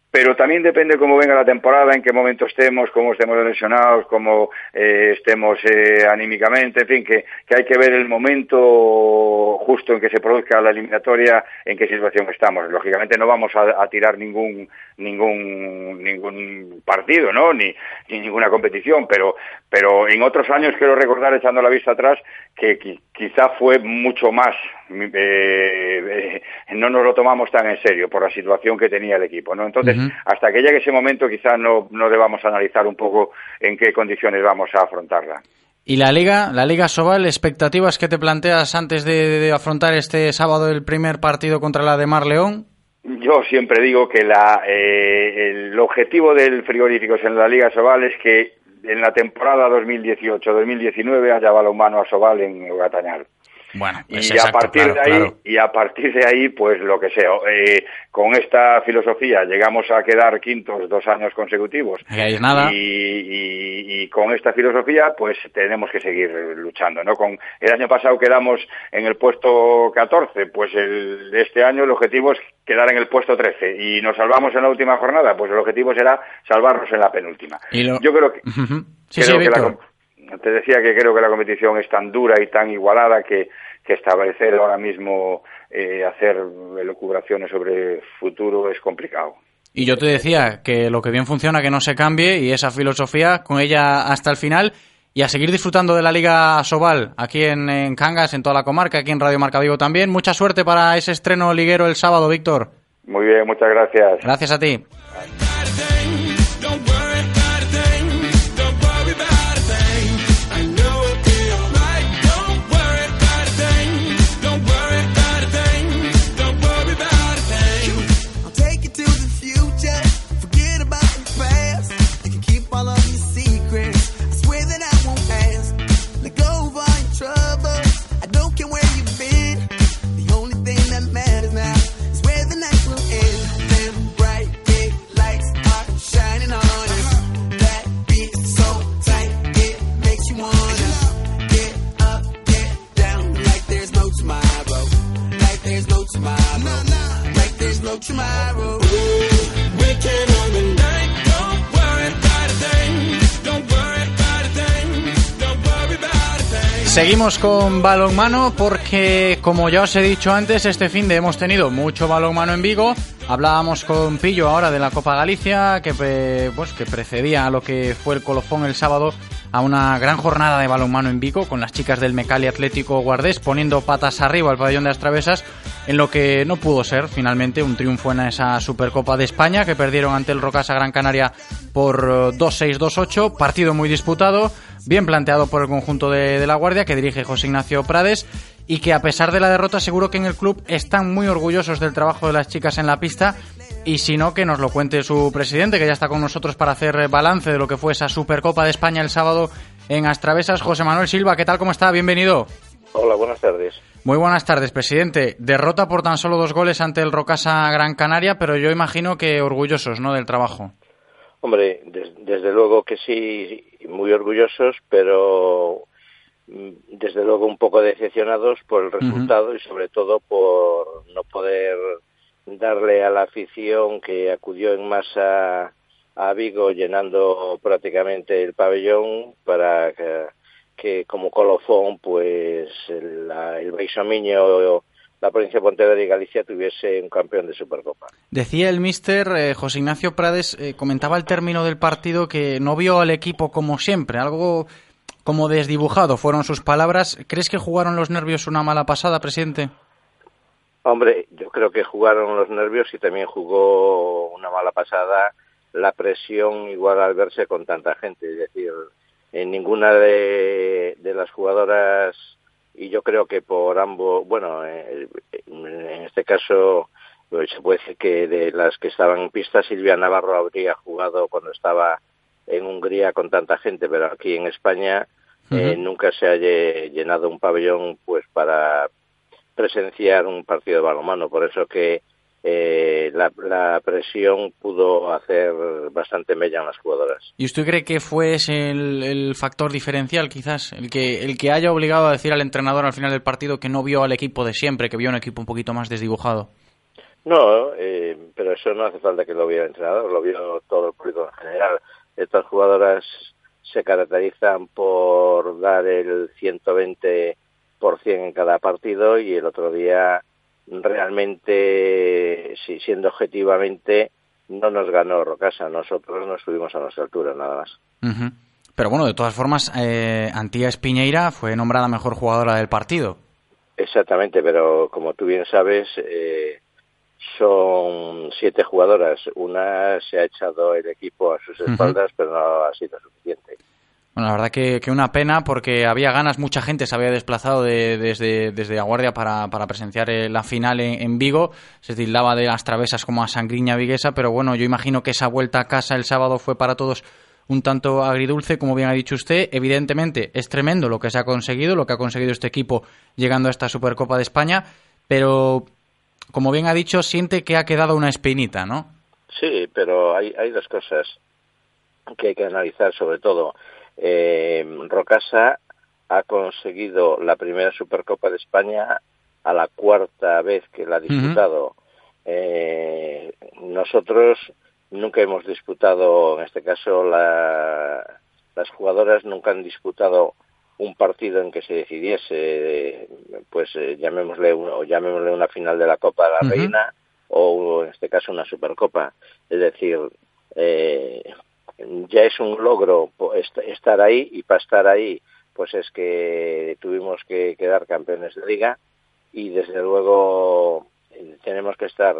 Pero también depende cómo venga la temporada, en qué momento estemos, cómo estemos lesionados, cómo eh, estemos eh, anímicamente, en fin, que, hay que ver el momento justo en que se produzca la eliminatoria, en qué situación estamos. Lógicamente no vamos a, a tirar ningún ningún ningún partido, ¿no? Ni, ni ninguna competición, pero pero en otros años quiero recordar echando la vista atrás que qui- quizá fue mucho más eh, eh, no nos lo tomamos tan en serio por la situación que tenía el equipo, ¿no? Entonces, Ujú. hasta que llegue ese momento quizá no, no debamos analizar un poco en qué condiciones vamos a afrontarla. ¿Y la Liga, la Liga Sobal, expectativas que te planteas antes de, de afrontar este sábado el primer partido contra la de Mar León? Yo siempre digo que la, eh, el objetivo del frigoríficos en la Liga Sobal es que en la temporada 2018-2019 haya balonmano a Sobal en Gatañal. Bueno, y a partir claro, de ahí claro. y a partir de ahí pues lo que sea eh, con esta filosofía llegamos a quedar quintos dos años consecutivos Y nada. y, y- y con esta filosofía pues tenemos que seguir luchando no con el año pasado quedamos en el puesto 14 pues el este año el objetivo es quedar en el puesto 13 y nos salvamos en la última jornada pues el objetivo será salvarnos en la penúltima Y lo- yo creo que. Sí, creo sí, que la te decía que creo que la competición es tan dura y tan igualada que, que establecer ahora mismo eh, hacer elucubraciones sobre futuro es complicado. Y yo te decía que lo que bien funciona, que no se cambie, y esa filosofía, con ella hasta el final, y a seguir disfrutando de la Liga Sobal, aquí en, en Cangas, en toda la comarca, aquí en Radio Marca Vigo también. Mucha suerte para ese estreno liguero el sábado, Víctor. Muy bien, muchas gracias. Gracias a ti. Seguimos con balonmano porque, como ya os he dicho antes, este fin de hemos tenido mucho balonmano en Vigo. Hablábamos con Pillo ahora de la Copa Galicia, que, pues, que precedía a lo que fue el colofón el sábado a una gran jornada de balonmano en Vigo, con las chicas del Mecali Atlético Guardés poniendo patas arriba al pabellón de las travesas, en lo que no pudo ser finalmente un triunfo en esa Supercopa de España, que perdieron ante el Rocasa Gran Canaria por eh, 2-6-2-8, partido muy disputado, bien planteado por el conjunto de, de la Guardia, que dirige José Ignacio Prades, y que a pesar de la derrota seguro que en el club están muy orgullosos del trabajo de las chicas en la pista, y si no, que nos lo cuente su presidente, que ya está con nosotros para hacer balance de lo que fue esa Supercopa de España el sábado en Astravesas. José Manuel Silva, ¿qué tal? ¿Cómo está? Bienvenido. Hola, buenas tardes. Muy buenas tardes, presidente. Derrota por tan solo dos goles ante el Rocasa Gran Canaria, pero yo imagino que orgullosos, ¿no?, del trabajo. Hombre, des- desde luego que sí, muy orgullosos, pero mm, desde luego un poco decepcionados por el resultado y sobre todo por no poder darle a la afición que acudió en masa a Vigo llenando prácticamente el pabellón para que, que como colofón pues el, el Baixomiño, la provincia de Pontevedra y Galicia tuviese un campeón de Supercopa. Decía el mister eh, José Ignacio Prades, eh, comentaba al término del partido que no vio al equipo como siempre, algo como desdibujado, fueron sus palabras. ¿Crees que jugaron los nervios una mala pasada, presidente? Hombre, yo creo que jugaron los nervios y también jugó una mala pasada la presión igual al verse con tanta gente. Es decir, en ninguna de, de las jugadoras, y yo creo que por ambos, bueno, eh, en este caso pues, se puede decir que de las que estaban en pista, Silvia Navarro habría jugado cuando estaba en Hungría con tanta gente, pero aquí en España eh, nunca se haya llenado un pabellón pues para presenciar un partido de balonmano. Por eso que eh, la, la presión pudo hacer bastante mella en las jugadoras. ¿Y usted cree que fue ese el, el factor diferencial, quizás? El que, el que haya obligado a decir al entrenador al final del partido que no vio al equipo de siempre, que vio un equipo un poquito más desdibujado. No, eh, pero eso no hace falta que lo viera el entrenador, lo vio todo el público en general. Estas jugadoras se caracterizan por dar el 120% en cada partido y el otro día realmente, si siendo objetivamente, no nos ganó Rocasa, nosotros no estuvimos a nuestra altura, nada más. Ujú. Pero bueno, de todas formas, eh, Antía Espiñeira fue nombrada mejor jugadora del partido. Exactamente, pero como tú bien sabes, eh, son siete jugadoras. Una se ha echado el equipo a sus espaldas, pero no ha sido suficiente. Bueno, la verdad que, una pena porque había ganas, mucha gente se había desplazado de, desde, desde Aguardia para, para presenciar eh, la final en, en, Vigo, se tildaba de las travesas como a sangriña viguesa, pero bueno, yo imagino que esa vuelta a casa el sábado fue para todos un tanto agridulce, como bien ha dicho usted. Evidentemente es tremendo lo que se ha conseguido, lo que ha conseguido este equipo llegando a esta Supercopa de España, pero como bien ha dicho, siente que ha quedado una espinita, ¿no? Sí, pero hay, hay dos cosas que hay que analizar sobre todo. Eh, Rocasa ha conseguido la primera Supercopa de España a la cuarta vez que la ha disputado. Uh -huh. eh, nosotros nunca hemos disputado, en este caso la, las jugadoras nunca han disputado un partido en que se decidiese, pues eh, llamémosle, o llamémosle una final de la Copa de la uh -huh. Reina o en este caso una Supercopa. Es decir, eh, ya es un logro estar ahí y para estar ahí pues es que tuvimos que quedar campeones de liga y desde luego tenemos que estar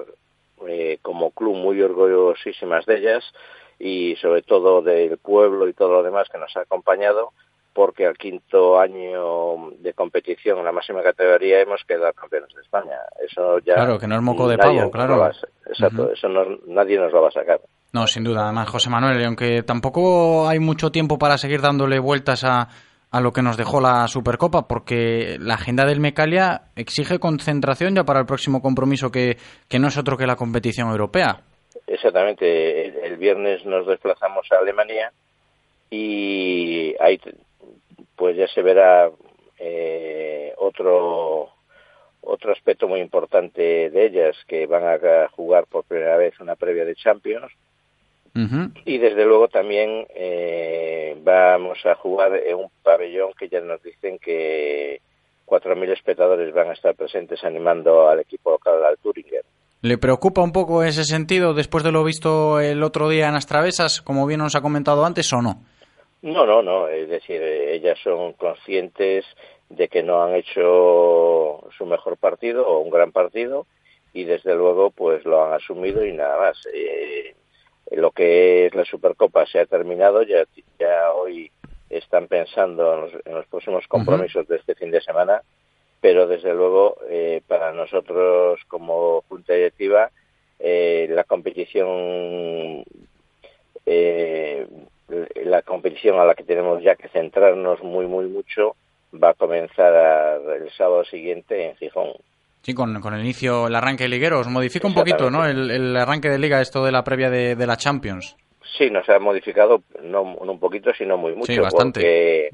eh, como club muy orgullosísimas de ellas y sobre todo del pueblo y todo lo demás que nos ha acompañado porque al quinto año de competición en la máxima categoría hemos quedado campeones de España. Eso ya claro, que no es moco de pavo, claro. Exacto, uh -huh. eso no, nadie nos lo va a sacar. No, sin duda. Además, José Manuel, aunque tampoco hay mucho tiempo para seguir dándole vueltas a, a lo que nos dejó la Supercopa, porque la agenda del Mecalia exige concentración ya para el próximo compromiso que, que no es otro que la competición europea. Exactamente. El, el viernes nos desplazamos a Alemania y ahí pues ya se verá eh, otro otro aspecto muy importante de ellas que van a jugar por primera vez una previa de Champions uh -huh. y desde luego también eh, vamos a jugar en un pabellón que ya nos dicen que 4.000 espectadores van a estar presentes animando al equipo local al Turinger. ¿Le preocupa un poco ese sentido después de lo visto el otro día en las travesas, como bien nos ha comentado antes, o no? No, no, no. Es decir, ellas son conscientes de que no han hecho su mejor partido o un gran partido y desde luego pues lo han asumido y nada más. Eh, lo que es la Supercopa se ha terminado, ya, ya hoy están pensando en los, en los próximos compromisos uh -huh. de este fin de semana, pero desde luego eh, para nosotros como Junta Directiva eh, la competición eh, la competición a la que tenemos ya que centrarnos muy, muy mucho va a comenzar el sábado siguiente en Gijón. Sí, con, con el inicio, el arranque liguero. Os modifica un poquito, ¿no? El, el, arranque de liga, esto de la previa de, de, la Champions. Sí, nos ha modificado, no, no un poquito, sino muy mucho. Sí, bastante. Porque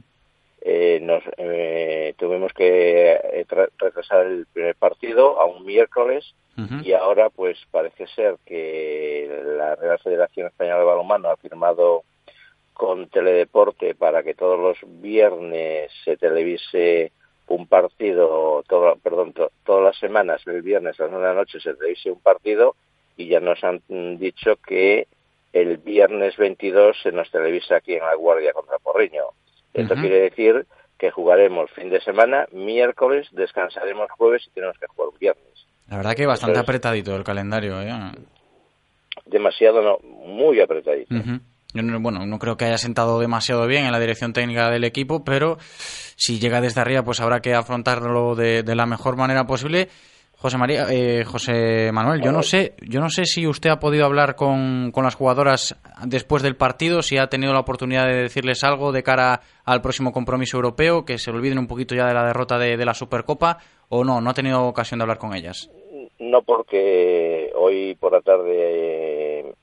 eh, nos, eh, tuvimos que retrasar el primer partido a un miércoles uh -huh. y ahora pues parece ser que la Real Federación Española de Balonmano ha firmado con Teledeporte para que todos los viernes se televise un partido, todo, perdón, to, todas las semanas, el viernes a las nueve de la noche se televise un partido y ya nos han dicho que el viernes 22 se nos televisa aquí en La Guardia contra Porriño. Esto uh -huh. quiere decir que jugaremos fin de semana, miércoles, descansaremos jueves y tenemos que jugar un viernes. La verdad que bastante Entonces, apretadito el calendario. ¿eh? Demasiado, no, muy apretadito. Uh -huh. Yo no, bueno, no creo que haya sentado demasiado bien en la dirección técnica del equipo, pero si llega desde arriba, pues habrá que afrontarlo de, la mejor manera posible. José María, eh, José Manuel, yo no sé, yo no sé si usted ha podido hablar con, con, las jugadoras después del partido, si ha tenido la oportunidad de decirles algo de cara al próximo compromiso europeo, que se olviden un poquito ya de la derrota de, de la Supercopa, o no, no ha tenido ocasión de hablar con ellas. No, porque hoy por la tarde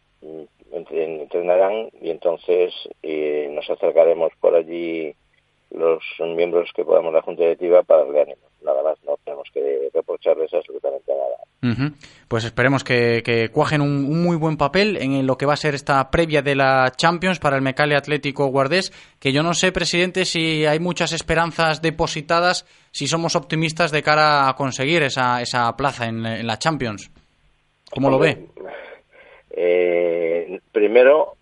entrenarán y entonces eh, nos acercaremos por allí los miembros que podamos la Junta Directiva para darle ánimo. Nada más, no tenemos que reprocharles absolutamente nada. Uh -huh. Pues esperemos que, que cuajen un, un, muy buen papel en lo que va a ser esta previa de la Champions para el Mecale Atlético Guardés, que yo no sé, presidente, si hay muchas esperanzas depositadas, si somos optimistas de cara a conseguir esa, esa plaza en, en la Champions. ¿Cómo lo ve? Eh, primero,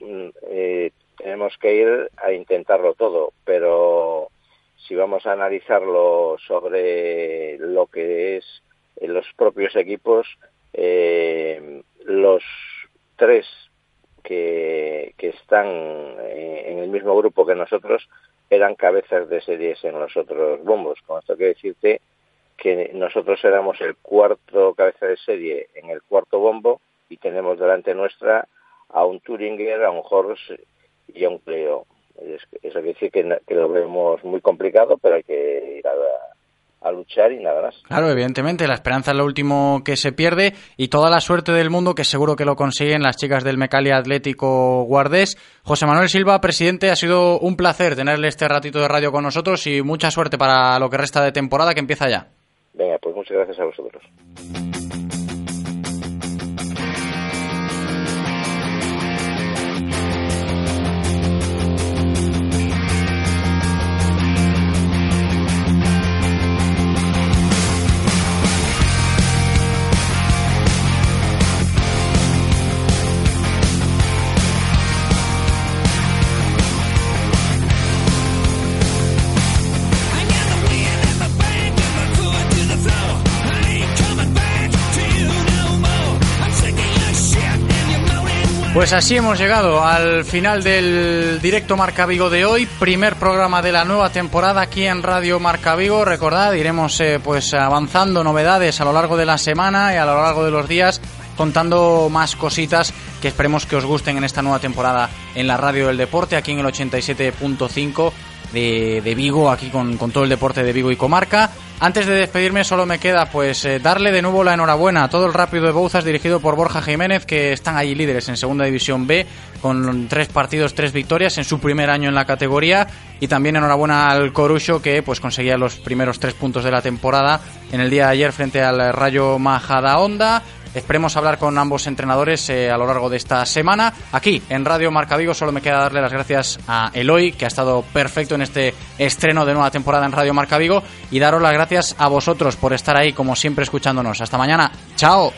eh, tenemos que ir a intentarlo todo, pero si vamos a analizarlo sobre lo que es los propios equipos, eh, los tres que, que están eh, en el mismo grupo que nosotros eran cabezas de series en los otros bombos. Con esto quiero decirte que nosotros éramos el cuarto cabeza de serie en el cuarto bombo y tenemos delante nuestra a un Turinger, a un Horst y a un Cleo. Es- Eso quiere decir que, que lo vemos muy complicado, pero hay que ir a, a luchar y nada más. Claro, evidentemente, la esperanza es lo último que se pierde y toda la suerte del mundo que seguro que lo consiguen las chicas del Mecalia Atlético Guardés. José Manuel Silva, presidente, ha sido un placer tenerle este ratito de radio con nosotros y mucha suerte para lo que resta de temporada que empieza ya. Venga, pues muchas gracias a vosotros. Pues así hemos llegado al final del directo Marca Vigo de hoy, primer programa de la nueva temporada aquí en Radio Marca Vigo. Recordad, iremos eh, pues avanzando novedades a lo largo de la semana y a lo largo de los días contando más cositas que esperemos que os gusten en esta nueva temporada en la Radio del Deporte, aquí en el 87.5 de, de Vigo, aquí con, con todo el deporte de Vigo y comarca. Antes de despedirme solo me queda pues eh, darle de nuevo la enhorabuena a todo el Rápido de Bouzas dirigido por Borja Jiménez que están allí líderes en Segunda División B con tres partidos, tres victorias en su primer año en la categoría y también enhorabuena al Corucho que pues conseguía los primeros tres puntos de la temporada en el día de ayer frente al Rayo Majadahonda. Esperemos hablar con ambos entrenadores eh, a lo largo de esta semana. Aquí en Radio Marca Vigo solo me queda darle las gracias a Eloy, que ha estado perfecto en este estreno de nueva temporada en Radio Marca Vigo, y daros las gracias a vosotros por estar ahí, como siempre, escuchándonos. Hasta mañana. Chao.